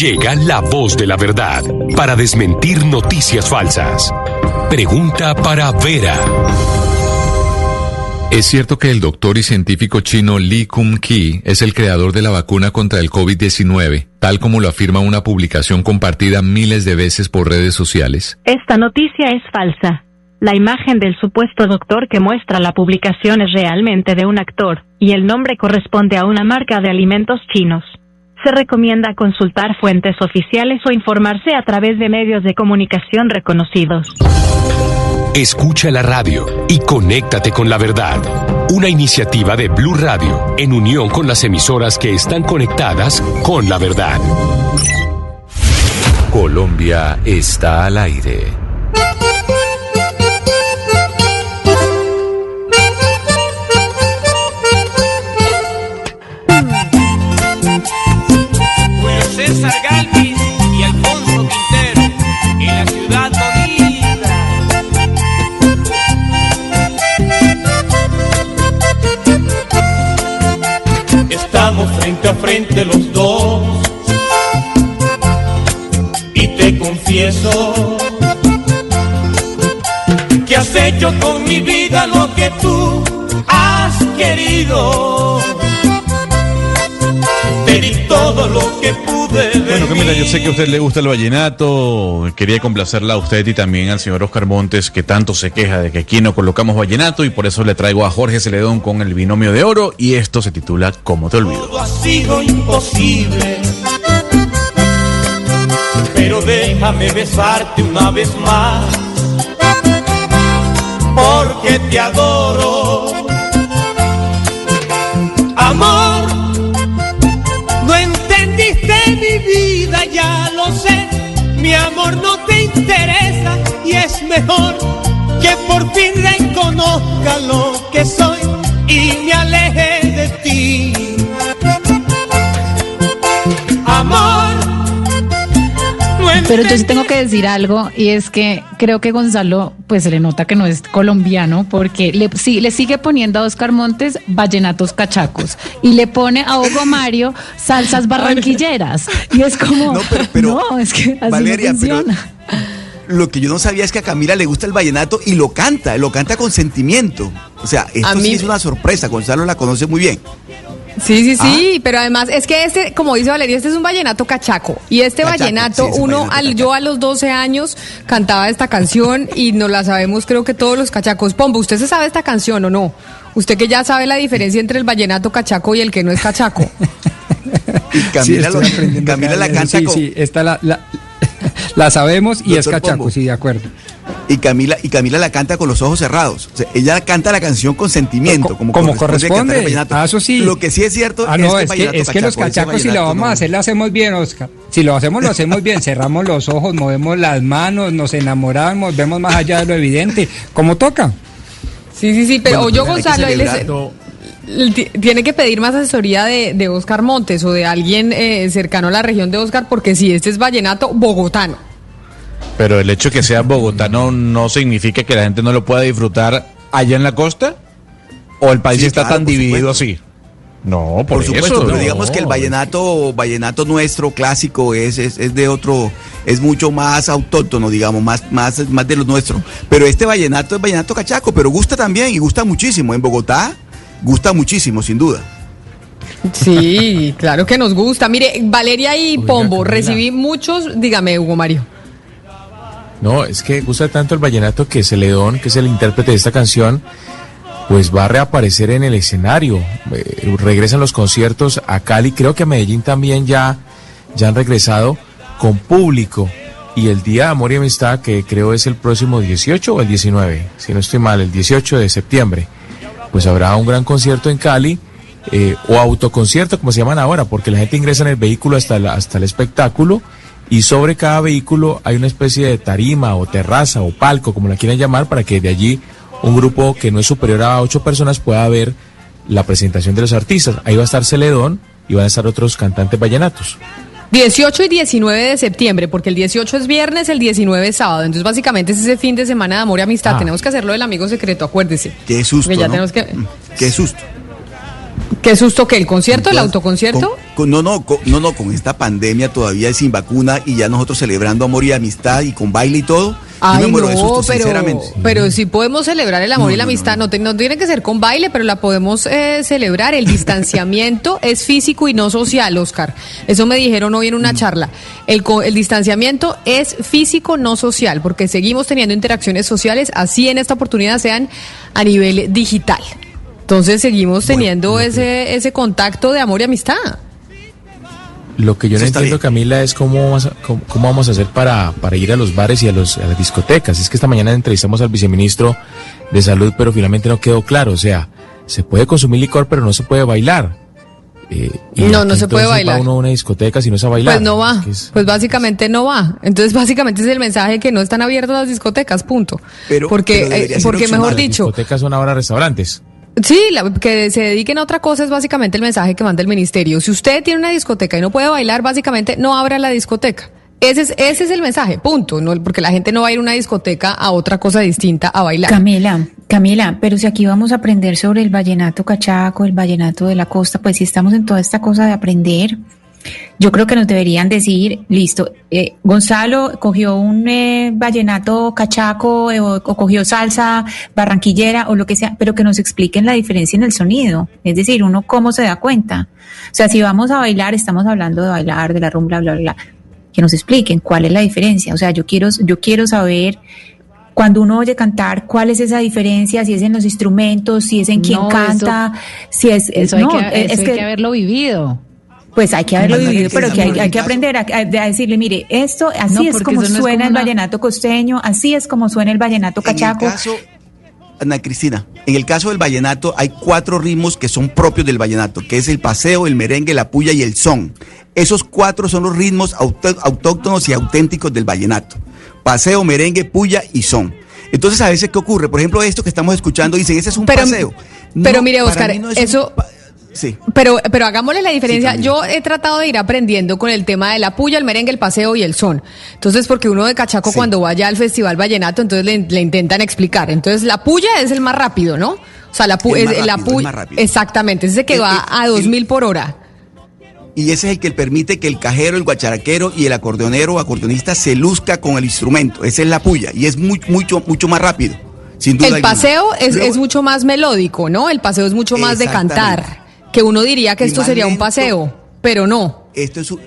Llega la voz de la verdad para desmentir noticias falsas. Pregunta para Vera. ¿Es cierto que el doctor y científico chino Li Kum-ki es el creador de la vacuna contra el COVID-19, tal como lo afirma una publicación compartida miles de veces por redes sociales? Esta noticia es falsa. La imagen del supuesto doctor que muestra la publicación es realmente de un actor, y el nombre corresponde a una marca de alimentos chinos. Se recomienda consultar fuentes oficiales o informarse a través de medios de comunicación reconocidos. Escucha la radio y conéctate con la verdad. Una iniciativa de Blue Radio en unión con las emisoras que están conectadas con la verdad. Colombia está al aire. Y Alfonso Quintero en la ciudad bonita. Estamos frente a frente los dos y te confieso que has hecho con mi vida lo que tú has querido. Di todo lo que pude de Bueno, Camila, yo sé que a usted le gusta el vallenato. Quería complacerla a usted y también al señor Oscar Montes, que tanto se queja de que aquí no colocamos vallenato. Y por eso le traigo a Jorge Celedón con el binomio de oro. Y esto se titula ¿Cómo te olvido? Todo ha sido imposible. Pero déjame besarte una vez más. Porque te adoro. No te interesa y es mejor que por fin reconozca lo que soy y me aleje de ti. Pero yo sí tengo que decir algo y es que creo que Gonzalo pues se le nota que no es colombiano porque le, sí, le sigue poniendo a Oscar Montes vallenatos cachacos y le pone a Hugo Mario salsas [LAUGHS] barranquilleras y es como No, pero- pero, no, es que así Valeria, no pero- funciona. Lo que yo no sabía es que a Camila le gusta el vallenato y lo canta, lo canta con sentimiento. O sea, esto A sí mí- es una sorpresa. Gonzalo la conoce muy bien. Sí, sí, Ah. sí, pero además es que este, como dice Valeria, este es un vallenato cachaco. Y este Cachaco, vallenato, sí, es un uno, vallenato al, yo a los 12 años cantaba esta canción y nos la sabemos creo que todos los cachacos. Pombo, ¿usted se sabe esta canción o no? Usted que ya sabe la diferencia entre el vallenato cachaco y el que no es cachaco. [LAUGHS] Y Camila, Sí, lo- Camila la canta Sí, con, sí, esta la, la, [LAUGHS] la sabemos y es cachaco, Pombo. sí, de acuerdo. Y Camila y Camila la canta con los ojos cerrados. O sea, ella canta la canción con sentimiento, como, como corresponde. vallenato. Ah, eso sí. Lo que sí es cierto Ah, no, es es que, es que los cachacos, si lo vamos no- a hacer, lo hacemos bien, Oscar. Si lo hacemos, lo hacemos bien. Cerramos los ojos, movemos las manos, nos enamoramos, vemos más allá de lo evidente. como toca? Sí, sí, sí, pero Bueno, yo, pues Gonzalo, tiene que pedir más asesoría de, de Oscar Montes o de alguien eh, cercano a la región de Oscar, porque si este es vallenato bogotano. Pero el hecho que sea bogotano no significa que la gente no lo pueda disfrutar allá en la costa. ¿O el país Sí, está claro, tan dividido supuesto. así? No, por, Por supuesto, eso, pero no. digamos que el vallenato, vallenato nuestro clásico es, es, es de otro, es mucho más autóctono, digamos, más, más, más de lo nuestro. Pero este vallenato es vallenato cachaco, pero gusta también y gusta muchísimo. En Bogotá gusta muchísimo, sin duda. Sí, claro que nos gusta. Mire, Valeria y Pombo, recibí muchos, dígame, Hugo Mario. No, es que gusta tanto el vallenato que Celedón, que es el intérprete de esta canción, pues va a reaparecer en el escenario. Eh, regresan los conciertos a Cali, creo que a Medellín también ya, ya han regresado con público. Y el Día de Amor y Amistad, que creo es el próximo 18 o el 19, si no estoy mal, el 18 de septiembre, pues habrá un gran concierto en Cali. eh, o autoconcierto, como se llaman ahora, porque la gente ingresa en el vehículo hasta, hasta el espectáculo y sobre cada vehículo hay una especie de tarima o terraza o palco, como la quieran llamar, para que de allí un grupo que no es superior a ocho personas pueda ver la presentación de los artistas. Ahí va a estar Celedón y van a estar otros cantantes vallenatos. 18 y 19 de septiembre, porque el 18 es viernes, el 19 es sábado. Entonces, básicamente es ese fin de semana de amor y amistad. Ah. Tenemos que hacerlo del amigo secreto, acuérdese. Qué susto, Porque ya ¿no? tenemos que... Qué susto. ¿Qué susto que el concierto, el autoconcierto? con- con- no, no, con, no, no, con esta pandemia todavía sin vacuna y ya nosotros celebrando amor y amistad y con baile y todo. Ay, me muero de no, susto, pero, sinceramente. pero sí podemos celebrar el amor y la amistad. No, te- no tiene que ser con baile, pero la podemos eh, celebrar. El distanciamiento [LAUGHS] es físico y no social, Oscar. Eso me dijeron hoy en Mm. una charla. El, co- el distanciamiento es físico, no social, porque seguimos teniendo interacciones sociales, así en esta oportunidad sean a nivel digital. Entonces seguimos teniendo ese, ese contacto de amor y amistad. Lo que yo Eso no entiendo, bien. Camila, es cómo vamos a, cómo, cómo vamos a hacer para, para ir a los bares y a, los, a las discotecas. Es que esta mañana entrevistamos al viceministro de Salud, pero finalmente no quedó claro. O sea, se puede consumir licor, pero no se puede bailar. Eh, y No, no se puede bailar. Va uno a una discoteca si no es a bailar. Pues no va, Es pues básicamente no va. Entonces [LAUGHS] básicamente es el mensaje que no están abiertas las discotecas, punto. Pero- porque pero eh, porque mejor las dicho, discotecas son ahora restaurantes. Sí, la- que se dediquen a otra cosa es básicamente el mensaje que manda el ministerio. Si usted tiene una discoteca y no puede bailar, básicamente no abra la discoteca. Ese es, ese es el mensaje, punto. No, porque la gente no va a ir a una discoteca a otra cosa distinta a bailar. Camila, Camila, pero si aquí vamos a aprender sobre el vallenato cachaco, el vallenato de la costa, pues si estamos en toda esta cosa de aprender, Yo creo que nos deberían decir, listo, eh, Gonzalo cogió un eh, vallenato cachaco eh, o, o cogió salsa barranquillera o lo que sea, pero que nos expliquen la diferencia en el sonido. Es decir, uno cómo se da cuenta. O sea, si vamos a bailar, estamos hablando de bailar, de la rumba, bla, bla, bla. Que nos expliquen cuál es la diferencia. O sea, yo quiero, yo quiero saber cuando uno oye cantar, cuál es esa diferencia, si es en los instrumentos, si es en quién No, canta, si es, Eso, no, hay, que, es hay que- que haberlo vivido. Pues hay que haberlo vivido, pero que hay, que aprender a, decirle, mire, esto así No, es como es suena como el vallenato costeño, así es como suena el vallenato En el cachaco. caso, Ana Cristina, en el caso del vallenato hay cuatro ritmos que son propios del vallenato, que es el paseo, el merengue, la puya y el son. Esos cuatro son los ritmos autóctonos y auténticos del vallenato. Paseo, merengue, puya y son. Entonces, a veces, ¿qué ocurre? Por ejemplo, esto que estamos escuchando, dicen, ese es un Pero- paseo. Pero mire, Oscar, mí no es un eso... Sí. Pero, pero hagámosle la diferencia. Yo he tratado de ir aprendiendo con el tema de la puya, el merengue, el paseo y el son. Entonces, porque uno de Cachaco cuando vaya al Festival Vallenato, entonces le, le intentan explicar. Entonces, la puya es el más rápido, ¿no? O sea, la, pu- es- la rápido, el puya. más rápido. Exactamente, ese que El- va el- a 2000 por hora. Y ese es el que permite que el cajero, el guacharaquero y el acordeonero o acordeonista se luzca con el instrumento. Esa es la puya. Y es muy, mucho, mucho más rápido. Sin duda El alguna. paseo es, Luego- es mucho más melódico, ¿no? El paseo es mucho más de cantar. Que uno diría que esto sería un paseo, pero no. Esto es un-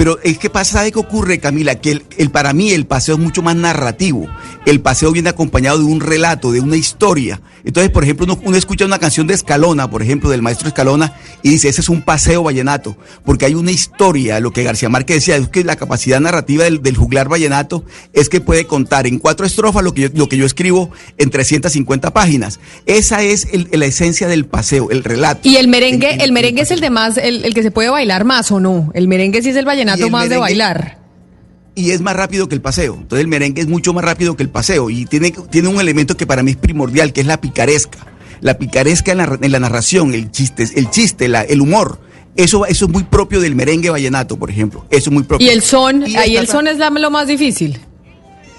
Pero es que pasa, ¿sabe qué ocurre, Camila? Que el, el- para mí el paseo es mucho más narrativo. El paseo viene acompañado de un relato, de una historia. Entonces, por ejemplo, uno, uno escucha una canción de Escalona, por ejemplo, del maestro Escalona, y dice, ese es un paseo vallenato, porque hay una historia, lo que García Márquez decía, es que la capacidad narrativa del, del juglar vallenato es que puede contar en cuatro estrofas lo que yo, lo que yo escribo en 350 páginas. Esa es el- la esencia del paseo, el relato. Y el merengue, el merengue es el de más, el, el que se puede bailar más o no. El merengue sí es el Y vallenato de bailar. y es más rápido que el paseo. Entonces el merengue es mucho más rápido que el paseo y tiene, tiene un elemento que para mí es primordial, que es la picaresca. La picaresca en la, en la narración, el chiste, el chiste, la- el humor. Eso, eso es muy propio del merengue vallenato, por ejemplo. Eso es muy propio. Y el son, Y ahí el son es la- lo más difícil.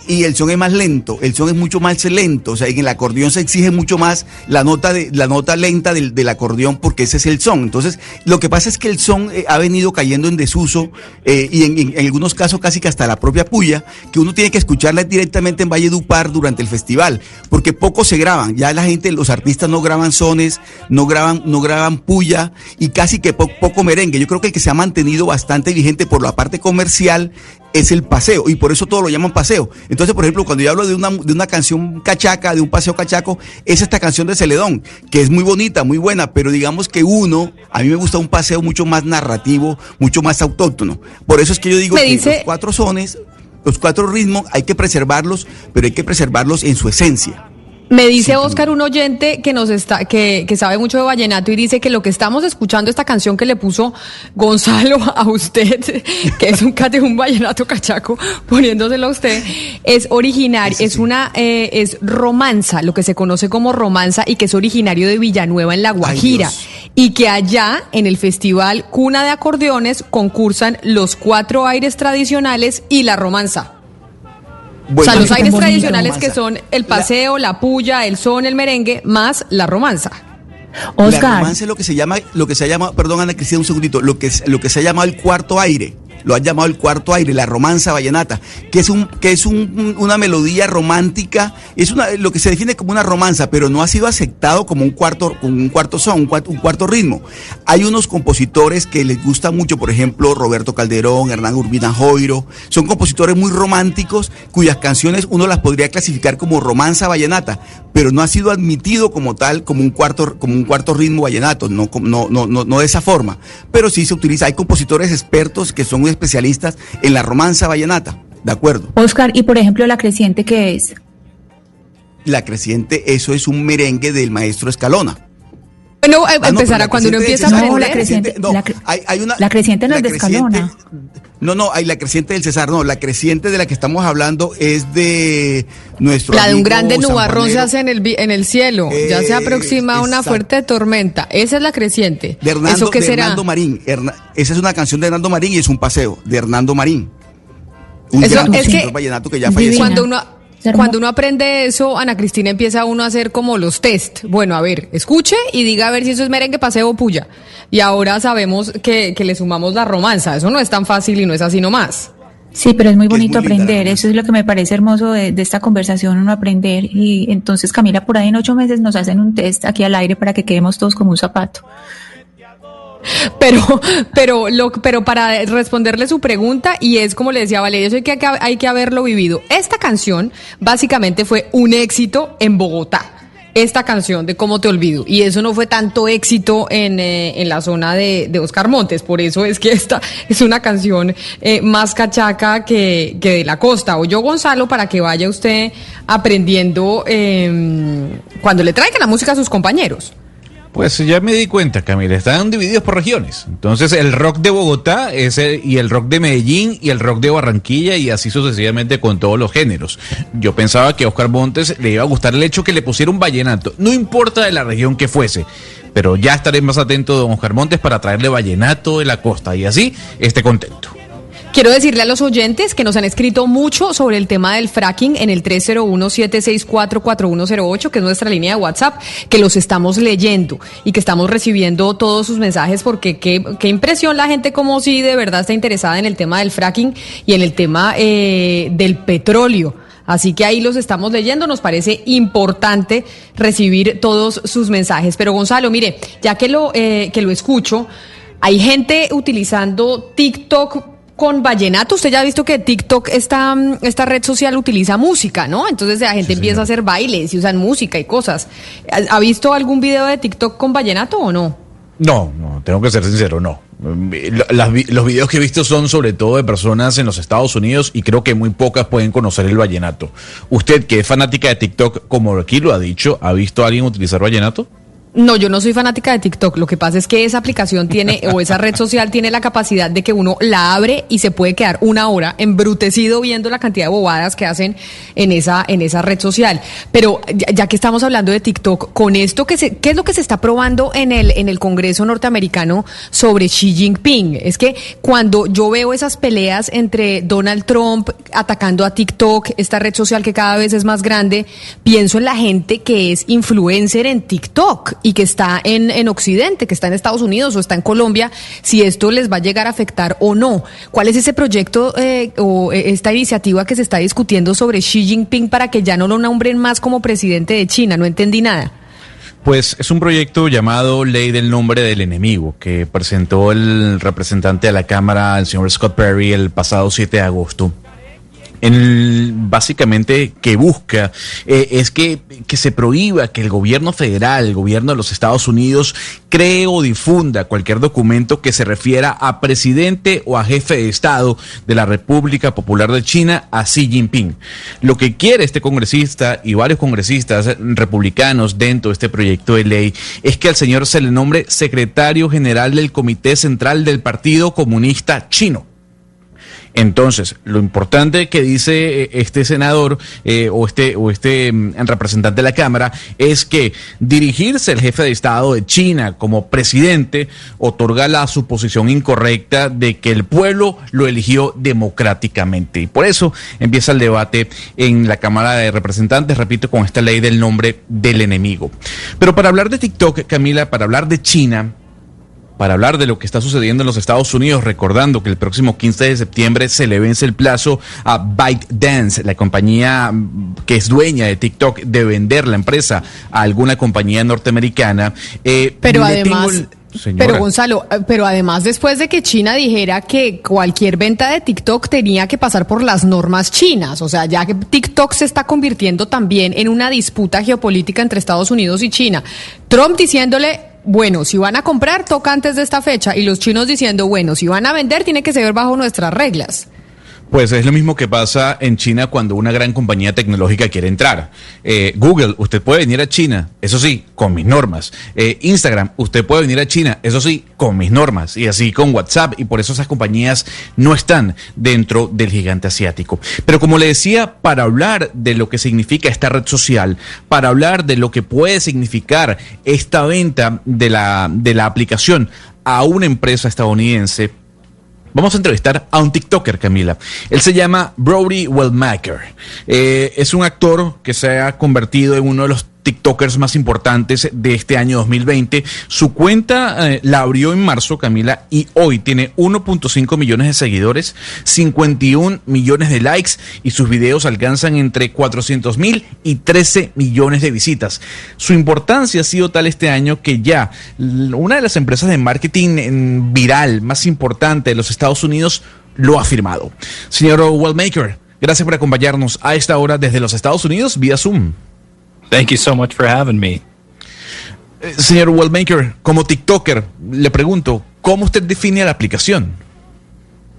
Y el son es más lento, el son es mucho más lento, o sea, en el acordeón se exige mucho más la nota de la nota lenta del, del acordeón porque ese es el son. Entonces, lo que pasa es que el son eh, ha venido cayendo en desuso eh, y en, algunos casos casi que hasta la propia puya, que uno tiene que escucharla directamente en Valle Dupar durante el festival, porque poco se graban, ya la gente, los artistas no graban sones, no graban, no graban puya y casi que po- poco merengue. Yo creo que el que se ha mantenido bastante vigente por la parte comercial es el paseo y por eso todo lo llaman paseo. Entonces, por ejemplo, cuando yo hablo de una, de una canción cachaca, de un paseo cachaco, es esta canción de Celedón, que es muy bonita, muy buena, pero digamos que uno, a mí me gusta un paseo mucho más narrativo, mucho más autóctono. Por eso es que yo digo Me que dice- los cuatro sones, los cuatro ritmos, hay que preservarlos, pero hay que preservarlos en su esencia. Me dice Oscar, un oyente que nos está, que, que sabe mucho de vallenato y dice que lo que estamos escuchando, esta canción que le puso Gonzalo [LAUGHS] a usted, que es un cate, un vallenato cachaco, poniéndoselo a usted, es original, es una, eh, es romanza, lo que se conoce como romanza y que es originario de Villanueva en La Guajira. Y que allá en el festival Cuna de Acordeones concursan los cuatro aires tradicionales y la romanza. O sea, los aires tradicionales que son el paseo, la puya, el son, el merengue, más la romanza. La Oscar, romanza es lo que se llama, lo que se llama, perdón Ana Cristina, un segundito, lo que, es- lo que se ha llamado el cuarto aire. Lo han llamado el cuarto aire, la romanza vallenata, que es un, que es un- un- una melodía romántica, es una, lo que se define como una romanza, pero no ha sido aceptado como un cuarto, como un cuarto son, un cuarto, un cuarto ritmo. Hay unos compositores que les gusta mucho, por ejemplo, Roberto Calderón, Hernán Urbina Joiro, son compositores muy románticos cuyas canciones uno las podría clasificar como romanza vallenata, pero no ha sido admitido como tal, como un cuarto, como un cuarto ritmo vallenato, no, no, no, no, no de esa forma. Pero sí se utiliza, hay compositores expertos que son especialistas en la romanza vallenata, ¿de acuerdo? Oscar, y por ejemplo la creciente que es. La creciente, eso es un merengue del maestro Escalona. Bueno, Ah, no, empezará cuando uno empieza a No, aprender. la creciente, no, la, hay- hay una- la creciente no la es de creciente- Escalona. No, no, hay la creciente del César, no, la creciente de la que estamos hablando es de nuestro La de un grande nubarrón se hace en el, en el cielo. ya se Eh, aproxima una exacto. fuerte tormenta. Esa es la creciente. de Hernando, ¿Eso qué de será? Hernando Marín. Herna- esa es una canción de Hernando Marín y es un paseo de Hernando Marín. Un Eso gran es que- vallenato que ya falleció. Cuando uno, cuando uno aprende eso, Ana Cristina empieza uno a hacer como los test. Bueno, a ver, escuche y diga a ver si eso es merengue, paseo o puya. Y ahora sabemos que, que le sumamos la romanza. Eso no es tan fácil y no es así nomás. Sí, pero es muy bonito aprender. Eso es lo que me parece hermoso de, de, esta conversación, uno aprender. Y entonces, Camila, por ahí en ocho meses nos hacen un test aquí al aire para que quedemos todos como un zapato. [LAUGHS] Pero, pero, lo, pero para responderle su pregunta, y es como le decía Valeria, eso hay que, hay que haberlo vivido. Esta canción básicamente fue un éxito en Bogotá esta canción de Cómo te olvido. Y eso no fue tanto éxito en, eh, en la zona de, de, Oscar Montes. Por eso es que esta es una canción eh, más cachaca que, que, de la costa. O yo, Gonzalo, para que vaya usted aprendiendo eh, cuando le traiga la música a sus compañeros. Pues ya me di cuenta, Camila, están divididos por regiones. Entonces el rock de Bogotá es y el rock de Medellín y el rock de Barranquilla y así sucesivamente con todos los géneros. Yo pensaba que a Oscar Montes le iba a gustar el hecho que le pusiera un vallenato, no importa de la región que fuese, pero ya estaré más atento don Oscar Montes para traerle vallenato de la costa y así esté contento. Quiero decirle a los oyentes que nos han escrito mucho sobre el tema del fracking en el 301-764-4108, que es nuestra línea de WhatsApp, que los estamos leyendo y que estamos recibiendo todos sus mensajes porque qué, qué impresión la gente como si de verdad está interesada en el tema del fracking y en el tema eh, del petróleo. Así que ahí los estamos leyendo, nos parece importante recibir todos sus mensajes. Pero Gonzalo, mire, ya que lo, eh, que lo escucho, hay gente utilizando TikTok con vallenato. Usted ya ha visto que TikTok, esta, esta red social, utiliza música, ¿no? Entonces la gente sí, empieza a hacer bailes y usan música y cosas. ¿Ha visto algún video de TikTok con vallenato o no? No, no, tengo que ser sincero, no. Las, los videos que he visto son sobre todo de personas en los Estados Unidos y creo que muy pocas pueden conocer el vallenato. Usted, que es fanática de TikTok, como aquí lo ha dicho, ¿ha visto a alguien utilizar vallenato? No, yo no soy fanática de TikTok. Lo que pasa es que esa aplicación tiene, o esa red social tiene la capacidad de que uno la abre y se puede quedar una hora embrutecido viendo la cantidad de bobadas que hacen en esa, en esa red social. Pero ya, que estamos hablando de TikTok, con esto que se, ¿qué es lo que se está probando en el, en el Congreso norteamericano sobre Xi Jinping? Es que cuando yo veo esas peleas entre Donald Trump atacando a TikTok, esta red social que cada vez es más grande, pienso en la gente que es influencer en TikTok y que está en, en Occidente, que está en Estados Unidos o está en Colombia, si esto les va a llegar a afectar o no. ¿Cuál es ese proyecto eh, o esta iniciativa que se está discutiendo sobre Xi Jinping para que ya no lo nombren más como presidente de China? No entendí nada. Pues es un proyecto llamado Ley del Nombre del Enemigo, que presentó el representante de la Cámara, el señor Scott Perry, el pasado 7 de agosto en básicamente que busca eh, es que, que, se prohíba que el gobierno federal, el gobierno de los Estados Unidos, cree o difunda cualquier documento que se refiera a presidente o a jefe de Estado de la República Popular de China, a Xi Jinping. Lo que quiere este congresista y varios congresistas republicanos dentro de este proyecto de ley es que al señor se le nombre secretario general del Comité Central del Partido Comunista Chino. Entonces, lo importante que dice este senador eh, o este, o este mm, representante de la Cámara es que dirigirse al jefe de Estado de China como presidente otorga la suposición incorrecta de que el pueblo lo eligió democráticamente. Y por eso empieza el debate en la Cámara de Representantes, repito, con esta ley del nombre del enemigo. Pero para hablar de TikTok, Camila, para hablar de China, para hablar de lo que está sucediendo en los Estados Unidos, recordando que el próximo 15 de septiembre se le vence el plazo a ByteDance, la compañía que es dueña de TikTok, de vender la empresa a alguna compañía norteamericana. Eh, pero además... Señora. Pero Gonzalo, pero además después de que China dijera que cualquier venta de TikTok tenía que pasar por las normas chinas, o sea, ya que TikTok se está convirtiendo también en una disputa geopolítica entre Estados Unidos y China. Trump diciéndole bueno, si van a comprar, toca antes de esta fecha. Y los chinos diciendo, bueno, si van a vender, tiene que ser bajo nuestras reglas. Pues es lo mismo que pasa en China cuando una gran compañía tecnológica quiere entrar. Eh, Google, usted puede venir a China, eso sí, con mis normas. Eh, Instagram, usted puede venir a China, eso sí, con mis normas. Y así con WhatsApp, y por eso esas compañías no están dentro del gigante asiático. Pero como le decía, para hablar de lo que significa esta red social, para hablar de lo que puede significar esta venta de la, de la aplicación a una empresa estadounidense, Vamos a entrevistar a un TikToker, Camila. Él se llama Brody Wellmaker. Eh, es un actor que se ha convertido en uno de los TikTokers más importantes de este año 2020. Su cuenta eh, la abrió en marzo, Camila, y hoy tiene 1.5 millones de seguidores, 51 millones de likes y sus videos alcanzan entre 400 mil y 13 millones de visitas. Su importancia ha sido tal este año que ya una de las empresas de marketing viral más importante de los Estados Unidos lo ha firmado. Señor Wellmaker, gracias por acompañarnos a esta hora desde los Estados Unidos vía Zoom. Thank you so much for having me. Eh, señor Wellmaker, como TikToker, le pregunto, ¿cómo usted define la aplicación?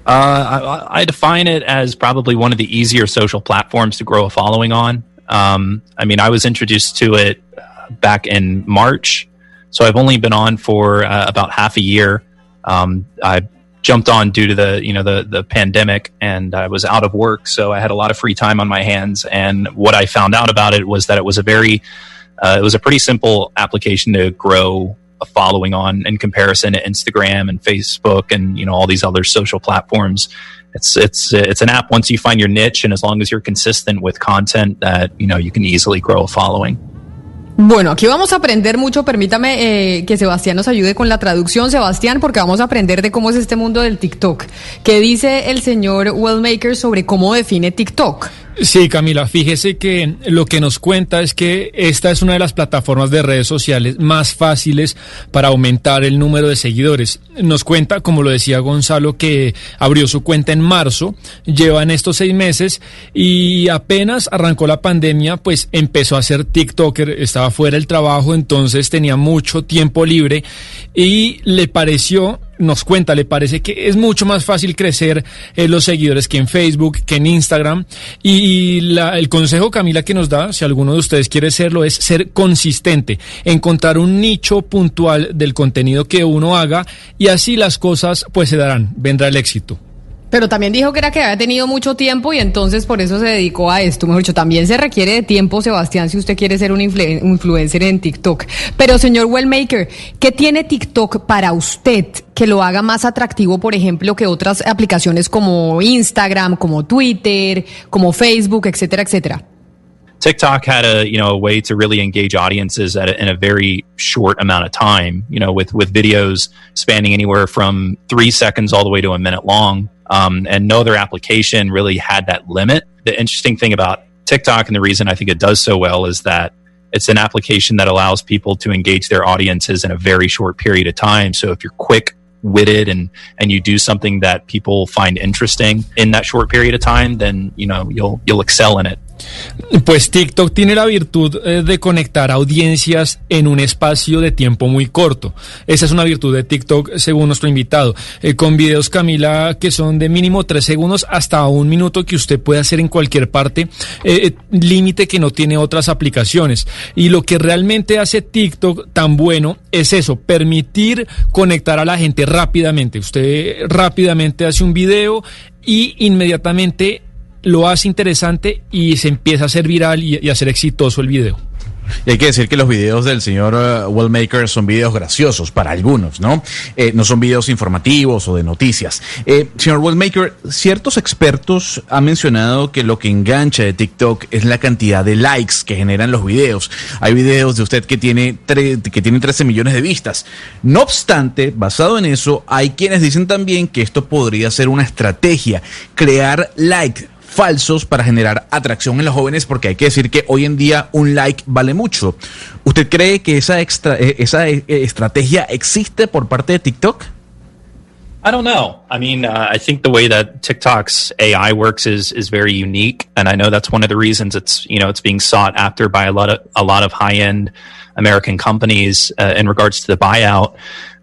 Uh, I, I, define it as probably one of the easier social platforms to grow a following on. Um, I mean, I was introduced to it uh, back in March, so I've only been on for uh, about half a year. Um, I jumped on due to the you know the the pandemic and I was out of work so I had a lot of free time on my hands. And what I found out about it was that it was a very uh, it was a pretty simple application to grow a following on in comparison to Instagram and Facebook and you know all these other social platforms. It's it's it's an app once you find your niche and as long as you're consistent with content that you know you can easily grow a following Bueno, aquí vamos a aprender mucho. Permítame eh, que Sebastián nos ayude con la traducción, Sebastián, porque vamos a aprender de cómo es este mundo del TikTok. ¿Qué dice el señor Wellmaker sobre cómo define TikTok? Sí, Camila, fíjese que lo que nos cuenta es que esta es una de las plataformas de redes sociales más fáciles para aumentar el número de seguidores. Nos cuenta, como lo decía Gonzalo, que abrió su cuenta en marzo, lleva en estos seis meses y apenas arrancó la pandemia, pues empezó a ser TikToker, estaba fuera del trabajo, entonces tenía mucho tiempo libre y le pareció nos cuenta, le parece que es mucho más fácil crecer eh, los seguidores que en Facebook, que en Instagram. Y la, el consejo, Camila, que nos da, si alguno de ustedes quiere serlo, es ser consistente, encontrar un nicho puntual del contenido que uno haga y así las cosas pues se darán, vendrá el éxito. Pero también dijo que era que había tenido mucho tiempo y entonces por eso se dedicó a esto. Mejor dicho, también se requiere de tiempo, Sebastián, si usted quiere ser un influencer en TikTok. Pero señor Wellmaker, ¿qué tiene TikTok para usted que lo haga más atractivo, por ejemplo, que otras aplicaciones como Instagram, como Twitter, como Facebook, etcétera, etcétera? TikTok had a you know a way to really engage audiences at a, in a very short amount of time. You know, with with videos spanning anywhere from three seconds all the way to a minute long. Um, and no other application really had that limit. The interesting thing about TikTok and the reason I think it does so well is that it's an application that allows people to engage their audiences in a very short period of time. So if you're quick witted and and you do something that people find interesting in that short period of time, then you know you'll you'll excel in it. Pues TikTok tiene la virtud eh, de conectar audiencias en un espacio de tiempo muy corto. Esa es una virtud de TikTok según nuestro invitado. Eh, con videos, Camila, que son de mínimo tres segundos hasta un minuto que usted puede hacer en cualquier parte, eh, límite que no tiene otras aplicaciones. Y lo que realmente hace TikTok tan bueno es eso, permitir conectar a la gente rápidamente. Usted rápidamente hace un video y inmediatamente lo hace interesante y se empieza a hacer viral y, a ser exitoso el video. Y hay que decir que los videos del señor uh, Wellmaker son videos graciosos para algunos, ¿no? Eh, no son videos informativos o de noticias. Eh, señor Wellmaker, ciertos expertos han mencionado que lo que engancha de TikTok es la cantidad de likes que generan los videos. Hay videos de usted que tiene, que tiene 13 millones de vistas. No obstante, basado en eso, hay quienes dicen también que esto podría ser una estrategia, crear likes falsos para generar atracción en los jóvenes, porque hay que decir que hoy en día un like vale mucho. ¿Usted cree que esa, extra, eh, esa eh, estrategia existe por parte de TikTok? I don't know. I mean, uh, I think the way that TikTok's AI works is is very unique, and I know that's one of the reasons it's you know it's being sought after by a lot of a lot of high end American companies uh, in regards to the buyout.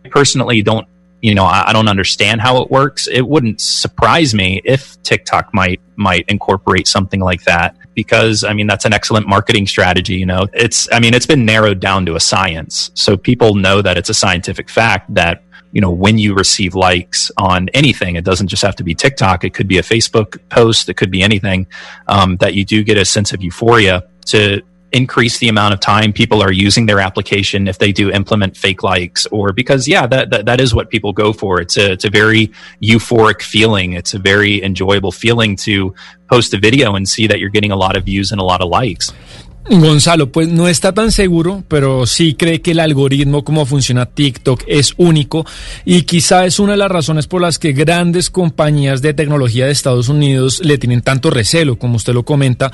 Personally, don't you know, I, I, don't understand how it works. It wouldn't surprise me if TikTok might might incorporate something like that because I mean that's an excellent marketing strategy. You know, it's I mean it's been narrowed down to a science, so people know that it's a scientific fact that you know when you receive likes on anything, it doesn't just have to be TikTok. It could be a Facebook post. It could be anything um, that you do get a sense of euphoria to increase the amount of time people are using their application if they do implement fake likes or because yeah that, that that is what people go for. It's a it's a very euphoric feeling. It's a very enjoyable feeling to post a video and see that you're getting a lot of views and a lot of likes Gonzalo, pues no está tan seguro, pero sí cree que el algoritmo, como funciona TikTok, es único y quizá es una de las razones por las que grandes compañías de tecnología de Estados Unidos le tienen tanto recelo, como usted lo comenta.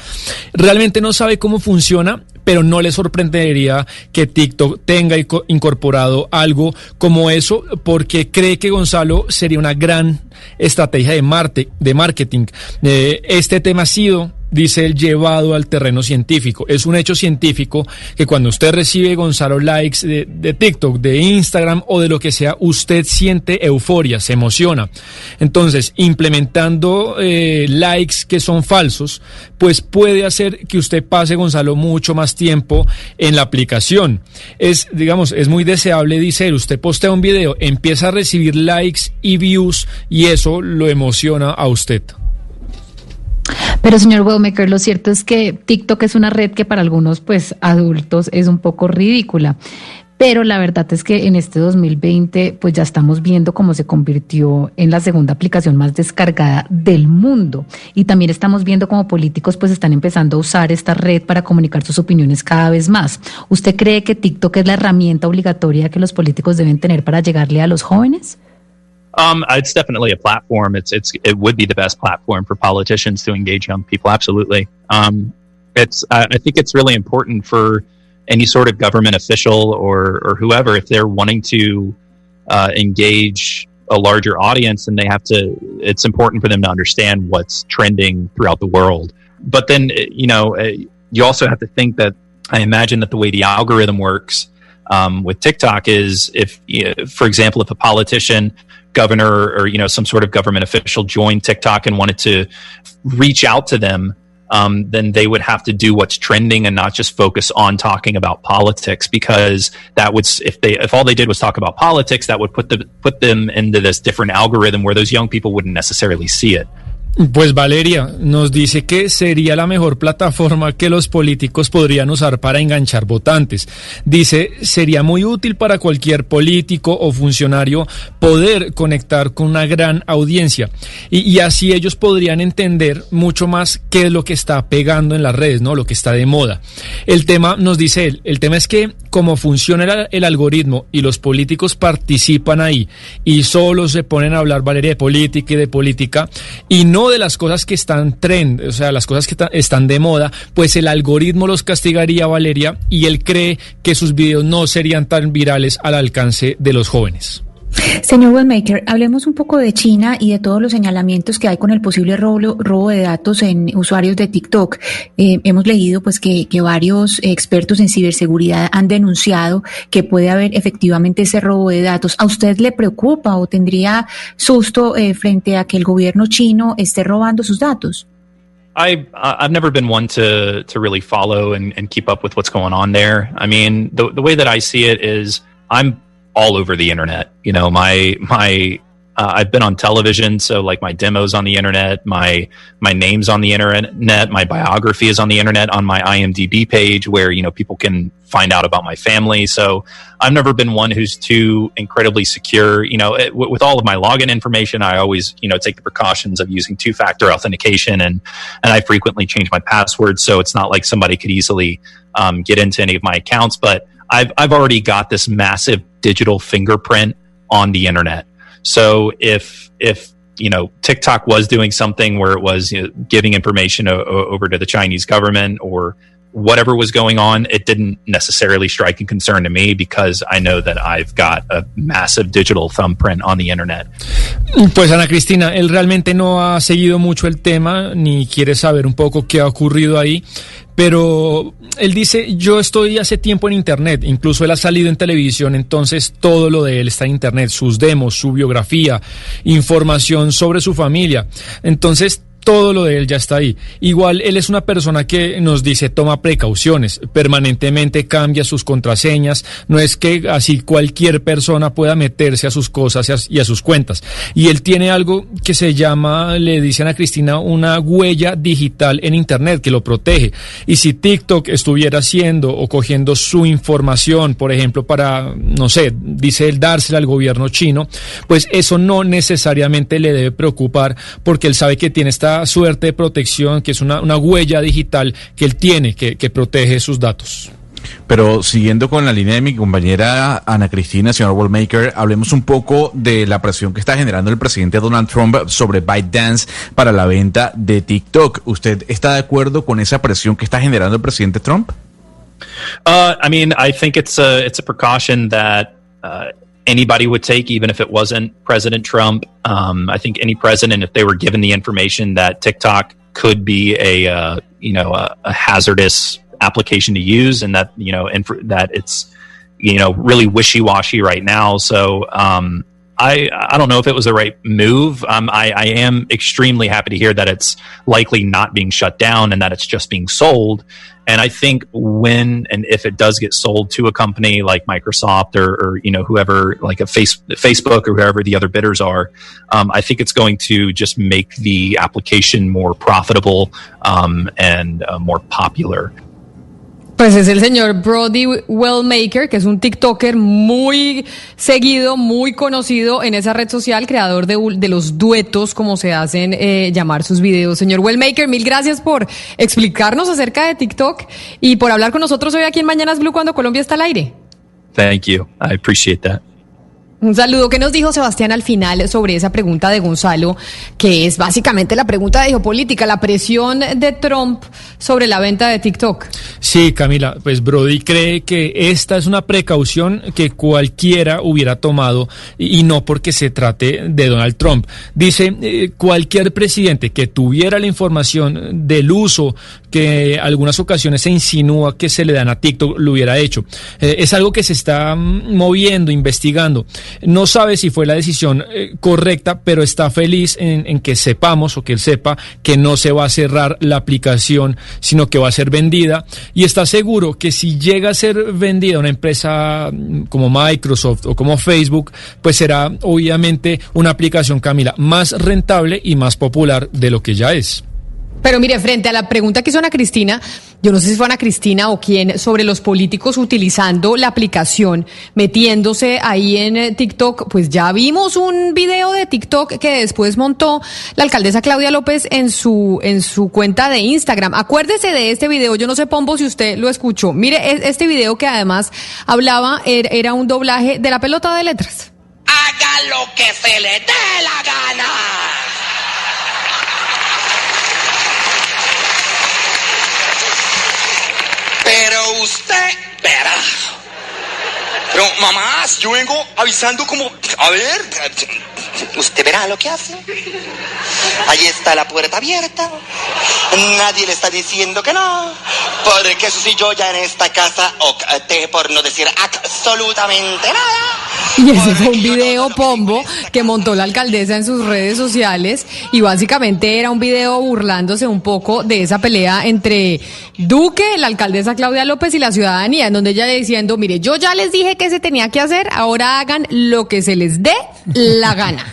Realmente no sabe cómo funciona, pero no le sorprendería que TikTok tenga incorporado algo como eso, porque cree que Gonzalo sería una gran estrategia de, de marketing. Eh, este tema ha sido dice el llevado al terreno científico. Es un hecho científico que cuando usted recibe, Gonzalo, likes de, TikTok, de Instagram o de lo que sea, usted siente euforia, se emociona. Entonces, implementando eh, likes que son falsos, pues puede hacer que usted pase, Gonzalo, mucho más tiempo en la aplicación. Es, digamos, es muy deseable, dice él, usted postea un video, empieza a recibir likes y views y eso lo emociona a usted. Pero señor Wellmaker, lo cierto es que TikTok es una red que para algunos pues adultos es un poco ridícula. Pero la verdad es que en este 2020 pues ya estamos viendo cómo se convirtió en la segunda aplicación más descargada del mundo. Y también estamos viendo cómo políticos pues están empezando a usar esta red para comunicar sus opiniones cada vez más. ¿Usted cree que TikTok es la herramienta obligatoria que los políticos deben tener para llegarle a los jóvenes? Um, it's definitely a platform. It's it's it would be the best platform for politicians to engage young people. Absolutely. Um, it's I, I think it's really important for any sort of government official or or whoever if they're wanting to uh, engage a larger audience, and they have to. It's important for them to understand what's trending throughout the world. But then you know uh, you also have to think that I imagine that the way the algorithm works um, with TikTok is if, for example, if a politician governor or you know some sort of government official joined TikTok and wanted to reach out to them, um, then they would have to do what's trending and not just focus on talking about politics because that would if they if all they did was talk about politics, that would put the put them into this different algorithm where those young people wouldn't necessarily see it. Pues Valeria nos dice que sería la mejor plataforma que los políticos podrían usar para enganchar votantes. Dice, sería muy útil para cualquier político o funcionario poder conectar con una gran audiencia y, así ellos podrían entender mucho más qué es lo que está pegando en las redes, ¿no? Lo que está de moda. El tema, nos dice él, el tema es que como funciona el, el algoritmo y los políticos participan ahí y solo se ponen a hablar, Valeria, de política y de política y no de las cosas que están trend, o sea, las cosas que están de moda, pues el algoritmo los castigaría, Valeria, y él cree que sus videos no serían tan virales al alcance de los jóvenes. Señor Wellmaker, hablemos un poco de China y de todos los señalamientos que hay con el posible robo, de datos en usuarios de TikTok. Eh, hemos leído pues que, varios expertos en ciberseguridad han denunciado que puede haber efectivamente ese robo de datos. ¿A usted le preocupa o tendría susto eh, frente a que el gobierno chino esté robando sus datos? I've never been one to really follow and, keep up with what's going on there. I mean, the way that I see it is I'm all over the internet. You know, my my uh, I've been on television, so like my demos on the internet, my my name's on the internet, my biography is on the internet on my IMDb page, where you know people can find out about my family. So I've never been one who's too incredibly secure. You know, it, with all of my login information, I always you know take the precautions of using two factor authentication, and and I frequently change my password, so it's not like somebody could easily um, get into any of my accounts, but I've I've already got this massive digital fingerprint on the internet. So if if you know TikTok was doing something where it was you know, giving information o- over to the Chinese government or whatever was going on, it didn't necessarily strike a concern to me because I know that I've got a massive digital thumbprint on the internet. Pues Ana Cristina, él realmente no ha seguido mucho el tema ni quiere saber un poco qué ha ocurrido ahí, pero él dice, yo estoy hace tiempo en Internet, incluso él ha salido en televisión, entonces todo lo de él está en Internet, sus demos, su biografía, información sobre su familia. Entonces todo lo de él ya está ahí. Igual él es una persona que nos dice toma precauciones, permanentemente cambia sus contraseñas, no es que así cualquier persona pueda meterse a sus cosas y a, sus cuentas. Y él tiene algo que se llama, le dicen a Cristina, una huella digital en Internet que lo protege. Y si TikTok estuviera haciendo o cogiendo su información, por ejemplo, para, no sé, dice él, dársela al gobierno chino, pues eso no necesariamente le debe preocupar porque él sabe que tiene esta suerte de protección, que es una, una huella digital que él tiene, que, que protege sus datos. Pero siguiendo con la línea de mi compañera Ana Cristina, señor Wallmaker, hablemos un poco de la presión que está generando el presidente Donald Trump sobre ByteDance para la venta de TikTok. ¿Usted está de acuerdo con esa presión que está generando el presidente Trump? Uh, I mean, I think it's a it's a precaution that uh, anybody would take, even if it wasn't President Trump. Um, I think any president, if they were given the information that TikTok could be a uh, you know a, a, hazardous application to use, and that you know inf- that it's you know really wishy washy right now. So um, I I don't know if it was the right move. Um, I, I am extremely happy to hear that it's likely not being shut down and that it's just being sold. And I think when and if it does get sold to a company like Microsoft or, or you know whoever like a face, Facebook or whoever the other bidders are, um, I think it's going to just make the application more profitable um, and uh, more popular. Pues es el señor Brody Wellmaker, que es un TikToker muy seguido, muy conocido en esa red social, creador de, de los duetos, como se hacen eh, llamar sus videos. Señor Wellmaker, mil gracias por explicarnos acerca de TikTok y por hablar con nosotros hoy aquí en Mañanas Blue cuando Colombia está al aire. Thank you. I appreciate that. Un saludo. ¿Qué nos dijo Sebastián al final sobre esa pregunta de Gonzalo, que es básicamente la pregunta de geopolítica, la presión de Trump sobre la venta de TikTok? Sí, Camila, pues Brody cree que esta es una precaución que cualquiera hubiera tomado y, no porque se trate de Donald Trump. Dice, eh, cualquier presidente que tuviera la información del uso que algunas ocasiones se insinúa que se le dan a TikTok, lo hubiera hecho. Eh, es algo que se está mm, moviendo, investigando. No sabe si fue la decisión eh, correcta, pero está feliz en, en, que sepamos o que él sepa que no se va a cerrar la aplicación, sino que va a ser vendida. Y está seguro que si llega a ser vendida una empresa mm, como Microsoft o como Facebook, pues será obviamente una aplicación, Camila, más rentable y más popular de lo que ya es. Pero mire, frente a la pregunta que hizo Ana Cristina, yo no sé si fue Ana Cristina o quién, sobre los políticos utilizando la aplicación, metiéndose ahí en eh, TikTok, pues ya vimos un video de TikTok que después montó la alcaldesa Claudia López en su, en su cuenta de Instagram. Acuérdese de este video, yo no sé, Pombo, si usted lo escuchó. Mire, este video que además hablaba, er, era un doblaje de la pelota de letras. Haga lo que se le dé la gana. Pero usted verá. Pero mamás, yo vengo avisando como, a ver, usted verá lo que hace. Ahí está la puerta abierta. Nadie le está diciendo que no. Porque eso sí, yo ya en esta casa opté por no decir absolutamente nada. Y ese fue un video pombo que montó la alcaldesa en sus redes sociales y básicamente era un video burlándose un poco de esa pelea entre Duque, la alcaldesa Claudia López y la ciudadanía, en donde ella diciendo, mire, yo ya les dije que se tenía que hacer, ahora hagan lo que se les dé la [LAUGHS] gana.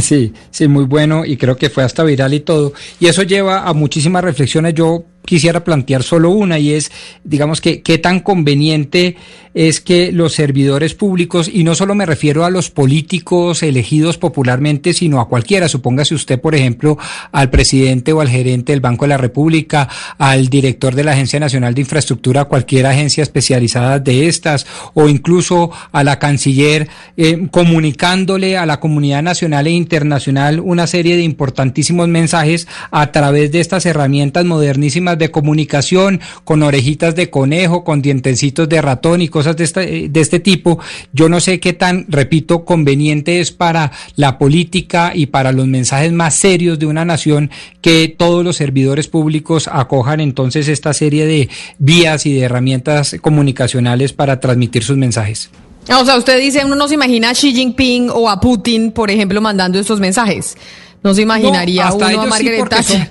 Sí, sí, muy bueno y creo que fue hasta viral y todo. Y eso lleva a muchísimas reflexiones. Yo quisiera plantear solo una y es, digamos que, qué tan conveniente es que los servidores públicos, y no solo me refiero a los políticos elegidos popularmente, sino a cualquiera, supóngase usted, por ejemplo, al presidente o al gerente del Banco de la República, al director de la Agencia Nacional de Infraestructura, cualquier agencia especializada de estas, o incluso a la canciller, eh, comunicándole a la comunidad nacional e internacional una serie de importantísimos mensajes a través de estas herramientas modernísimas de comunicación, con orejitas de conejo, con dientecitos de ratón y cosas de, esta, de este tipo. Yo no sé qué tan, repito, conveniente es para la política y para los mensajes más serios de una nación que todos los servidores públicos acojan entonces esta serie de vías y de herramientas comunicacionales para transmitir sus mensajes. O sea, usted dice, uno no se imagina a Xi Jinping o a Putin, por ejemplo, mandando estos mensajes. No se imaginaría hasta uno a sí, Margaret Thatcher.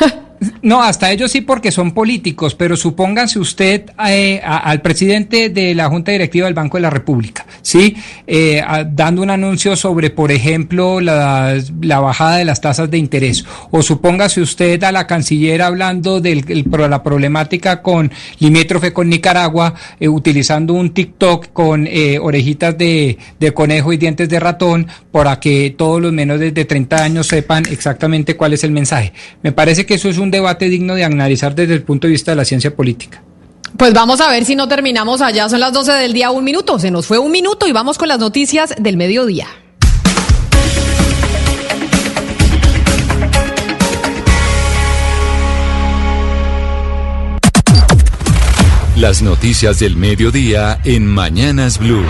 [LAUGHS] No, hasta ellos sí porque son políticos, pero supónganse usted eh, al presidente de la Junta Directiva del Banco de la República, ¿sí? Eh, dando un anuncio sobre, por ejemplo, la, la bajada de las tasas de interés. O supóngase usted a la canciller hablando de la problemática con limítrofe con Nicaragua, eh, utilizando un TikTok con eh, orejitas de, de conejo y dientes de ratón para que todos los menores de 30 años sepan exactamente cuál es el mensaje. Me parece que eso es un debate digno de analizar desde el punto de vista de la ciencia política. Pues vamos a ver si no terminamos allá. Son las 12 del día, un minuto. Se nos fue un minuto y vamos con las noticias del mediodía. Las noticias del mediodía en Mañanas Blue.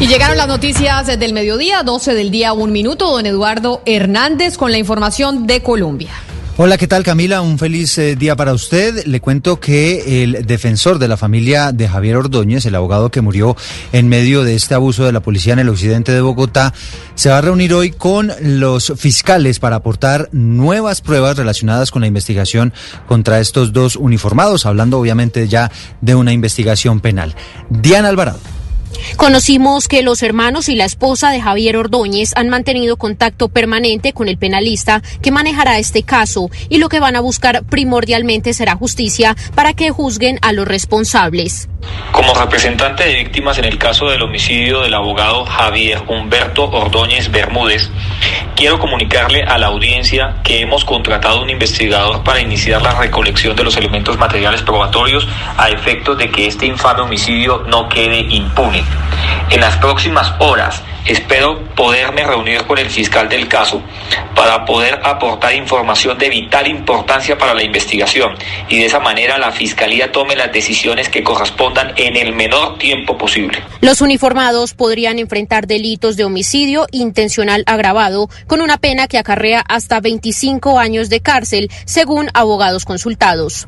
Y llegaron las noticias del mediodía, 12 del día, un minuto. Don Eduardo Hernández con la información de Colombia. Hola, ¿qué tal Camila? Un feliz eh, día para usted. Le cuento que el defensor de la familia de Javier Ordóñez, el abogado que murió en medio de este abuso de la policía en el occidente de Bogotá, se va a reunir hoy con los fiscales para aportar nuevas pruebas relacionadas con la investigación contra estos dos uniformados, hablando obviamente ya de una investigación penal. Diana Alvarado. Conocimos que los hermanos y la esposa de Javier Ordóñez han mantenido contacto permanente con el penalista que manejará este caso y lo que van a buscar primordialmente será justicia para que juzguen a los responsables. Como representante de víctimas en el caso del homicidio del abogado Javier Humberto Ordóñez Bermúdez, quiero comunicarle a la audiencia que hemos contratado un investigador para iniciar la recolección de los elementos materiales probatorios a efectos de que este infame homicidio no quede impune. En las próximas horas espero poderme reunir con el fiscal del caso para poder aportar información de vital importancia para la investigación y de esa manera la fiscalía tome las decisiones que correspondan en el menor tiempo posible. Los uniformados podrían enfrentar delitos de homicidio intencional agravado con una pena que acarrea hasta 25 años de cárcel, según abogados consultados.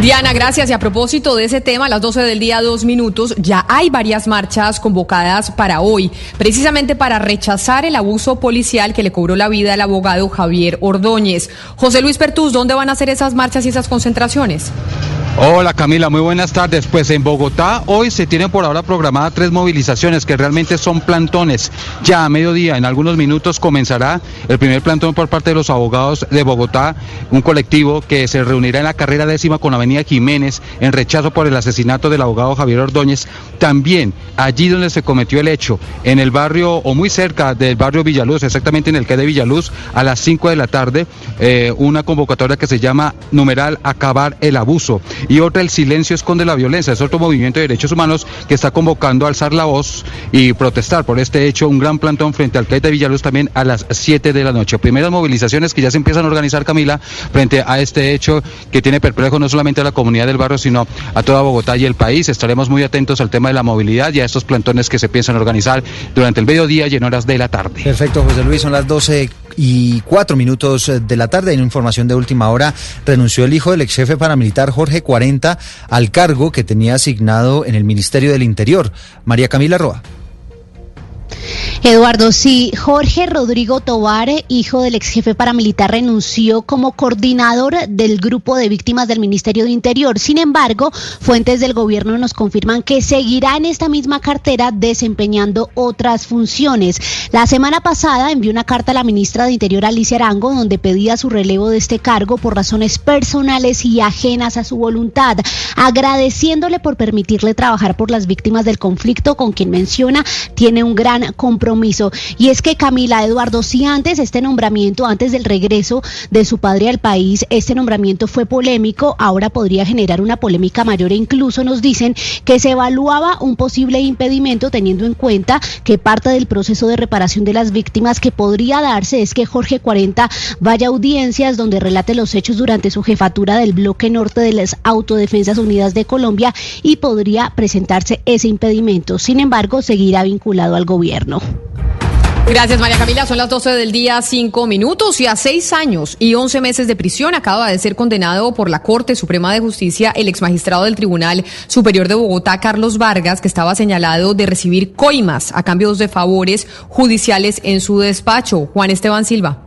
Diana, gracias. Y a propósito de ese tema, a las 12 del día, dos minutos, ya hay varias marchas convocadas para hoy, precisamente para rechazar el abuso policial que le cobró la vida al abogado Javier Ordóñez. José Luis Pertús, ¿dónde van a hacer esas marchas y esas concentraciones? Hola Camila, muy buenas tardes. Pues en Bogotá hoy se tienen por ahora programadas tres movilizaciones que realmente son plantones. Ya a mediodía, en algunos minutos, comenzará el primer plantón por parte de los abogados de Bogotá, un colectivo que se reunirá en la carrera décima con Avenida Jiménez en rechazo por el asesinato del abogado Javier Ordóñez. También allí donde se cometió el hecho, en el barrio o muy cerca del barrio Villaluz, exactamente en el que de Villaluz, a las 5 de la tarde, eh, una convocatoria que se llama numeral acabar el abuso y otra el silencio esconde la violencia. Es otro movimiento de derechos humanos que está convocando a alzar la voz y protestar por este hecho. Un gran plantón frente al CAI de Villaluz también a las 7 de la noche. Primeras movilizaciones que ya se empiezan a organizar, Camila, frente a este hecho que tiene perplejo no solamente a la comunidad del barrio, sino a toda Bogotá y el país. Estaremos muy atentos al tema de la movilidad y a estos plantones que se piensan organizar durante el mediodía y en horas de la tarde. Perfecto, José Luis, son las 12 y 4 minutos eh, de la tarde. En información de última hora, renunció el hijo del ex jefe paramilitar Jorge 40 al cargo que tenía asignado en el Ministerio del Interior. María Camila Roa. Eduardo, sí, Jorge Rodrigo Tobar, hijo del ex jefe paramilitar, renunció como coordinador del grupo de víctimas del Ministerio de Interior. Sin embargo, fuentes del gobierno nos confirman que seguirá en esta misma cartera desempeñando otras funciones. La semana pasada envió una carta a la ministra de Interior, Alicia Arango, donde pedía su relevo de este cargo por razones personales y ajenas a su voluntad, agradeciéndole por permitirle trabajar por las víctimas del conflicto, con quien menciona tiene un gran compromiso. Y es que Camila Eduardo, si antes este nombramiento, antes del regreso de su padre al país, este nombramiento fue polémico, ahora podría generar una polémica mayor e incluso nos dicen que se evaluaba un posible impedimento teniendo en cuenta que parte del proceso de reparación de las víctimas que podría darse es que Jorge 40 vaya a audiencias donde relate los hechos durante su jefatura del bloque norte de las Autodefensas Unidas de Colombia y podría presentarse ese impedimento. Sin embargo, seguirá vinculado al gobierno. Gracias, María Camila. Son las 12 del día, 5 minutos y a 6 años y 11 meses de prisión acaba de ser condenado por la Corte Suprema de Justicia el exmagistrado del Tribunal Superior de Bogotá, Carlos Vargas, que estaba señalado de recibir coimas a cambios de favores judiciales en su despacho. Juan Esteban Silva.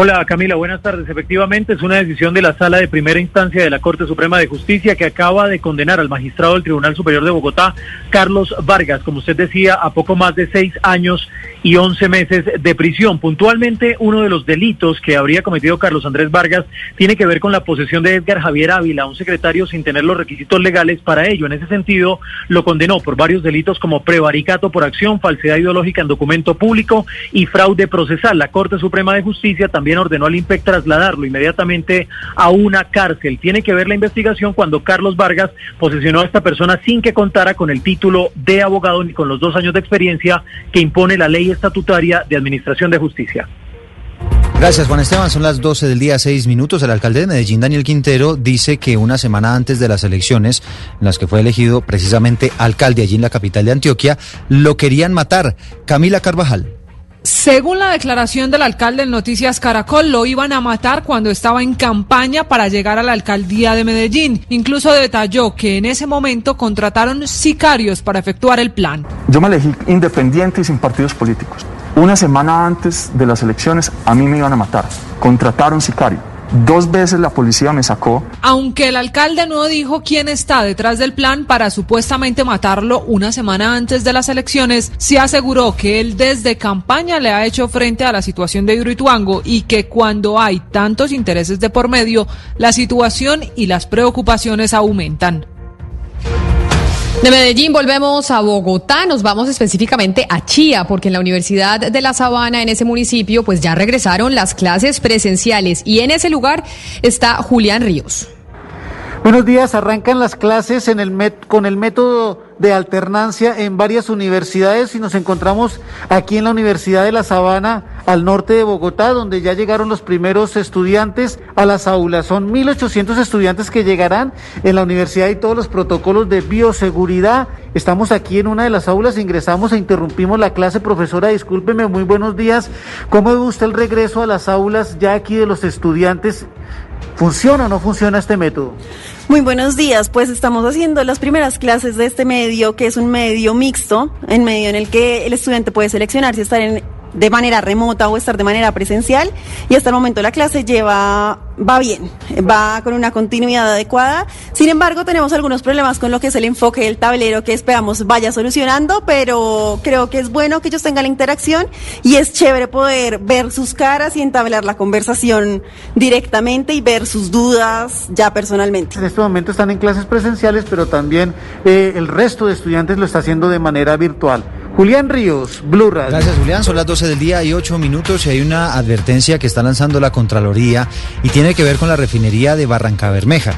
Hola Camila, buenas tardes. Efectivamente es una decisión de la Sala de Primera Instancia de la Corte Suprema de Justicia que acaba de condenar al magistrado del Tribunal Superior de Bogotá, Carlos Vargas, como usted decía, a poco más de seis años y once meses de prisión. Puntualmente, uno de los delitos que habría cometido Carlos Andrés Vargas tiene que ver con la posesión de Edgar Javier Ávila, un secretario sin tener los requisitos legales para ello. En ese sentido, lo condenó por varios delitos como prevaricato por acción, falsedad ideológica en documento público y fraude procesal. La Corte Suprema de Justicia también ordenó al IMPEC trasladarlo inmediatamente a una cárcel. Tiene que ver la investigación cuando Carlos Vargas posesionó a esta persona sin que contara con el título de abogado ni con los dos años de experiencia que impone la ley estatutaria de administración de justicia. Gracias, Juan Esteban. Son las 12 del día, 6 minutos. El alcalde de Medellín, Daniel Quintero, dice que una semana antes de las elecciones, en las que fue elegido precisamente alcalde allí en la capital de Antioquia, lo querían matar. Camila Carvajal. Según la declaración del alcalde en Noticias Caracol, lo iban a matar cuando estaba en campaña para llegar a la alcaldía de Medellín. Incluso detalló que en ese momento contrataron sicarios para efectuar el plan. Yo me elegí independiente y sin partidos políticos. Una semana antes de las elecciones a mí me iban a matar. Contrataron sicario. Dos veces la policía me sacó. Aunque el alcalde no dijo quién está detrás del plan para supuestamente matarlo una semana antes de las elecciones, se aseguró que él desde campaña le ha hecho frente a la situación de Hidroituango y que cuando hay tantos intereses de por medio, la situación y las preocupaciones aumentan. De Medellín volvemos a Bogotá, nos vamos específicamente a Chía, porque en la Universidad de La Sabana, en ese municipio, pues ya regresaron las clases presenciales y en ese lugar está Julián Ríos. Buenos días, arrancan las clases en el met con el método de alternancia en varias universidades y nos encontramos aquí en la Universidad de La Sabana, al norte de Bogotá, donde ya llegaron los primeros estudiantes a las aulas. Son 1.800 estudiantes que llegarán en la universidad y todos los protocolos de bioseguridad. Estamos aquí en una de las aulas, ingresamos e interrumpimos la clase. Profesora, discúlpeme, muy buenos días. ¿Cómo ve usted el regreso a las aulas ya aquí de los estudiantes? ¿Funciona o no funciona este método? Muy buenos días, pues estamos haciendo las primeras clases de este medio, que es un medio mixto, en medio en el que el estudiante puede seleccionar si estar en de manera remota o estar de manera presencial y hasta el momento la clase lleva va bien, va con una continuidad adecuada. Sin embargo, tenemos algunos problemas con lo que es el enfoque del tablero que esperamos vaya solucionando, pero creo que es bueno que ellos tengan la interacción y es chévere poder ver sus caras y entablar la conversación directamente y ver sus dudas ya personalmente. En este momento están en clases presenciales, pero también eh, el resto de estudiantes lo está haciendo de manera virtual. Julián Ríos, Blue Radio. Gracias, Julián. Son las 12 del día y 8 minutos y hay una advertencia que está lanzando la Contraloría y tiene que ver con la refinería de Barranca Bermeja.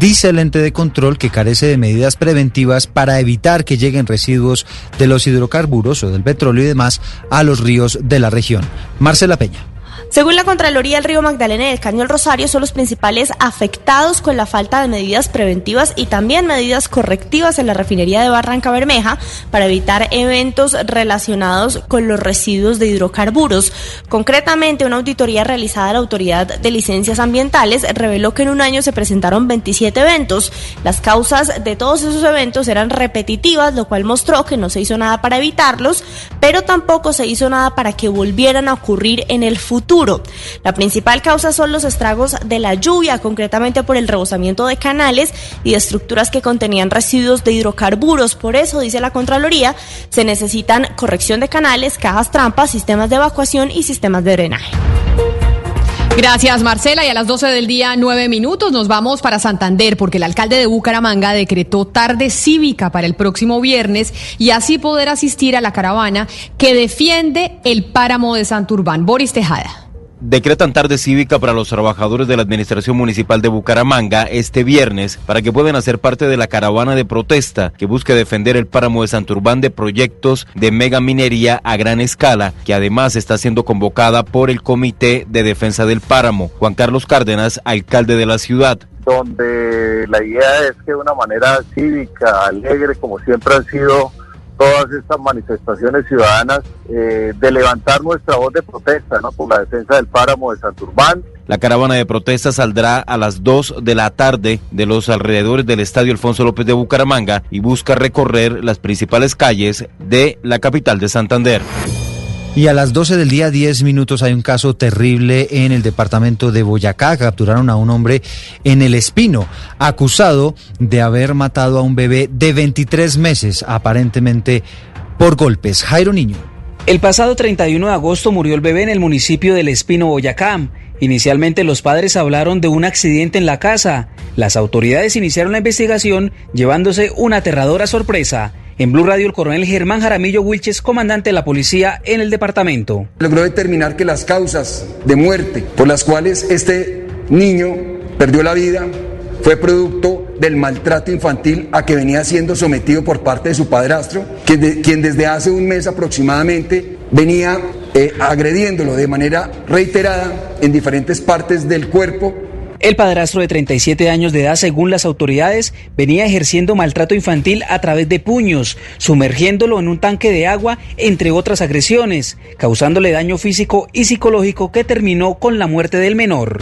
Dice el ente de control que carece de medidas preventivas para evitar que lleguen residuos de los hidrocarburos o del petróleo y demás a los ríos de la región. Marcela Peña. Según la Contraloría, el río Magdalena y el Caño Rosario son los principales afectados con la falta de medidas preventivas y también medidas correctivas en la refinería de Barranca Bermeja para evitar eventos relacionados con los residuos de hidrocarburos. Concretamente, una auditoría realizada a la Autoridad de Licencias Ambientales reveló que en un año se presentaron 27 eventos. Las causas de todos esos eventos eran repetitivas, lo cual mostró que no se hizo nada para evitarlos, pero tampoco se hizo nada para que volvieran a ocurrir en el futuro. La principal causa son los estragos de la lluvia, concretamente por el rebosamiento de canales y de estructuras que contenían residuos de hidrocarburos. Por eso, dice la Contraloría, se necesitan corrección de canales, cajas trampas, sistemas de evacuación y sistemas de drenaje. Gracias, Marcela. Y a las 12 del día, nueve minutos, nos vamos para Santander, porque el alcalde de Bucaramanga decretó tarde cívica para el próximo viernes y así poder asistir a la caravana que defiende el páramo de Santurbán. Boris Tejada. Decretan tarde cívica para los trabajadores de la Administración Municipal de Bucaramanga este viernes para que puedan hacer parte de la caravana de protesta que busca defender el páramo de Santurbán de proyectos de mega minería a gran escala, que además está siendo convocada por el Comité de Defensa del Páramo. Juan Carlos Cárdenas, alcalde de la ciudad donde la idea es que de una manera cívica, alegre, como siempre han sido todas estas manifestaciones ciudadanas eh, de levantar nuestra voz de protesta por la defensa del páramo de Santurbán. La caravana de protesta saldrá a las 2 de la tarde de los alrededores del Estadio Alfonso López de Bucaramanga y busca recorrer las principales calles de la capital de Santander. Y a las 12 del día, 10 minutos, hay un caso terrible en el departamento de Boyacá. Capturaron a un hombre en el Espino, acusado de haber matado a un bebé de 23 meses, aparentemente por golpes. Jairo Niño. El pasado 31 de agosto murió el bebé en el municipio del Espino, Boyacá. Inicialmente los padres hablaron de un accidente en la casa. Las autoridades iniciaron la investigación llevándose una aterradora sorpresa. En Blue Radio, el coronel Germán Jaramillo Wilches, comandante de la policía en el departamento. Logró determinar que las causas de muerte por las cuales este niño perdió la vida fue producto del maltrato infantil a que venía siendo sometido por parte de su padrastro, quien, quien desde hace un mes aproximadamente venía eh, agrediéndolo de manera reiterada en diferentes partes del cuerpo el padrastro de 37 años de edad, según las autoridades, venía ejerciendo maltrato infantil a través de puños, sumergiéndolo en un tanque de agua, entre otras agresiones, causándole daño físico y psicológico que terminó con la muerte del menor.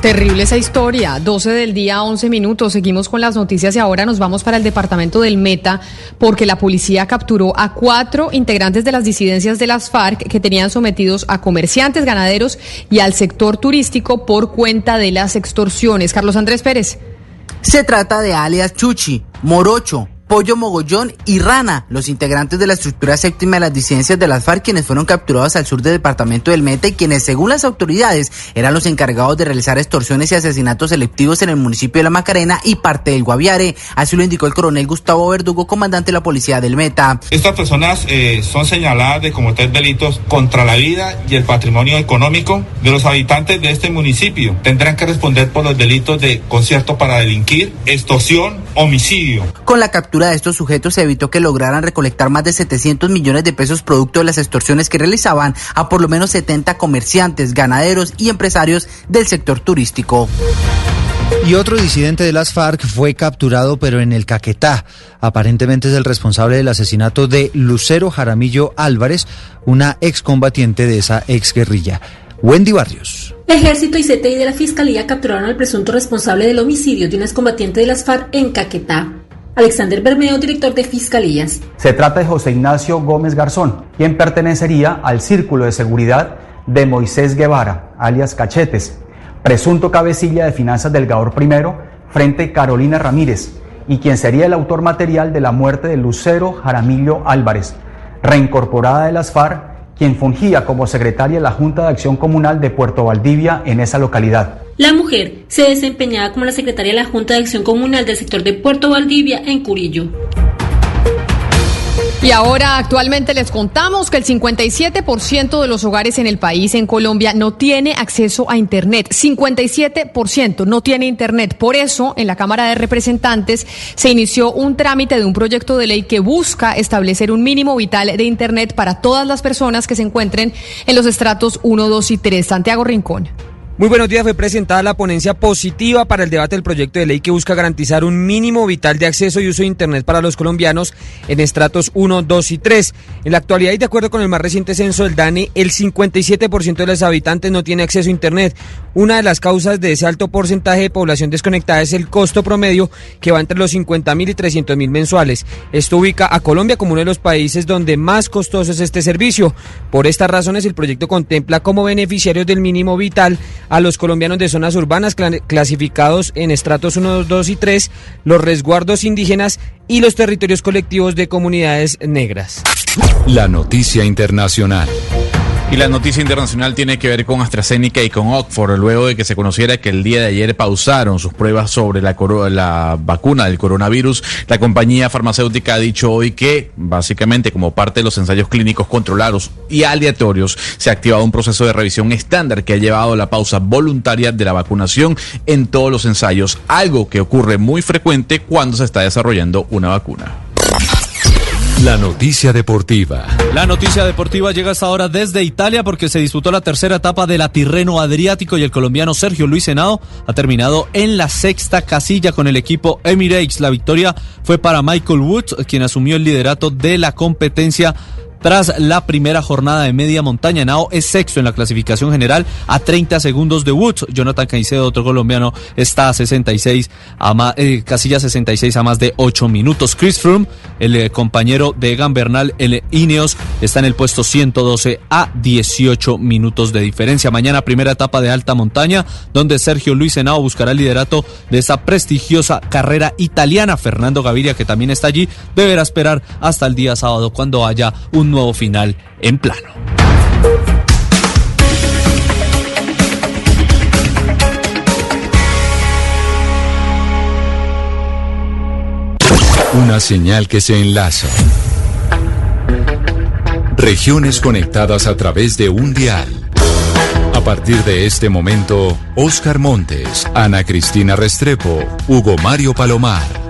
Terrible esa historia. 12 del día, 11 minutos. Seguimos con las noticias y ahora nos vamos para el departamento del Meta porque la policía capturó a cuatro integrantes de las disidencias de las FARC que tenían sometidos a comerciantes, ganaderos y al sector turístico por cuenta de las extorsiones. Carlos Andrés Pérez. Se trata de alias Chuchi, Morocho, Pollo Mogollón y Rana, los integrantes de la estructura séptima de las disidencias de las FARC, quienes fueron capturados al sur del departamento del Meta y quienes, según las autoridades, eran los encargados de realizar extorsiones y asesinatos selectivos en el municipio de La Macarena y parte del Guaviare. Así lo indicó el coronel Gustavo Verdugo, comandante de la policía del Meta. Estas personas eh, son señaladas de cometer delitos contra la vida y el patrimonio económico de los habitantes de este municipio. Tendrán que responder por los delitos de concierto para delinquir, extorsión, homicidio. Con la captura de estos sujetos se evitó que lograran recolectar más de 700 millones de pesos producto de las extorsiones que realizaban a por lo menos 70 comerciantes, ganaderos y empresarios del sector turístico. Y otro disidente de las FARC fue capturado, pero en el Caquetá. Aparentemente es el responsable del asesinato de Lucero Jaramillo Álvarez, una excombatiente de esa exguerrilla. Wendy Barrios. Ejército y CTI de la Fiscalía capturaron al presunto responsable del homicidio de una excombatiente de las FARC en Caquetá. Alexander Bermeo, director de Fiscalías. Se trata de José Ignacio Gómez Garzón, quien pertenecería al círculo de seguridad de Moisés Guevara, alias Cachetes, presunto cabecilla de finanzas del Gaor I, frente Carolina Ramírez, y quien sería el autor material de la muerte de Lucero Jaramillo Álvarez, reincorporada de las quien fungía como secretaria de la Junta de Acción Comunal de Puerto Valdivia en esa localidad. La mujer se desempeñaba como la secretaria de la Junta de Acción Comunal del sector de Puerto Valdivia en Curillo. Y ahora actualmente les contamos que el 57% de los hogares en el país, en Colombia, no tiene acceso a Internet. 57% no tiene Internet. Por eso, en la Cámara de Representantes se inició un trámite de un proyecto de ley que busca establecer un mínimo vital de Internet para todas las personas que se encuentren en los estratos 1, 2 y 3. Santiago Rincón. Muy buenos días. Fue presentada la ponencia positiva para el debate del proyecto de ley que busca garantizar un mínimo vital de acceso y uso de Internet para los colombianos en estratos 1, 2 y 3. En la actualidad y de acuerdo con el más reciente censo del DANE, el 57% de los habitantes no tiene acceso a Internet. Una de las causas de ese alto porcentaje de población desconectada es el costo promedio que va entre los 50 mil y 300 mil mensuales. Esto ubica a Colombia como uno de los países donde más costoso es este servicio. Por estas razones, el proyecto contempla como beneficiarios del mínimo vital a los colombianos de zonas urbanas clasificados en estratos 1, 2 y 3, los resguardos indígenas y los territorios colectivos de comunidades negras. La noticia internacional. Y la noticia internacional tiene que ver con AstraZeneca y con Oxford, luego de que se conociera que el día de ayer pausaron sus pruebas sobre la, vacuna del coronavirus. La compañía farmacéutica ha dicho hoy que, básicamente, como parte de los ensayos clínicos controlados y aleatorios, se ha activado un proceso de revisión estándar que ha llevado a la pausa voluntaria de la vacunación en todos los ensayos, algo que ocurre muy frecuente cuando se está desarrollando una vacuna. La noticia deportiva. La noticia deportiva llega hasta ahora desde Italia porque se disputó la tercera etapa de la Tirreno Adriático y el colombiano Sergio Luis Henao ha terminado en la sexta casilla con el equipo Emirates. La victoria fue para Michael Woods, quien asumió el liderato de la competencia tras la primera jornada de media montaña. Nao es sexto en la clasificación general a 30 segundos de Woods. Jonathan Caicedo, otro colombiano, está a 66, a más, eh, casilla 66 a más de 8 minutos. Chris Froome, el eh, compañero de Egan Bernal, el Ineos, está en el puesto 112 a 18 minutos de diferencia. Mañana primera etapa de alta montaña, donde Sergio Luis Henao buscará el liderato de esta prestigiosa carrera italiana. Fernando Gaviria, que también está allí, deberá esperar hasta el día sábado cuando haya un nuevo final en plano. Una señal que se enlaza. Regiones conectadas a través de un dial. A partir de este momento, Oscar Montes, Ana Cristina Restrepo, Hugo Mario Palomar,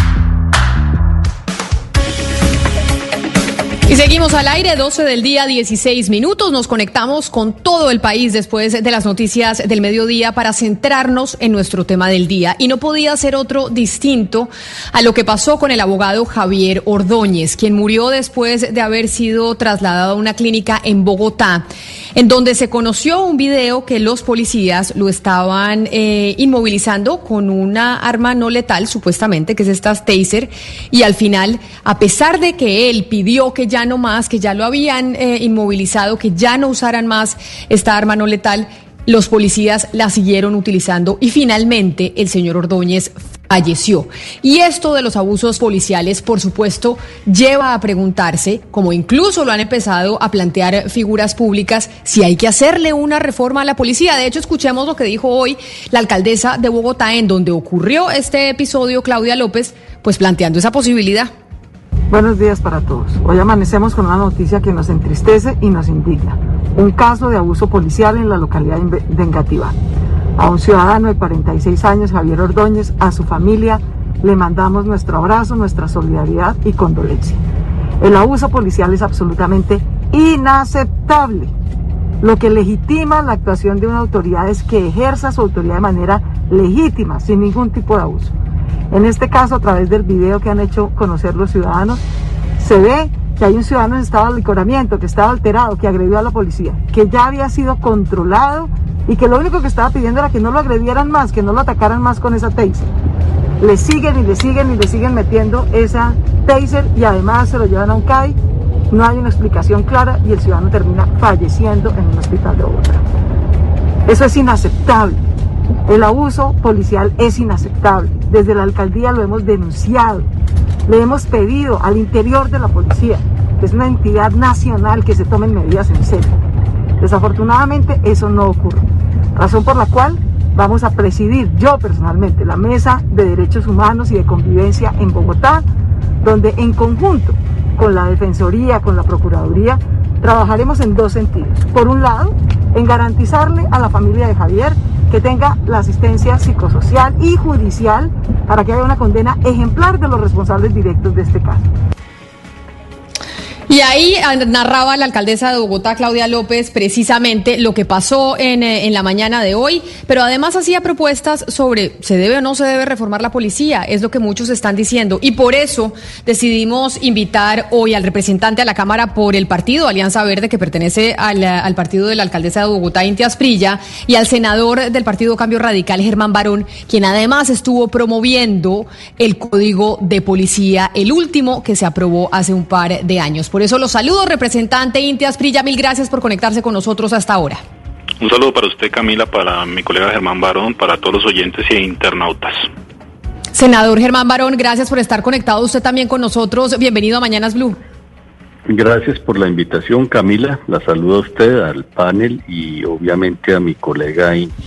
Y seguimos al aire, 12 del día, 16 minutos. Nos conectamos con todo el país después de las noticias del mediodía para centrarnos en nuestro tema del día. Y no podía ser otro distinto a lo que pasó con el abogado Javier Ordóñez, quien murió después de haber sido trasladado a una clínica en Bogotá, en donde se conoció un video que los policías lo estaban eh, inmovilizando con una arma no letal, supuestamente, que es esta taser. Y al final, a pesar de que él pidió que ya no más, que ya lo habían eh, inmovilizado, que ya no usaran más esta arma no letal, los policías la siguieron utilizando y finalmente el señor Ordóñez falleció. Y esto de los abusos policiales, por supuesto, lleva a preguntarse, como incluso lo han empezado a plantear figuras públicas, si hay que hacerle una reforma a la policía. De hecho, escuchemos lo que dijo hoy la alcaldesa de Bogotá, en donde ocurrió este episodio, Claudia López, pues planteando esa posibilidad. Buenos días para todos. Hoy amanecemos con una noticia que nos entristece y nos indigna. Un caso de abuso policial en la localidad de Engativá. A un ciudadano de 46 años, Javier Ordóñez, a su familia, le mandamos nuestro abrazo, nuestra solidaridad y condolencia. El abuso policial es absolutamente inaceptable. Lo que legitima la actuación de una autoridad es que ejerza su autoridad de manera legítima, sin ningún tipo de abuso. En este caso, a través del video que han hecho conocer los ciudadanos, se ve que hay un ciudadano en estado de licoramiento, que estaba alterado, que agredió a la policía, que ya había sido controlado y que lo único que estaba pidiendo era que no lo agredieran más, que no lo atacaran más con esa taser. Le siguen y le siguen y le siguen metiendo esa taser y además se lo llevan a un CAI. No hay una explicación clara y el ciudadano termina falleciendo en un hospital de Bogotá. Eso es inaceptable. El abuso policial es inaceptable. Desde la alcaldía lo hemos denunciado. Le hemos pedido al interior de la policía, que es una entidad nacional, que se tomen medidas en serio. Desafortunadamente eso no ocurre. Razón por la cual vamos a presidir yo personalmente la Mesa de Derechos Humanos y de Convivencia en Bogotá, donde en conjunto con la Defensoría, con la Procuraduría, trabajaremos en dos sentidos. Por un lado, en garantizarle a la familia de Javier que tenga la asistencia psicosocial y judicial para que haya una condena ejemplar de los responsables directos de este caso. Y ahí narraba la alcaldesa de Bogotá, Claudia López, precisamente lo que pasó en, eh, en, la mañana de hoy, pero además hacía propuestas sobre se debe o no se debe reformar la policía, es lo que muchos están diciendo. Y por eso decidimos invitar hoy al representante a la Cámara por el partido Alianza Verde, que pertenece al, al partido de la alcaldesa de Bogotá, Inti Asprilla, y al senador del Partido Cambio Radical, Germán Barón, quien además estuvo promoviendo el código de policía, el último que se aprobó hace un par de años. Eso los saludo, representante Inti Asprilla, mil gracias por conectarse con nosotros hasta ahora. Un saludo para usted, Camila, para mi colega Germán Barón, para todos los oyentes e internautas. Senador Germán Barón, gracias por estar conectado usted también con nosotros. Bienvenido a Mañanas Blue. Gracias por la invitación, Camila. La saludo a usted, al panel y obviamente a mi colega Inti.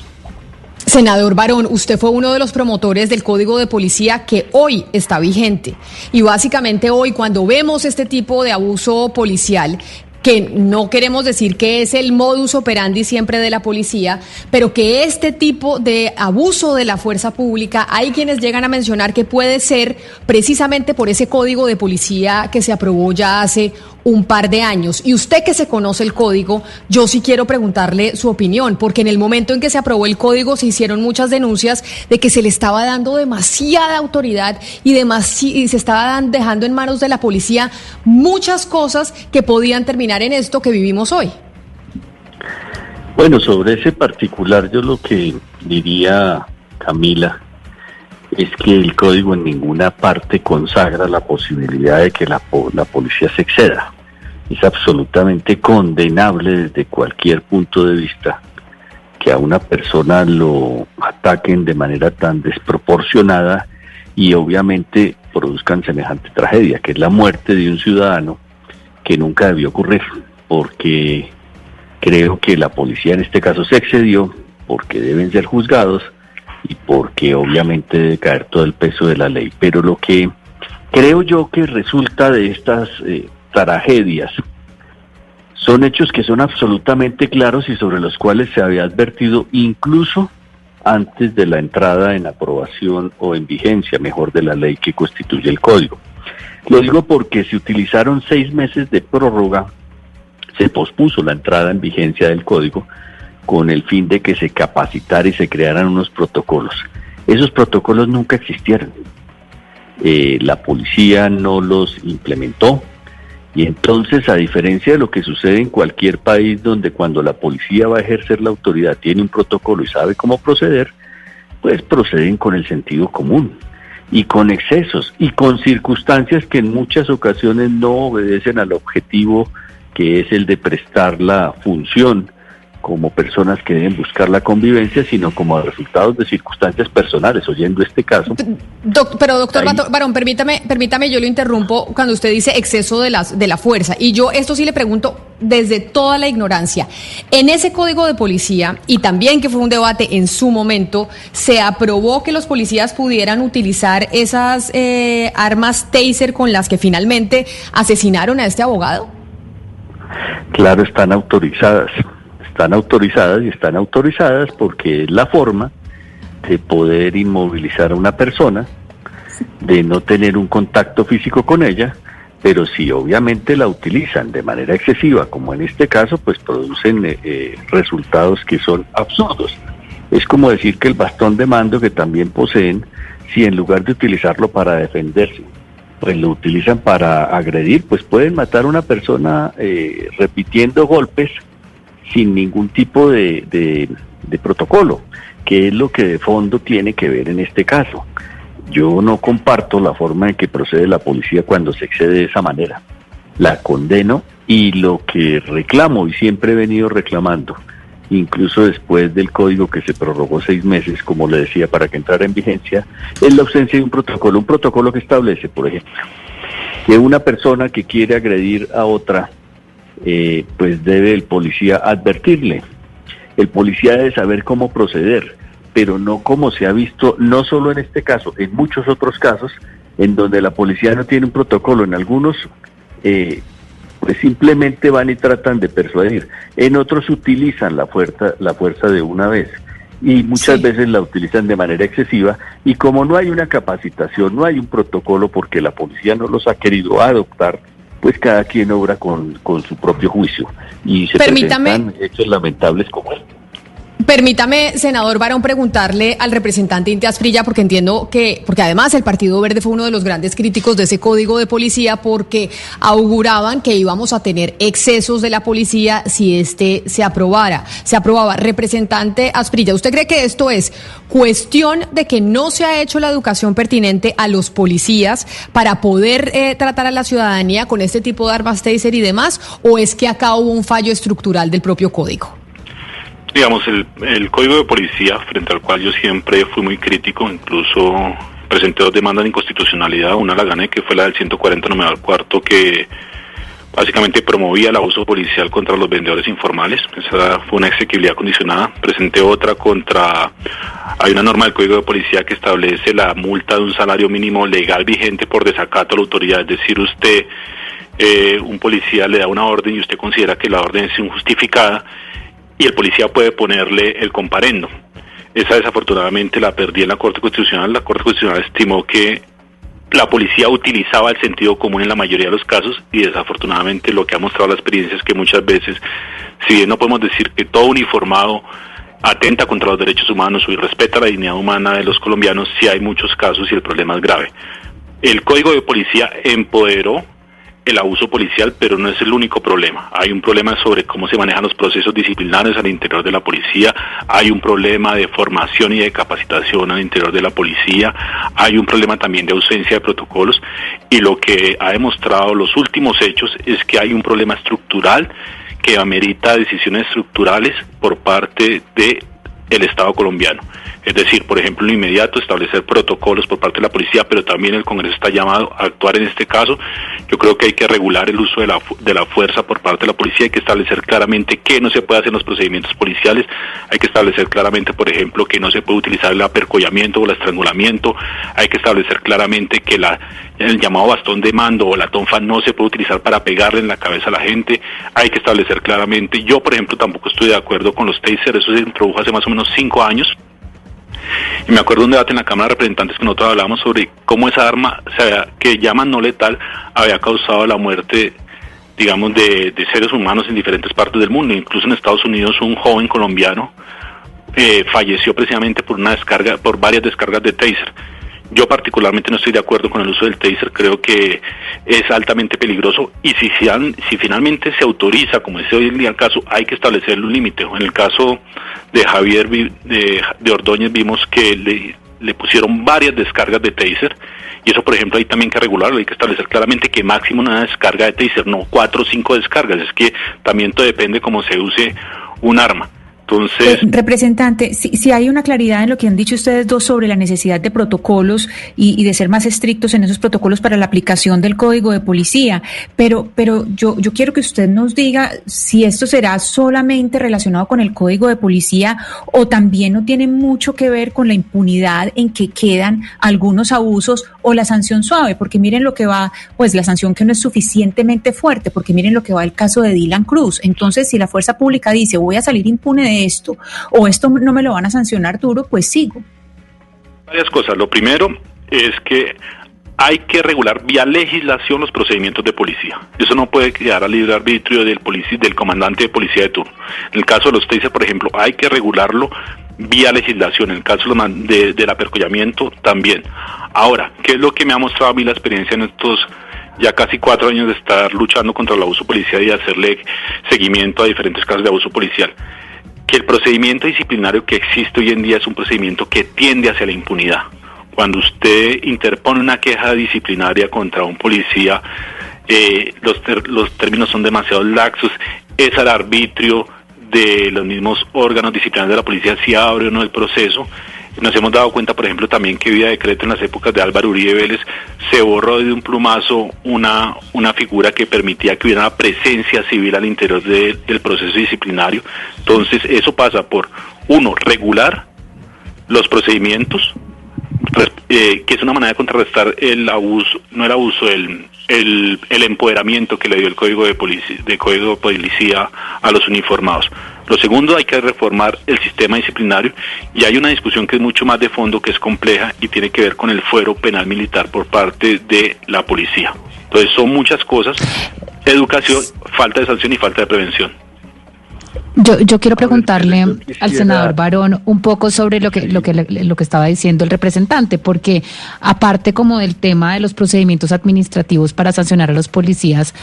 Senador Barón, usted fue uno de los promotores del Código de Policía que hoy está vigente. Y básicamente hoy, cuando vemos este tipo de abuso policial, que no queremos decir que es el modus operandi siempre de la policía, pero que este tipo de abuso de la fuerza pública, hay quienes llegan a mencionar que puede ser precisamente por ese código de policía que se aprobó ya hace un par de años. Y usted que se conoce el código, yo sí quiero preguntarle su opinión, porque en el momento en que se aprobó el código se hicieron muchas denuncias de que se le estaba dando demasiada autoridad y, y se estaba dejando en manos de la policía muchas cosas que podían terminar en esto que vivimos hoy. Bueno, sobre ese particular yo lo que diría Camila es que el código en ninguna parte consagra la posibilidad de que la, la policía se exceda. Es absolutamente condenable desde cualquier punto de vista que a una persona lo ataquen de manera tan desproporcionada y obviamente produzcan semejante tragedia, que es la muerte de un ciudadano que nunca debió ocurrir, porque creo que la policía en este caso se excedió, porque deben ser juzgados y porque obviamente debe caer todo el peso de la ley. Pero lo que creo yo que resulta de estas eh, tragedias son hechos que son absolutamente claros y sobre los cuales se había advertido incluso antes de la entrada en aprobación o en vigencia, mejor, de la ley que constituye el código. Lo digo porque se utilizaron seis meses de prórroga, se pospuso la entrada en vigencia del código con el fin de que se capacitara y se crearan unos protocolos. Esos protocolos nunca existieron. Eh, la policía no los implementó y entonces, a diferencia de lo que sucede en cualquier país donde cuando la policía va a ejercer la autoridad tiene un protocolo y sabe cómo proceder, pues proceden con el sentido común y con excesos y con circunstancias que en muchas ocasiones no obedecen al objetivo que es el de prestar la función como personas que deben buscar la convivencia, sino como resultados de circunstancias personales, oyendo este caso. pero doctor Barón, permítame, permítame, yo lo interrumpo cuando usted dice exceso de, las, de la fuerza. Y yo esto sí le pregunto desde toda la ignorancia. En ese código de policía, y también que fue un debate en su momento, se aprobó que los policías pudieran utilizar esas eh, armas taser con las que finalmente asesinaron a este abogado. Claro, están autorizadas están autorizadas y están autorizadas porque es la forma de poder inmovilizar a una persona, de no tener un contacto físico con ella, pero si obviamente la utilizan de manera excesiva, como en este caso, pues producen eh, eh, resultados que son absurdos. Es como decir que el bastón de mando que también poseen, si en lugar de utilizarlo para defenderse, pues lo utilizan para agredir, pues pueden matar a una persona eh, repitiendo golpes sin ningún tipo de, de, protocolo, que es lo que de fondo tiene que ver en este caso. Yo no comparto la forma en que procede la policía cuando se excede de esa manera. La condeno y lo que reclamo y siempre he venido reclamando, incluso después del código que se prorrogó seis meses, como le decía, para que entrara en vigencia, es la ausencia de un protocolo. Un protocolo que establece, por ejemplo, que una persona que quiere agredir a otra eh, pues debe el policía advertirle. El policía debe saber cómo proceder, pero no como se ha visto, no solo en este caso, en muchos otros casos, en donde la policía no tiene un protocolo, en algunos eh, pues simplemente van y tratan de persuadir, en otros utilizan la fuerza, la fuerza de una vez. Y muchas veces la utilizan de manera excesiva. Y como no hay una capacitación, no hay un protocolo porque la policía no los ha querido adoptar, pues cada quien obra con, con su propio juicio y se presentan hechos lamentables como este. Permítame, senador Barón, preguntarle al representante Intias Frilla, porque entiendo que, porque además el Partido Verde fue uno de los grandes críticos de ese código de policía, porque auguraban que íbamos a tener excesos de la policía si este se aprobara, se aprobaba. Representante Asprilla, ¿usted cree que esto es cuestión de que no se ha hecho la educación pertinente a los policías para poder eh, tratar a la ciudadanía con este tipo de armas taser y demás, o es que acá hubo un fallo estructural del propio código? Digamos, el, el código de policía, frente al cual yo siempre fui muy crítico, incluso presenté dos demandas de inconstitucionalidad, una la gané, que fue la del 140 numeral cuarto, que básicamente promovía el abuso policial contra los vendedores informales, esa fue una exequibilidad condicionada, presenté otra contra, hay una norma del Código de Policía que establece la multa de un salario mínimo legal vigente por desacato a la autoridad, es decir, usted eh, un policía le da una orden y usted considera que la orden es injustificada y el policía puede ponerle el comparendo. Esa desafortunadamente la perdí en la Corte Constitucional. La Corte Constitucional estimó que la policía utilizaba el sentido común en la mayoría de los casos y desafortunadamente lo que ha mostrado la experiencia es que muchas veces, si bien no podemos decir que todo uniformado atenta contra los derechos humanos o irrespeta la dignidad humana de los colombianos, sí hay muchos casos y el problema es grave. El Código de Policía empoderó el abuso policial, pero no es el único problema. Hay un problema sobre cómo se manejan los procesos disciplinarios al interior de la policía, hay un problema de formación y de capacitación al interior de la policía, hay un problema también de ausencia de protocolos y lo que ha demostrado los últimos hechos es que hay un problema estructural que amerita decisiones estructurales por parte de el Estado colombiano. Es decir, por ejemplo, en lo inmediato establecer protocolos por parte de la policía, pero también el Congreso está llamado a actuar en este caso. Yo creo que hay que regular el uso de la, de la fuerza por parte de la policía, hay que establecer claramente qué no se puede hacer en los procedimientos policiales, hay que establecer claramente, por ejemplo, que no se puede utilizar el apercollamiento o el estrangulamiento, hay que establecer claramente que el llamado bastón de mando o la tonfa no se puede utilizar para pegarle en la cabeza a la gente, hay que establecer claramente, yo por ejemplo tampoco estoy de acuerdo con los tasers, eso se introdujo hace más o menos cinco años, y me acuerdo un debate en la Cámara de Representantes que nosotros hablábamos sobre cómo esa arma, o sea, que llaman no letal, había causado la muerte, digamos, de, de, seres humanos en diferentes partes del mundo. Incluso en Estados Unidos un joven colombiano eh, falleció precisamente por una descarga, por varias descargas de taser. Yo particularmente no estoy de acuerdo con el uso del taser, creo que es altamente peligroso y si, si finalmente se autoriza, como es hoy en día el caso, hay que establecerle un límite. En el caso de Javier de, Ordóñez vimos que le, le pusieron varias descargas de taser y eso por ejemplo hay también que regularlo, hay que establecer claramente que máximo una descarga de taser, no cuatro o cinco descargas, es que también todo depende cómo se use un arma. Entonces, eh, representante, si, si, hay una claridad en lo que han dicho ustedes dos sobre la necesidad de protocolos y, y, de ser más estrictos en esos protocolos para la aplicación del código de policía, pero, pero yo, yo quiero que usted nos diga si esto será solamente relacionado con el código de policía o también no tiene mucho que ver con la impunidad en que quedan algunos abusos o la sanción suave, porque miren lo que va, pues la sanción que no es suficientemente fuerte, porque miren lo que va el caso de Dylan Cruz. Entonces, si la fuerza pública dice voy a salir impune de esto o esto no me lo van a sancionar duro, pues sigo. Varias cosas. Lo primero es que hay que regular vía legislación los procedimientos de policía. Eso no puede quedar al libre arbitrio del, policía, del comandante de policía de turno. En el caso de los TASER, por ejemplo, hay que regularlo vía legislación. En el caso de, del apercollamiento, también. Ahora, ¿qué es lo que me ha mostrado a mí la experiencia en estos ya casi cuatro años de estar luchando contra el abuso policial y hacerle seguimiento a diferentes casos de abuso policial? Que el procedimiento disciplinario que existe hoy en día es un procedimiento que tiende hacia la impunidad. Cuando usted interpone una queja disciplinaria contra un policía, eh, los, ter los términos son demasiado laxos, es al arbitrio de los mismos órganos disciplinarios de la policía si abre o no el proceso. Nos hemos dado cuenta, por ejemplo, también que vía decreto en las épocas de Álvaro Uribe Vélez se borró de un plumazo una, una figura que permitía que hubiera una presencia civil al interior de, del proceso disciplinario. Entonces, eso pasa por, uno, regular los procedimientos, eh, que es una manera de contrarrestar el abuso, no el abuso, el, el, el empoderamiento que le dio el código de policía, de código de policía a los uniformados. Lo segundo, hay que reformar el sistema disciplinario y hay una discusión que es mucho más de fondo, que es compleja y tiene que ver con el fuero penal militar por parte de la policía. Entonces son muchas cosas, educación, falta de sanción y falta de prevención. Yo, yo quiero preguntarle al senador Barón un poco sobre lo que, lo, que, lo que estaba diciendo el representante, porque aparte como del tema de los procedimientos administrativos para sancionar a los policías,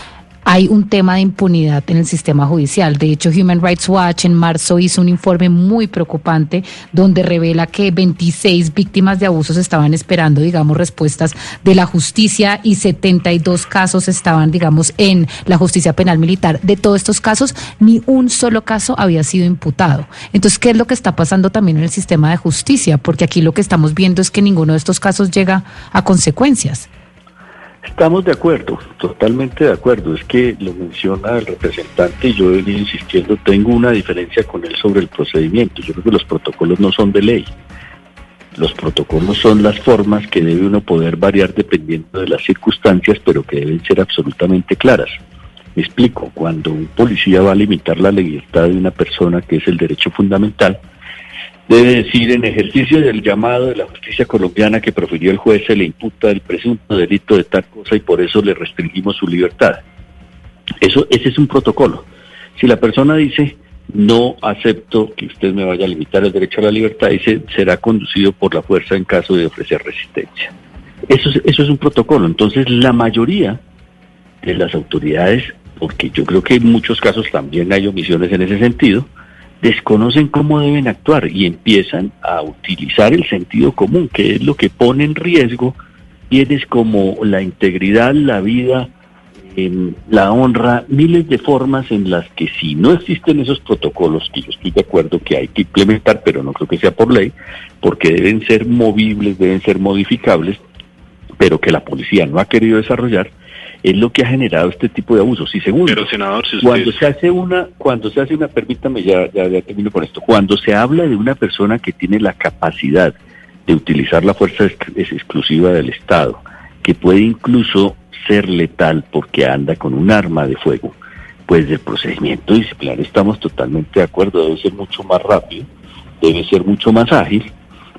hay un tema de impunidad en el sistema judicial. De hecho, Human Rights Watch en marzo hizo un informe muy preocupante donde revela que 26 víctimas de abusos estaban esperando, digamos, respuestas de la justicia y 72 casos estaban, digamos, en la justicia penal militar. De todos estos casos, ni un solo caso había sido imputado. Entonces, ¿qué es lo que está pasando también en el sistema de justicia? Porque aquí lo que estamos viendo es que ninguno de estos casos llega a consecuencias. Estamos de acuerdo, totalmente de acuerdo. Es que lo menciona el representante y yo he venido insistiendo, tengo una diferencia con él sobre el procedimiento. Yo creo que los protocolos no son de ley. Los protocolos son las formas que debe uno poder variar dependiendo de las circunstancias, pero que deben ser absolutamente claras. Me explico, cuando un policía va a limitar la libertad de una persona, que es el derecho fundamental, debe decir en ejercicio del llamado de la justicia colombiana que profirió el juez se le imputa el presunto delito de tal cosa y por eso le restringimos su libertad. Eso, ese es un protocolo. Si la persona dice no acepto que usted me vaya a limitar el derecho a la libertad, dice será conducido por la fuerza en caso de ofrecer resistencia. Eso es, eso es un protocolo. Entonces la mayoría de las autoridades, porque yo creo que en muchos casos también hay omisiones en ese sentido, desconocen cómo deben actuar y empiezan a utilizar el sentido común, que es lo que pone en riesgo bienes como la integridad, la vida, en la honra, miles de formas en las que si no existen esos protocolos, que yo estoy de acuerdo que hay que implementar, pero no creo que sea por ley, porque deben ser movibles, deben ser modificables, pero que la policía no ha querido desarrollar, es lo que ha generado este tipo de abusos. Y segundo, Pero, senador, si usted- cuando se hace una, cuando se hace una, permítame, ya, ya, ya termino con esto, cuando se habla de una persona que tiene la capacidad de utilizar la fuerza es exclusiva del Estado, que puede incluso ser letal porque anda con un arma de fuego, pues del procedimiento disciplinario estamos totalmente de acuerdo, debe ser mucho más rápido, debe ser mucho más ágil,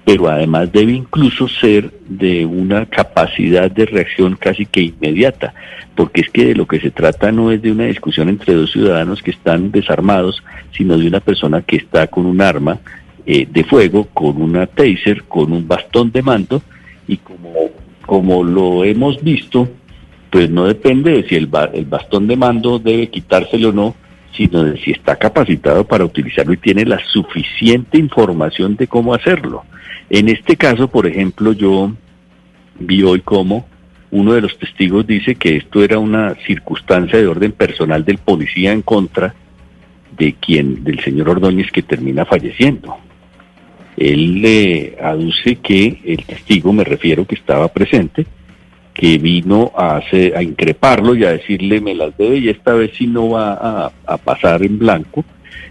pero además debe incluso ser de una capacidad de reacción casi que inmediata, porque es que de lo que se trata no es de una discusión entre dos ciudadanos que están desarmados, sino de una persona que está con un arma eh, de fuego, con una taser, con un bastón de mando, y como, como lo hemos visto, pues no depende de si el, el bastón de mando debe quitárselo o no, sino de si está capacitado para utilizarlo y tiene la suficiente información de cómo hacerlo. En este caso, por ejemplo, yo vi hoy cómo uno de los testigos dice que esto era una circunstancia de orden personal del policía en contra de quien, del señor Ordóñez que termina falleciendo. Él le aduce que el testigo, me refiero que estaba presente, que vino a, hacer, a increparlo y a decirle me las debe y esta vez sí no va a pasar en blanco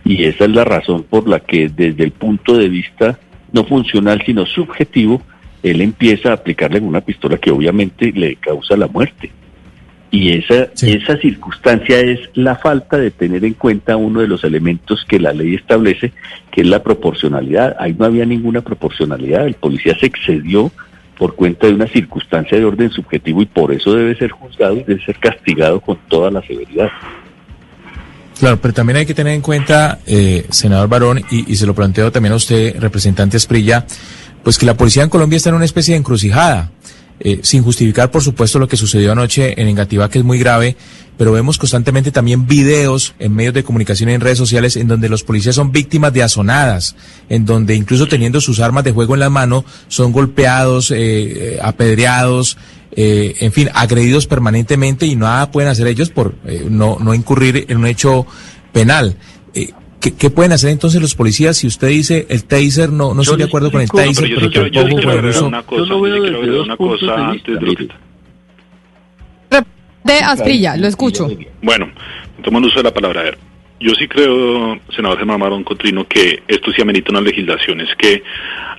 y esa es la razón por la que desde el punto de vista no funcional sino subjetivo él empieza a aplicarle una pistola que obviamente le causa la muerte. Y esa esa circunstancia es la falta de tener en cuenta uno de los elementos que la ley establece que es la proporcionalidad. Ahí no había ninguna proporcionalidad. El policía se excedió por cuenta de una circunstancia de orden subjetivo y por eso debe ser juzgado y debe ser castigado con toda la severidad. Claro, pero también hay que tener en cuenta, eh, senador Barón, y, se lo planteo también a usted, representante Esprilla, pues que la policía en Colombia está en una especie de encrucijada, eh, sin justificar, por supuesto, lo que sucedió anoche en Engativá, que es muy grave, pero vemos constantemente también videos en medios de comunicación y en redes sociales en donde los policías son víctimas de azonadas, en donde incluso teniendo sus armas de juego en la mano son golpeados, eh, eh, apedreados, eh, en fin, agredidos permanentemente y nada pueden hacer ellos por eh, no, no incurrir en un hecho penal. Eh, ¿qué, qué pueden hacer entonces los policías si usted dice el taser no, no estoy de acuerdo con el taser, pero yo pero sí quiero, sí una cosa, una cosa de está. De Asprilla, lo escucho. Bueno, tomando uso de la palabra, a ver, yo sí creo, senador Germán Marón Cotrino, que esto sí amerita una legislación. Es que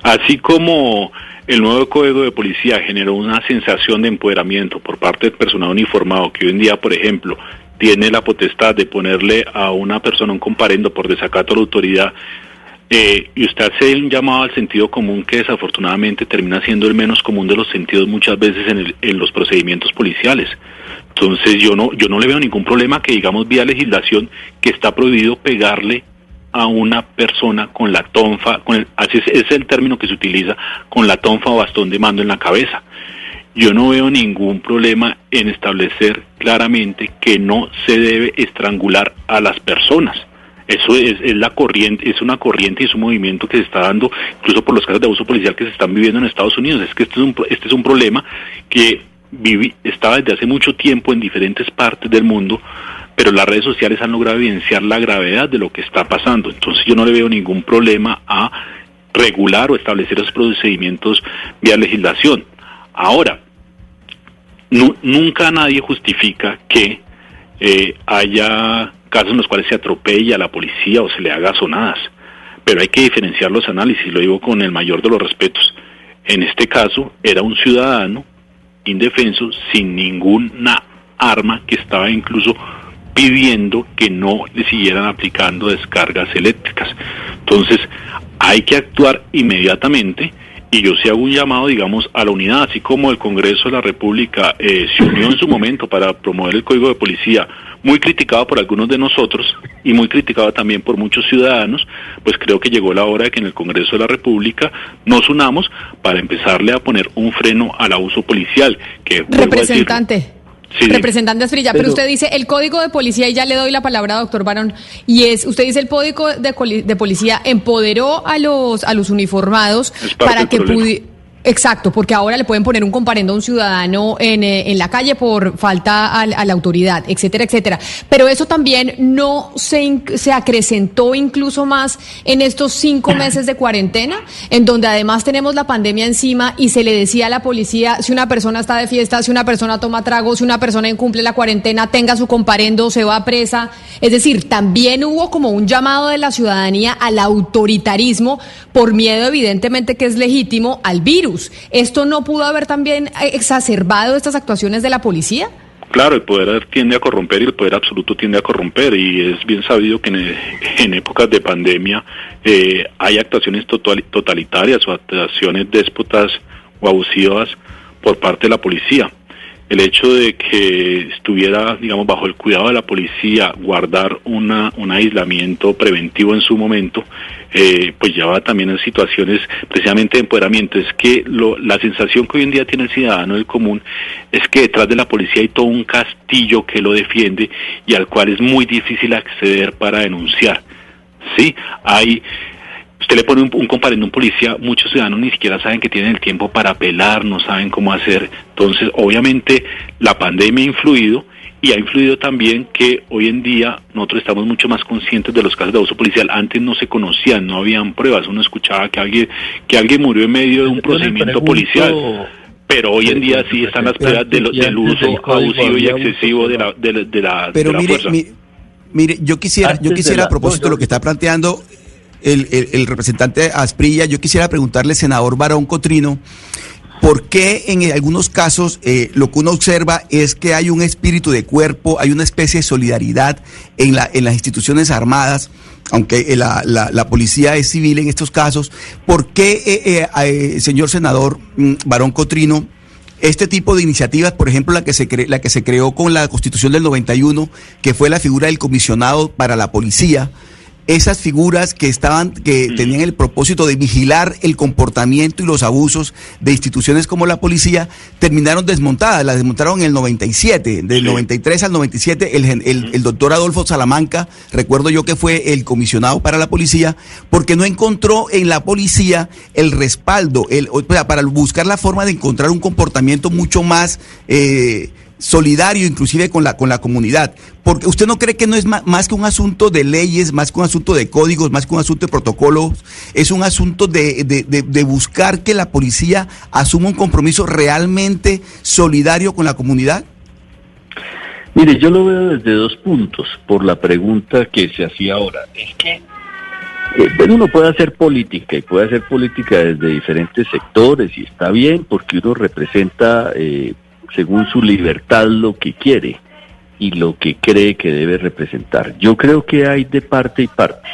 así como el nuevo código de policía generó una sensación de empoderamiento por parte del personal uniformado, que hoy en día, por ejemplo, tiene la potestad de ponerle a una persona un comparendo por desacato a la autoridad, eh, y usted hace un llamado al sentido común que desafortunadamente termina siendo el menos común de los sentidos muchas veces en, el- en los procedimientos policiales. Entonces yo no yo no le veo ningún problema que digamos vía legislación que está prohibido pegarle a una persona con la tonfa, con el, así es, es el término que se utiliza, con la tonfa o bastón de mando en la cabeza. Yo no veo ningún problema en establecer claramente que no se debe estrangular a las personas. Eso es, es la corriente, es una corriente y es un movimiento que se está dando incluso por los casos de abuso policial que se están viviendo en Estados Unidos. Es que este es un, este es un problema que vivi- está desde hace mucho tiempo en diferentes partes del mundo, pero las redes sociales han logrado evidenciar la gravedad de lo que está pasando. Entonces yo no le veo ningún problema a regular o establecer esos procedimientos vía legislación. Ahora, nu- nunca nadie justifica que eh, haya casos en los cuales se atropella a la policía o se le haga sonadas, pero hay que diferenciar los análisis, lo digo con el mayor de los respetos. En este caso era un ciudadano indefenso sin ninguna arma que estaba incluso pidiendo que no le siguieran aplicando descargas eléctricas. Entonces, hay que actuar inmediatamente y yo sí hago un llamado, digamos, a la unidad, así como el Congreso de la República eh, se unió en su momento para promover el Código de Policía, muy criticado por algunos de nosotros y muy criticado también por muchos ciudadanos, pues creo que llegó la hora de que en el Congreso de la República nos unamos para empezarle a poner un freno al abuso policial, que representante. Representante Asprilla, pero, usted dice el código de policía, y ya le doy la palabra, doctor Barón, y es, usted dice el código de, de policía empoderó a los, a los uniformados para que pudieran Exacto, porque ahora le pueden poner un comparendo a un ciudadano en, eh, en la calle por falta a, la autoridad, etcétera, etcétera. Pero eso también no se, se acrecentó incluso más en estos cinco [COUGHS] meses de cuarentena, en donde además tenemos la pandemia encima y se le decía a la policía si una persona está de fiesta, si una persona toma trago, si una persona incumple la cuarentena, tenga su comparendo, se va a presa. Es decir, también hubo como un llamado de la ciudadanía al autoritarismo por miedo evidentemente que es legítimo al virus. ¿Esto no pudo haber también exacerbado estas actuaciones de la policía? Claro, el poder tiende a corromper y el poder absoluto tiende a corromper y es bien sabido que en, épocas de pandemia eh, hay actuaciones totalitarias o actuaciones déspotas o abusivas por parte de la policía. El hecho de que estuviera, digamos, bajo el cuidado de la policía, guardar una, un aislamiento preventivo en su momento, eh, pues lleva también a situaciones precisamente de empoderamiento. Es que lo, la sensación que hoy en día tiene el ciudadano del común es que detrás de la policía hay todo un castillo que lo defiende y al cual es muy difícil acceder para denunciar. Sí, hay usted le pone un, un comparendo a un policía, muchos ciudadanos ni siquiera saben que tienen el tiempo para apelar, no saben cómo hacer. Entonces, obviamente, la pandemia ha influido y ha influido también que hoy en día nosotros estamos mucho más conscientes de los casos de abuso policial. Antes no se conocían, no habían pruebas, uno escuchaba que alguien que alguien murió en medio de un procedimiento policial. Pero hoy en día sí están las pruebas del uso abusivo y excesivo de la, de, la, pero mire, mire, yo quisiera, yo quisiera a propósito de lo que está planteando el, el representante Asprilla, yo quisiera preguntarle, senador Barón Cotrino, ¿Por qué en algunos casos eh, lo que uno observa es que hay un espíritu de cuerpo, hay una especie de solidaridad en, la, en las instituciones armadas? aunque eh, la, la, policía es civil en estos casos, ¿por qué, eh, señor senador mm, Barón Cotrino, este tipo de iniciativas, por ejemplo, la que, se la que se creó con la Constitución del 91, que fue la figura del comisionado para la policía, esas figuras que estaban, que tenían el propósito de vigilar el comportamiento y los abusos de instituciones como la policía, terminaron desmontadas. Las desmontaron en el 97. Del 93 al 97, el, el, el, doctor Adolfo Salamanca, recuerdo yo que fue el comisionado para la policía, porque no encontró en la policía el respaldo, el, para buscar la forma de encontrar un comportamiento mucho más... Eh, solidario inclusive con la, con la comunidad. Porque usted no cree que no es más, que un asunto de leyes, más que un asunto de códigos, más que un asunto de protocolos, es un asunto de, de, buscar que la policía asuma un compromiso realmente solidario con la comunidad. Mire, yo lo veo desde dos puntos, por la pregunta que se hacía ahora. Es que eh, uno puede hacer política y puede hacer política desde diferentes sectores y está bien porque uno representa eh, según su libertad lo que quiere y lo que cree que debe representar. Yo creo que hay de parte y parte.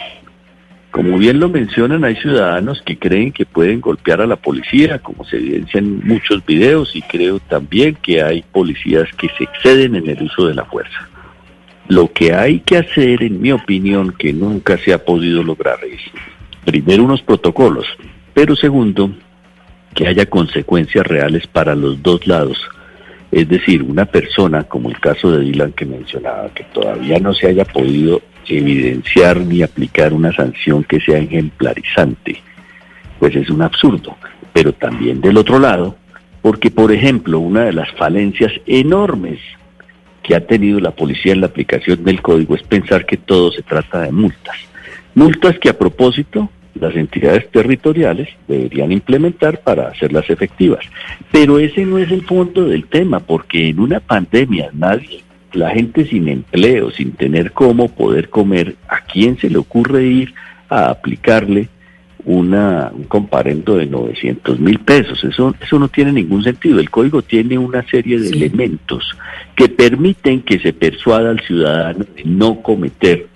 Como bien lo mencionan, hay ciudadanos que creen que pueden golpear a la policía, como se evidencia en muchos videos, y creo también que hay policías que se exceden en el uso de la fuerza. Lo que hay que hacer, en mi opinión, que nunca se ha podido lograr es, primero, unos protocolos, pero segundo, que haya consecuencias reales para los dos lados es decir, una persona, como el caso de Dylan que mencionaba, que todavía no se haya podido evidenciar ni aplicar una sanción que sea ejemplarizante, pues es un absurdo. Pero también del otro lado, porque por ejemplo, una de las falencias enormes que ha tenido la policía en la aplicación del código es pensar que todo se trata de multas. Multas que a propósito las entidades territoriales deberían implementar para hacerlas efectivas. Pero ese no es el fondo del tema, porque en una pandemia nadie, la gente sin empleo, sin tener cómo poder comer, ¿a quién se le ocurre ir a aplicarle una, un comparendo de 900 mil pesos. Eso, eso no tiene ningún sentido. El código tiene una serie de elementos que permiten que se persuada al ciudadano de no cometer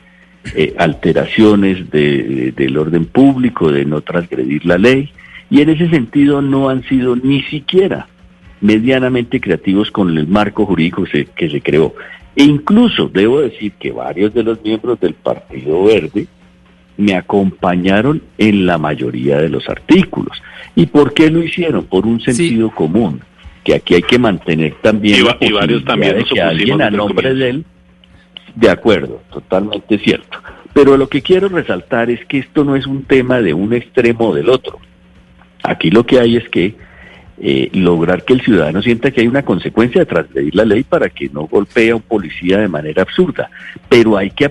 eh, alteraciones de- del orden público, de no transgredir la ley. Y en ese sentido no han sido ni siquiera medianamente creativos con el marco jurídico que se, que se creó. E incluso debo decir que varios de los miembros del Partido Verde me acompañaron en la mayoría de los artículos. ¿Y por qué lo hicieron? Por un sentido común, que aquí hay que mantener también Y la y varios también de que alguien a nombre comienzo. de él, de acuerdo, totalmente cierto. Pero lo que quiero resaltar es que esto no es un tema de un extremo o del otro. Aquí lo que hay es que eh, lograr que el ciudadano sienta que hay una consecuencia de transgredir la ley para que no golpee a un policía de manera absurda. Pero hay que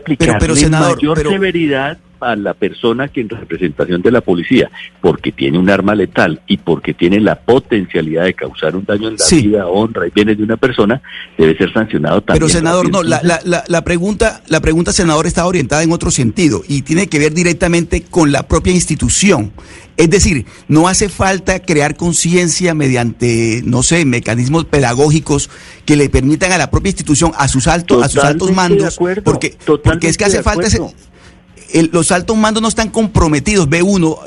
senador, mayor pero- severidad a la persona que en representación de la policía, porque tiene un arma letal y porque tiene la potencialidad de causar un daño en la Sí. vida, honra y bienes de una persona, debe ser sancionado también. Pero senador, no, la, la, la, pregunta, la pregunta, senador, está orientada en otro sentido y tiene que ver directamente con la propia institución. Es decir, no hace falta crear conciencia mediante, no sé, mecanismos pedagógicos que le permitan a la propia institución, a sus altos, a sus altos mandos, acuerdo, porque, porque es que hace falta ese. Los altos mandos no están comprometidos, ve uno,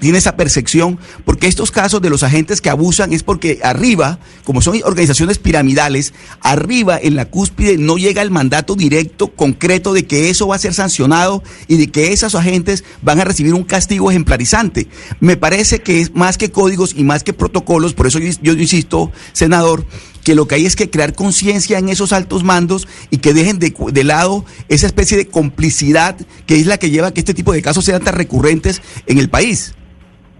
tiene esa percepción, porque estos casos de los agentes que abusan es porque arriba, como son organizaciones piramidales, arriba en la cúspide no llega el mandato directo, concreto de que eso va a ser sancionado y de que esos agentes van a recibir un castigo ejemplarizante. Me parece que es más que códigos y más que protocolos, por eso yo insisto, senador, que lo que hay es que crear conciencia en esos altos mandos y que dejen de, de lado esa especie de complicidad que es la que lleva a que este tipo de casos sean tan recurrentes en el país.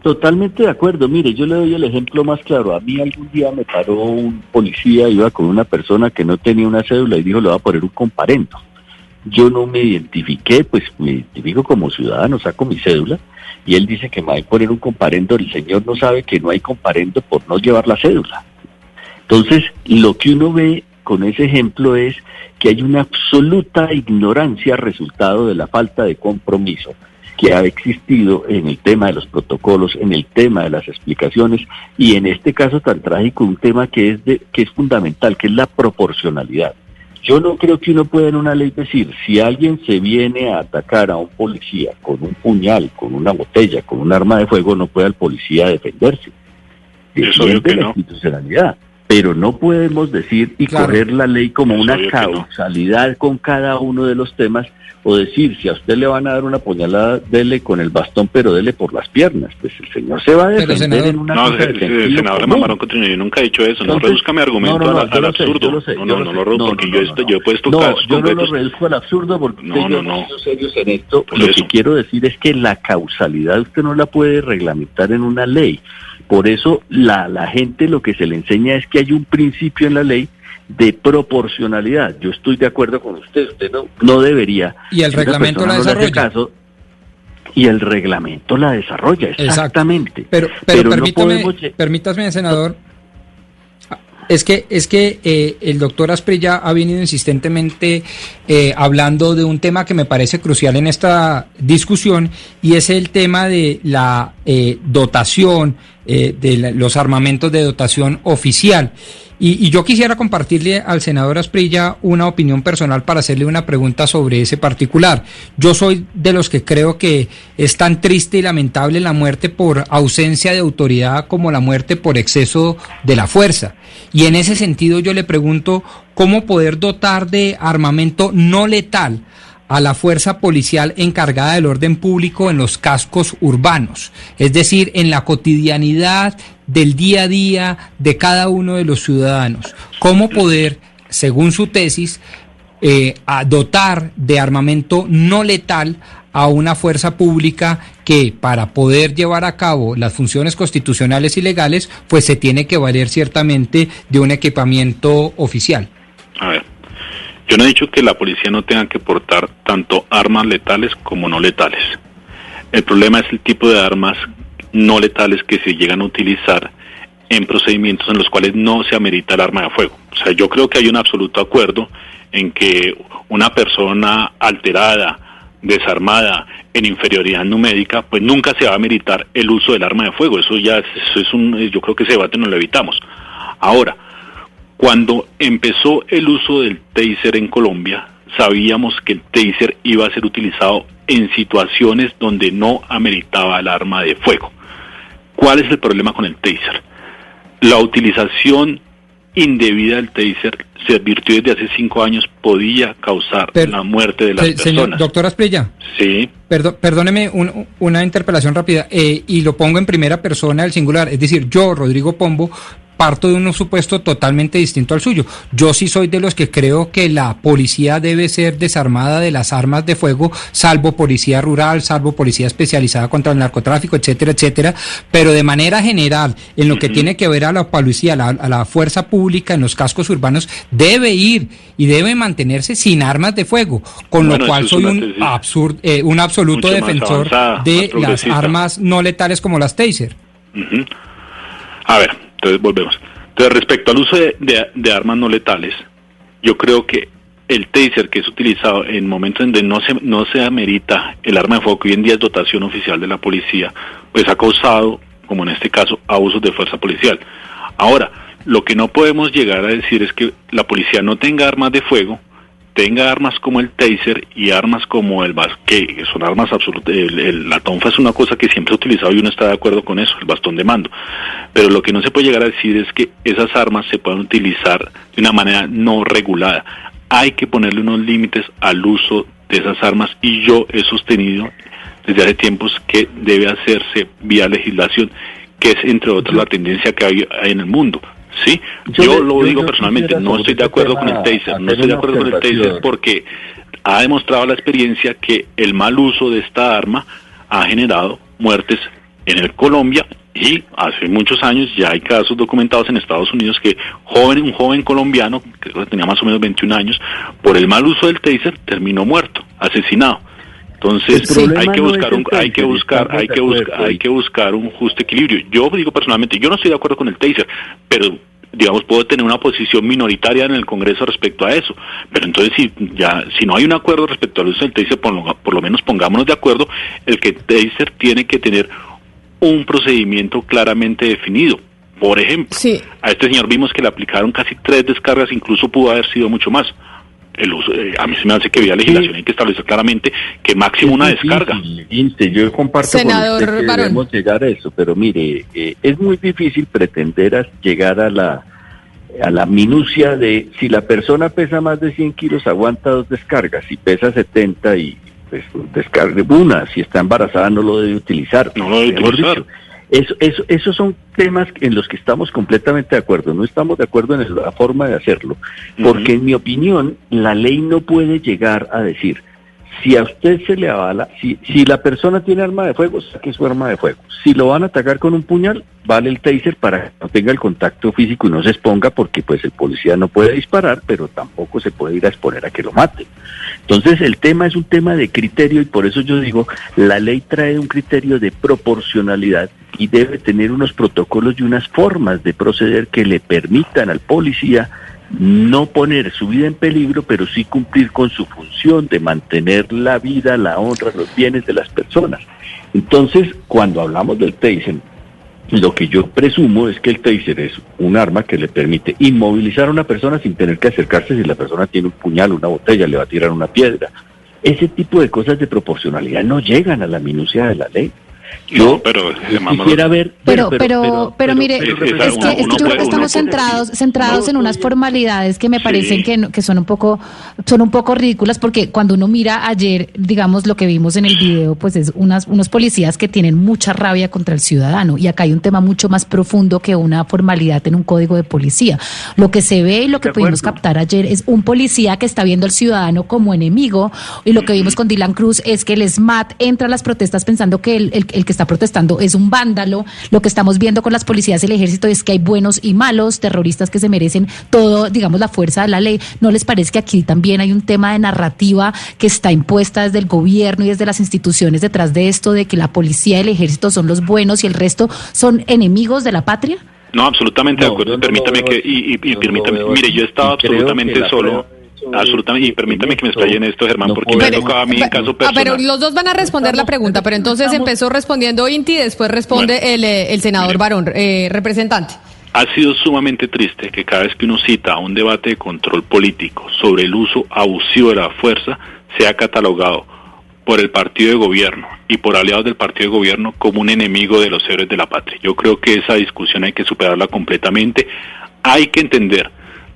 Totalmente de acuerdo. Mire, yo le doy el ejemplo más claro. A mí algún día me paró un policía, iba con una persona que no tenía una cédula y dijo, le va a poner un comparendo. Yo no me identifiqué, pues me identifico como ciudadano, saco mi cédula y él dice que me va a poner un comparendo. El señor no sabe que no hay comparendo por no llevar la cédula. Entonces, lo que uno ve con ese ejemplo es que hay una absoluta ignorancia resultado de la falta de compromiso que ha existido en el tema de los protocolos, en el tema de las explicaciones y en este caso tan trágico un tema que es de, que es fundamental, que es la proporcionalidad. Yo no creo que uno pueda en una ley decir, si alguien se viene a atacar a un policía con un puñal, con una botella, con un arma de fuego, no puede el policía defenderse. Es obvio Defiende que la no. institucionalidad. Pero no podemos decir y Claro. correr la ley como una no. causalidad con cada uno de los temas o decir, si a usted le van a dar una puñalada, dele con el bastón, pero dele por las piernas. Pues el señor se va a defender en una no, cosa de el, el senador común. Amarón Cotrino, yo nunca he dicho eso. No Entonces, reduzca mi argumento no, no, no, al, al absurdo. sé, no, no, lo no, lo reduzco No, porque no, yo, no, esto- no. yo he puesto No, casos yo no lo reduzco al absurdo porque No, no, no. serios en esto. Por Lo eso. que quiero decir es que la causalidad usted no la puede reglamentar en una ley. Por eso la, la gente lo que se le enseña es que hay un principio en la ley de proporcionalidad. Yo estoy de acuerdo con usted. Usted no, no debería. Y el reglamento la no desarrolla. caso, y el reglamento la desarrolla, exactamente. Pero, pero, no permítame, podemos permítame, senador. Es que, es que eh, el doctor Asprilla ha venido insistentemente eh, hablando de un tema que me parece crucial en esta discusión y es el tema de la eh, dotación, eh, de los armamentos de dotación oficial. Y, y yo quisiera compartirle al senador Asprilla una opinión personal para hacerle una pregunta sobre ese particular. Yo soy de los que creo que es tan triste y lamentable la muerte por ausencia de autoridad como la muerte por exceso de la fuerza. Y en ese sentido yo le pregunto cómo poder dotar de armamento no letal a la fuerza policial encargada del orden público en los cascos urbanos, es decir, en la cotidianidad del día a día de cada uno de los ciudadanos. ¿Cómo poder, según su tesis, eh, dotar de armamento no letal a una fuerza pública que para poder llevar a cabo las funciones constitucionales y legales, pues se tiene que valer ciertamente de un equipamiento oficial? A ver, yo no he dicho que la policía no tenga que portar tanto armas letales como no letales. El problema es el tipo de armas no letales que se llegan a utilizar en procedimientos en los cuales no se amerita el arma de fuego. O sea, yo creo que hay un absoluto acuerdo en que una persona alterada desarmada, en inferioridad numérica, pues nunca se va a meritar el uso del arma de fuego. Eso ya es, eso es un, yo creo que ese debate no lo evitamos. Ahora, cuando empezó el uso del taser en Colombia, sabíamos que el taser iba a ser utilizado en situaciones donde no ameritaba el arma de fuego. ¿Cuál es el problema con el taser? La utilización indebida del taser se advirtió desde hace cinco años podía causar la muerte de las Se- personas. Señor, doctor Asprilla, Sí. perdóneme un- una interpelación rápida eh, y lo pongo en primera persona del singular. Es decir, yo, Rodrigo Pombo, parto de un supuesto totalmente distinto al suyo. Yo sí soy de los que creo que la policía debe ser desarmada de las armas de fuego, salvo policía rural, salvo policía especializada contra el narcotráfico, etcétera, etcétera. Pero de manera general, en lo que tiene que ver a la policía, a la, a la fuerza pública en los cascos urbanos, debe ir y debe mantenerse sin armas de fuego. Con Bueno, lo cual soy un tesis absurd, eh, un absoluto defensor avanzada, de las armas no letales como las taser. A ver, entonces volvemos. Entonces, respecto al uso de, de- de armas no letales, yo creo que el taser que es utilizado en momentos en donde no se, no se amerita el arma de fuego, que hoy en día es dotación oficial de la policía, pues ha causado, como en este caso, abusos de fuerza policial. Ahora, lo que no podemos llegar a decir es que la policía no tenga armas de fuego, tenga armas como el taser y armas como el bas que son armas absolutas. La tonfa es una cosa que siempre ha utilizado y uno está de acuerdo con eso, el bastón de mando. Pero lo que no se puede llegar a decir es que esas armas se puedan utilizar de una manera no regulada. Hay que ponerle unos límites al uso de esas armas y yo he sostenido desde hace tiempos que debe hacerse vía legislación, que es entre otras la tendencia que hay en el mundo. Sí, Yo yo, le- lo yo- digo personalmente, no estoy de acuerdo con el taser, no estoy de acuerdo con el taser porque ha demostrado la experiencia que el mal uso de esta arma ha generado muertes en el Colombia y hace muchos años ya hay casos documentados en Estados Unidos que joven, un joven colombiano, que tenía más o menos 21 años, por el mal uso del taser terminó muerto, asesinado. Entonces hay que buscar un, hay que buscar, hay que buscar, hay que buscar un justo equilibrio. Yo digo personalmente, yo no estoy de acuerdo con el taser, pero digamos puedo tener una posición minoritaria en el Congreso respecto a eso. Pero entonces si ya si no hay un acuerdo respecto al uso del taser, por lo, por lo menos pongámonos de acuerdo el que el taser tiene que tener un procedimiento claramente definido. Por ejemplo, a este señor vimos que le aplicaron casi tres descargas, incluso pudo haber sido mucho más. El uso, eh, a mí se me hace que vía legislación hay que establecer claramente que máximo una Es descarga. difícil, yo comparto Senador con usted que Barón. debemos llegar a eso, pero mire, eh, es muy difícil pretender a- llegar a la a la minucia de si la persona pesa más de 100 kilos aguanta dos descargas, si pesa 70 y pues descargue una, si está embarazada no lo debe utilizar. No lo debe utilizar. dicho, eso, eso, esos son temas en los que estamos completamente de acuerdo. No estamos de acuerdo en la forma de hacerlo, porque en mi opinión la ley no puede llegar a decir si a usted se le avala, si, si la persona tiene arma de fuego, saque su arma de fuego. Si lo van a atacar con un puñal, vale el taser para que no tenga el contacto físico y no se exponga, porque pues el policía no puede disparar, pero tampoco se puede ir a exponer a que lo mate. Entonces el tema es un tema de criterio y por eso yo digo, la ley trae un criterio de proporcionalidad y debe tener unos protocolos y unas formas de proceder que le permitan al policía no poner su vida en peligro, pero sí cumplir con su función de mantener la vida, la honra, los bienes de las personas. Entonces, cuando hablamos del taser, lo que yo presumo es que el taser es un arma que le permite inmovilizar a una persona sin tener que acercarse si la persona tiene un puñal, una botella, le va a tirar una piedra. Ese tipo de cosas de proporcionalidad no llegan a la minucia de la ley. Yo pero quisiera ver... Pero, pero, pero, mire, es que, es que yo creo que estamos centrados, centrados en unas formalidades que me parecen que, no- que son un poco, son un poco ridículas porque cuando uno mira ayer, digamos, lo que vimos en el video, pues es unas, unos policías que tienen mucha rabia contra el ciudadano. Y acá hay un tema mucho más profundo que una formalidad en un código de policía. Lo que se ve y lo que pudimos captar ayer es un policía que está viendo al ciudadano como enemigo. Y lo que vimos con Dylan Cruz es que el SMAT entra a las protestas pensando que el, el- el que está protestando es un vándalo. Lo que estamos viendo con las policías y el ejército es que hay buenos y malos, terroristas que se merecen todo, digamos, la fuerza de la ley. ¿No les parece que aquí también hay un tema de narrativa que está impuesta desde el gobierno y desde las instituciones detrás de esto, de que la policía y el ejército son los buenos y el resto son enemigos de la patria? No, absolutamente de acuerdo. permítame que, y, y- y permítame, mire, yo estaba absolutamente solo. prueba absolutamente. Y permítame que me explaye en esto, Germán, porque me ha tocado a mí en caso Ah, personal. pero los dos van a responder la pregunta, pero entonces empezó respondiendo Inti, después responde el, eh, el senador Barón, eh, representante. Ha sido sumamente triste que cada vez que uno cita un debate de control político sobre el uso abusivo de la fuerza sea catalogado por el partido de gobierno y por aliados del partido de gobierno como un enemigo de los héroes de la patria. Yo creo que esa discusión hay que superarla completamente. Hay que entender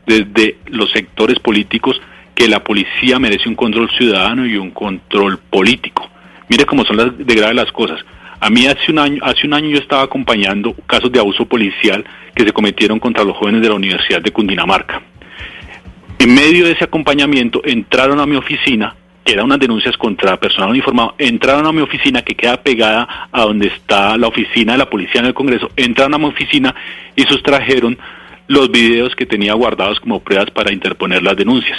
desde los sectores políticos que la policía merece un control ciudadano y un control político. Mire cómo son las de graves las cosas. A mí hace un año, hace un año yo estaba acompañando casos de abuso policial que se cometieron contra los jóvenes de la Universidad de Cundinamarca. En medio de ese acompañamiento entraron a mi oficina, que eran unas denuncias contra personal uniformado, entraron a mi oficina que queda pegada a donde está la oficina de la policía en el Congreso, entraron a mi oficina y sustrajeron los videos que tenía guardados como pruebas para interponer las denuncias.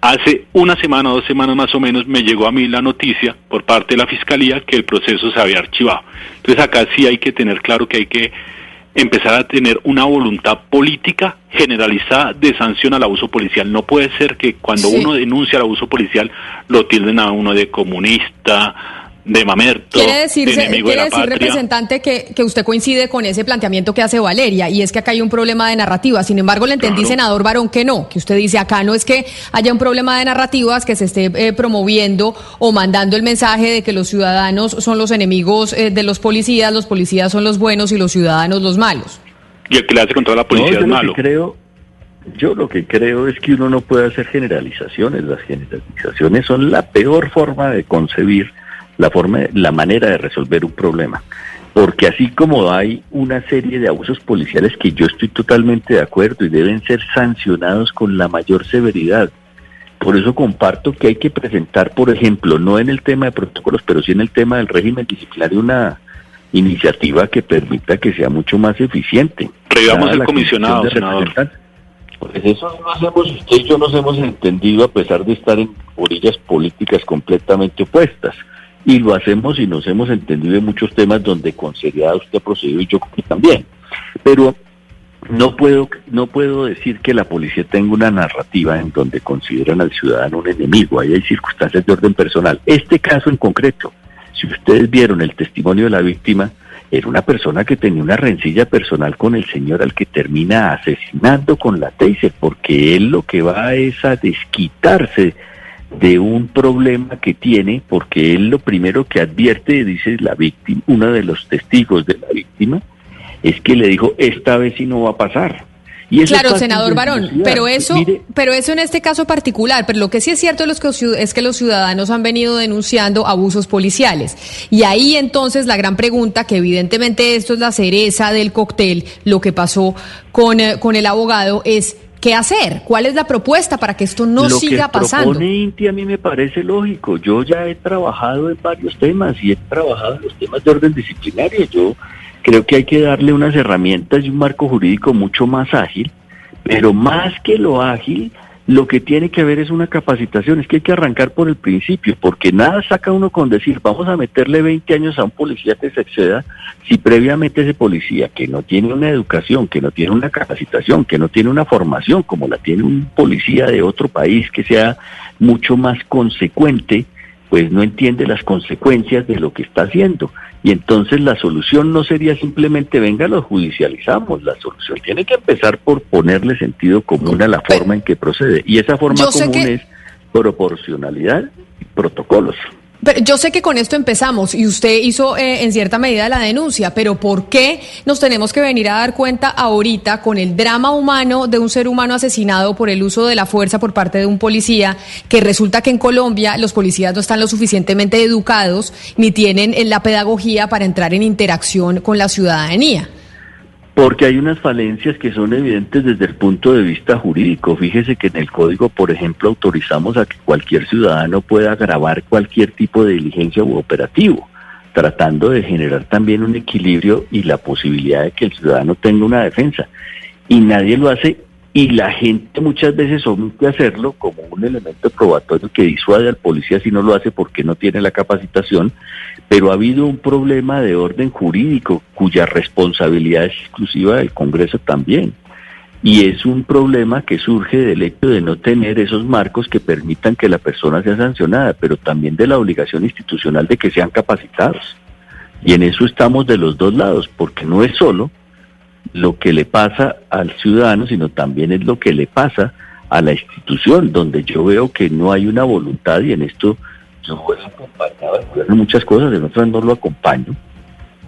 Hace una semana o dos semanas más o menos me llegó a mí la noticia por parte de la Fiscalía que el proceso se había archivado. Entonces acá sí hay que tener claro que hay que empezar a tener una voluntad política generalizada de sanción al abuso policial. No puede ser que cuando Sí. uno denuncia el abuso policial lo tilden a uno de comunista, de mamerto, Quiere de decirse, enemigo de quiere la decir, patria. representante, que, que usted coincide con ese planteamiento que hace Valeria, y es que acá hay un problema de narrativa. Sin embargo, le entendí, Claro. senador Barón, que no, que usted dice acá no es que haya un problema de narrativas, que se esté eh, promoviendo o mandando el mensaje de que los ciudadanos son los enemigos eh, de los policías, los policías son los buenos y los ciudadanos los malos. Y el que le hace contra la No, policía yo es malo. creo, yo lo que creo es que uno no puede hacer generalizaciones. Las generalizaciones son la peor forma de concebir la forma, la manera de resolver un problema. Porque así como hay una serie de abusos policiales que yo estoy totalmente de acuerdo y deben ser sancionados con la mayor severidad. Por eso comparto que hay que presentar, por ejemplo, no en el tema de protocolos, pero sí en el tema del régimen disciplinario, una iniciativa que permita que sea mucho más eficiente. Revivamos el comisionado, senador. Pues eso no hacemos, usted y yo nos hemos entendido a pesar de estar en orillas políticas completamente opuestas. Y lo hacemos y nos hemos entendido en muchos temas donde con seriedad usted ha procedido y yo también. Pero no puedo, no puedo decir que la policía tenga una narrativa en donde consideran al ciudadano un enemigo. Ahí hay circunstancias de orden personal. Este caso en concreto, si ustedes vieron el testimonio de la víctima, era una persona que tenía una rencilla personal con el señor al que termina asesinando con la taser, porque él lo que va es a desquitarse de un problema que tiene, porque él lo primero que advierte, dice la víctima, uno de los testigos de la víctima, es que le dijo, esta vez sí no va a pasar. Y Claro, senador Barón, pero eso, Mire, pero eso en este caso particular, pero lo que sí es cierto es que los ciu- es que los ciudadanos han venido denunciando abusos policiales. Y ahí entonces la gran pregunta, que evidentemente esto es la cereza del cóctel, lo que pasó con, eh, con el abogado es ¿qué hacer? ¿Cuál es la propuesta para que esto no lo siga que pasando? propone Inti a mí me parece lógico. Yo ya he trabajado en varios temas y he trabajado en los temas de orden disciplinario. Yo creo que hay que darle unas herramientas y un marco jurídico mucho más ágil, pero más que lo ágil, lo que tiene que haber es una capacitación. Es que hay que arrancar por el principio, porque nada saca uno con decir, vamos a meterle 20 años a un policía que se exceda, si previamente ese policía que no tiene una educación, que no tiene una capacitación, que no tiene una formación como la tiene un policía de otro país que sea mucho más consecuente, pues no entiende las consecuencias de lo que está haciendo. Y entonces la solución no sería simplemente, venga, lo judicializamos. La solución tiene que empezar por ponerle sentido común a la forma en que procede. Y esa forma común que- es proporcionalidad y protocolos. Pero yo sé que con esto empezamos y usted hizo eh, en cierta medida la denuncia, pero ¿por qué nos tenemos que venir a dar cuenta ahorita con el drama humano de un ser humano asesinado por el uso de la fuerza por parte de un policía, que resulta que en Colombia los policías no están lo suficientemente educados ni tienen eh, la pedagogía para entrar en interacción con la ciudadanía? Porque hay unas falencias que son evidentes desde el punto de vista jurídico. Fíjese que en el código, por ejemplo, autorizamos a que cualquier ciudadano pueda grabar cualquier tipo de diligencia u operativo, tratando de generar también un equilibrio y la posibilidad de que el ciudadano tenga una defensa. Y nadie lo hace y la gente muchas veces omite hacerlo como un elemento probatorio que disuade al policía si no lo hace porque no tiene la capacitación, pero ha habido un problema de orden jurídico cuya responsabilidad es exclusiva del Congreso también. Y es un problema que surge del hecho de no tener esos marcos que permitan que la persona sea sancionada, pero también de la obligación institucional de que sean capacitados. Y en eso estamos de los dos lados, porque no es solo lo que le pasa al ciudadano, sino también es lo que le pasa a la institución, donde yo veo que no hay una voluntad y en esto yo voy acompañado muchas cosas, en otras no lo acompaño,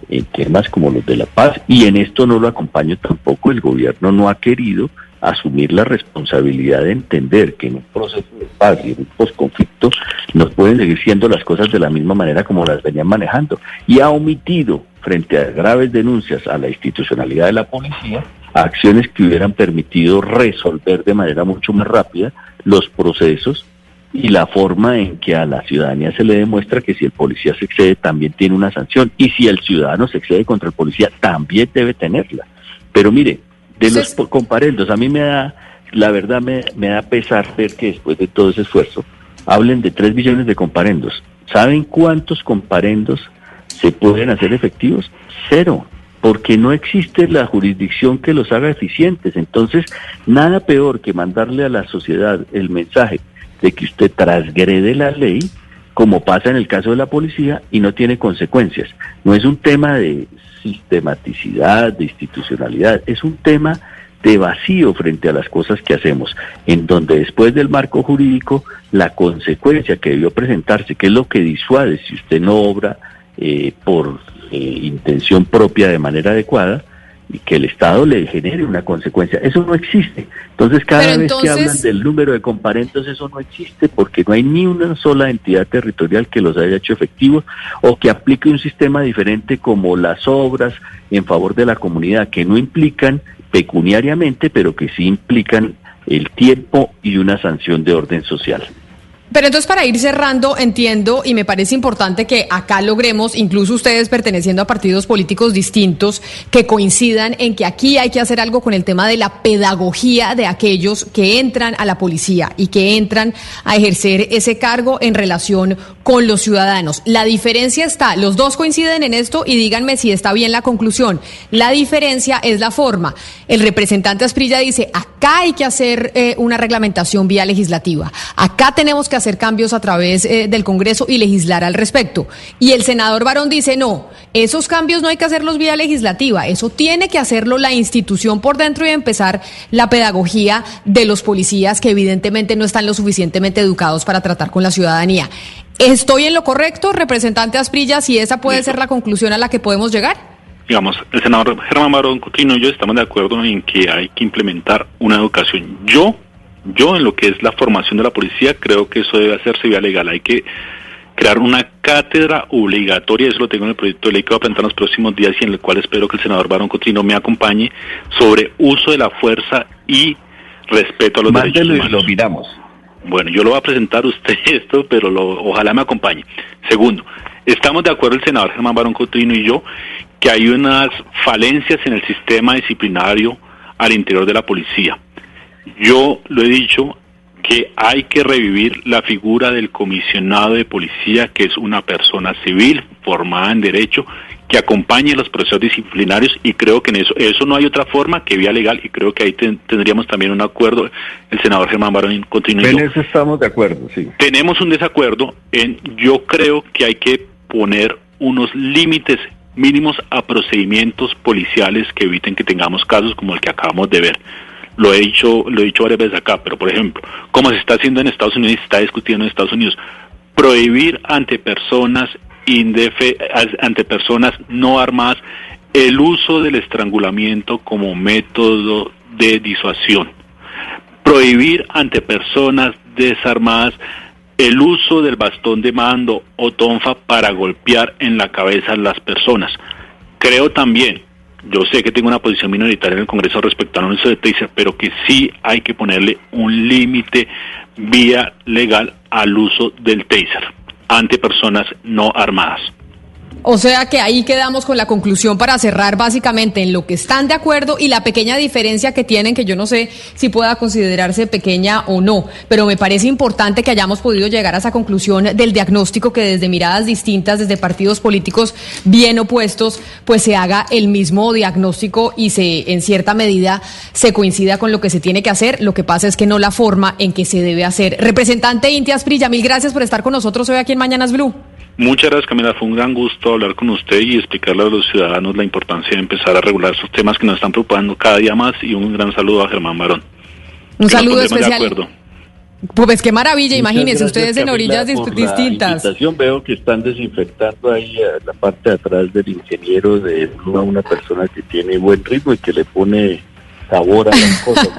en temas como los de la paz, y en esto no lo acompaño tampoco, el gobierno no ha querido asumir la responsabilidad de entender que en un proceso de paz y en un posconflicto no pueden seguir siendo las cosas de la misma manera como las venían manejando, y ha omitido frente a graves denuncias a la institucionalidad de la policía, acciones que hubieran permitido resolver de manera mucho más rápida los procesos y la forma en que a la ciudadanía se le demuestra que si el policía se excede también tiene una sanción y si el ciudadano se excede contra el policía también debe tenerla. Pero mire, de los comparendos, a mí me da, la verdad me, me da pesar ver que después de todo ese esfuerzo hablen de 3 billones de comparendos. ¿Saben cuántos comparendos se pueden hacer efectivos? Cero porque no existe la jurisdicción que los haga eficientes. Entonces, nada peor que mandarle a la sociedad el mensaje de que usted transgrede la ley, como pasa en el caso de la policía, y no tiene consecuencias. No es un tema de sistematicidad, de institucionalidad, es un tema de vacío frente a las cosas que hacemos, en donde después del marco jurídico, la consecuencia que debió presentarse, que es lo que disuade si usted no obra eh, por eh, intención propia de manera adecuada y que el Estado le genere una consecuencia. Eso no existe. Entonces, cada vez que hablan del número de comparentos, eso no existe porque no hay ni una sola entidad territorial que los haya hecho efectivos o que aplique un sistema diferente como las obras en favor de la comunidad, que no implican pecuniariamente, pero que sí implican el tiempo y una sanción de orden social. Pero entonces para ir cerrando, entiendo y me parece importante que acá logremos, incluso ustedes perteneciendo a partidos políticos distintos, que coincidan en que aquí hay que hacer algo con el tema de la pedagogía de aquellos que entran a la policía y que entran a ejercer ese cargo en relación con los ciudadanos. La diferencia está, los dos coinciden en esto y díganme si está bien la conclusión. La diferencia es la forma. El representante Asprilla dice, acá hay que hacer eh, una reglamentación vía legislativa. Acá tenemos que hacer cambios a través eh, del Congreso y legislar al respecto. Y el senador Barón dice, no, esos cambios no hay que hacerlos vía legislativa, eso tiene que hacerlo la institución por dentro y empezar la pedagogía de los policías que evidentemente no están lo suficientemente educados para tratar con la ciudadanía. ¿Estoy en lo correcto, representante Asprilla, si esa puede ser la conclusión a la que podemos llegar? Digamos, el senador Germán Barón Coutinho y yo estamos de acuerdo en que hay que implementar una educación. Yo yo en lo que es la formación de la policía creo que eso debe hacerse vía legal. Hay que crear una cátedra obligatoria, eso lo tengo en el proyecto de ley que va a presentar en los próximos días y en el cual espero que el senador Barón Cotrino me acompañe, sobre uso de la fuerza y respeto a los derechos humanos. Y lo miramos. Bueno, yo lo voy a presentar usted [LAUGHS] esto, pero lo, ojalá me acompañe. Segundo, estamos de acuerdo el senador Germán Barón Cotrino y yo que hay unas falencias en el sistema disciplinario al interior de la policía. Yo lo he dicho que hay que revivir la figura del comisionado de policía, que es una persona civil formada en derecho, que acompañe los procesos disciplinarios y creo que en eso eso no hay otra forma que vía legal y creo que ahí tendríamos también un acuerdo. El senador Germán Barón continúa. En eso estamos de acuerdo, sí. Tenemos un desacuerdo en, yo creo que hay que poner unos límites mínimos a procedimientos policiales que eviten que tengamos casos como el que acabamos de ver lo he dicho, lo he dicho varias veces acá, pero por ejemplo, como se está haciendo en Estados Unidos se está discutiendo en Estados Unidos, prohibir ante personas indefe, ante personas no armadas el uso del estrangulamiento como método de disuasión. Prohibir ante personas desarmadas el uso del bastón de mando o tonfa para golpear en la cabeza a las personas. Creo también yo sé que tengo una posición minoritaria en el Congreso respecto al uso de taser, pero que sí hay que ponerle un límite vía legal al uso del taser ante personas no armadas. O sea que ahí quedamos con la conclusión para cerrar básicamente en lo que están de acuerdo y la pequeña diferencia que tienen, que yo no sé si pueda considerarse pequeña o no, pero me parece importante que hayamos podido llegar a esa conclusión del diagnóstico que desde miradas distintas, desde partidos políticos bien opuestos, pues se haga el mismo diagnóstico y se en cierta medida se coincida con lo que se tiene que hacer. Lo que pasa es que no la forma en que se debe hacer. Representante Inti Asprilla, mil gracias por estar con nosotros hoy aquí en Mañanas Blue. Muchas gracias, Camila. Fue un gran gusto hablar con usted y explicarle a los ciudadanos la importancia de empezar a regular esos temas que nos están preocupando cada día más. Y un gran saludo a Germán Barón. Un saludo especial. Pues qué maravilla, imagínense, ustedes en orillas distintas. veo que están desinfectando ahí a la parte de atrás del ingeniero de una persona que tiene buen ritmo y que le pone sabor a las cosas.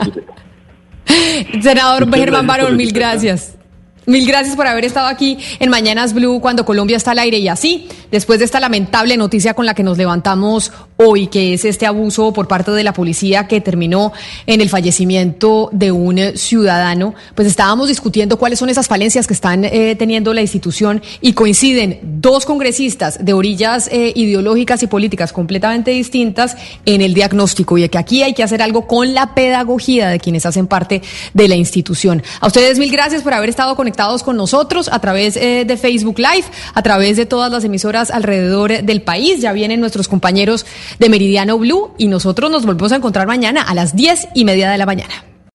[LAUGHS] Senador Germán Barón, mil gracias. Mil gracias por haber estado aquí en Mañanas Blue cuando Colombia está al aire y así, después de esta lamentable noticia con la que nos levantamos hoy, que es este abuso por parte de la policía que terminó en el fallecimiento de un ciudadano, pues estábamos discutiendo cuáles son esas falencias que están eh, teniendo la institución y coinciden dos congresistas de orillas eh, ideológicas y políticas completamente distintas en el diagnóstico y que aquí hay que hacer algo con la pedagogía de quienes hacen parte de la institución. A ustedes mil gracias por haber estado conectados con nosotros a través eh, de Facebook Live, a través de todas las emisoras alrededor del país. Ya vienen nuestros compañeros de Meridiano Blue y nosotros nos volvemos a encontrar mañana a las diez y media de la mañana.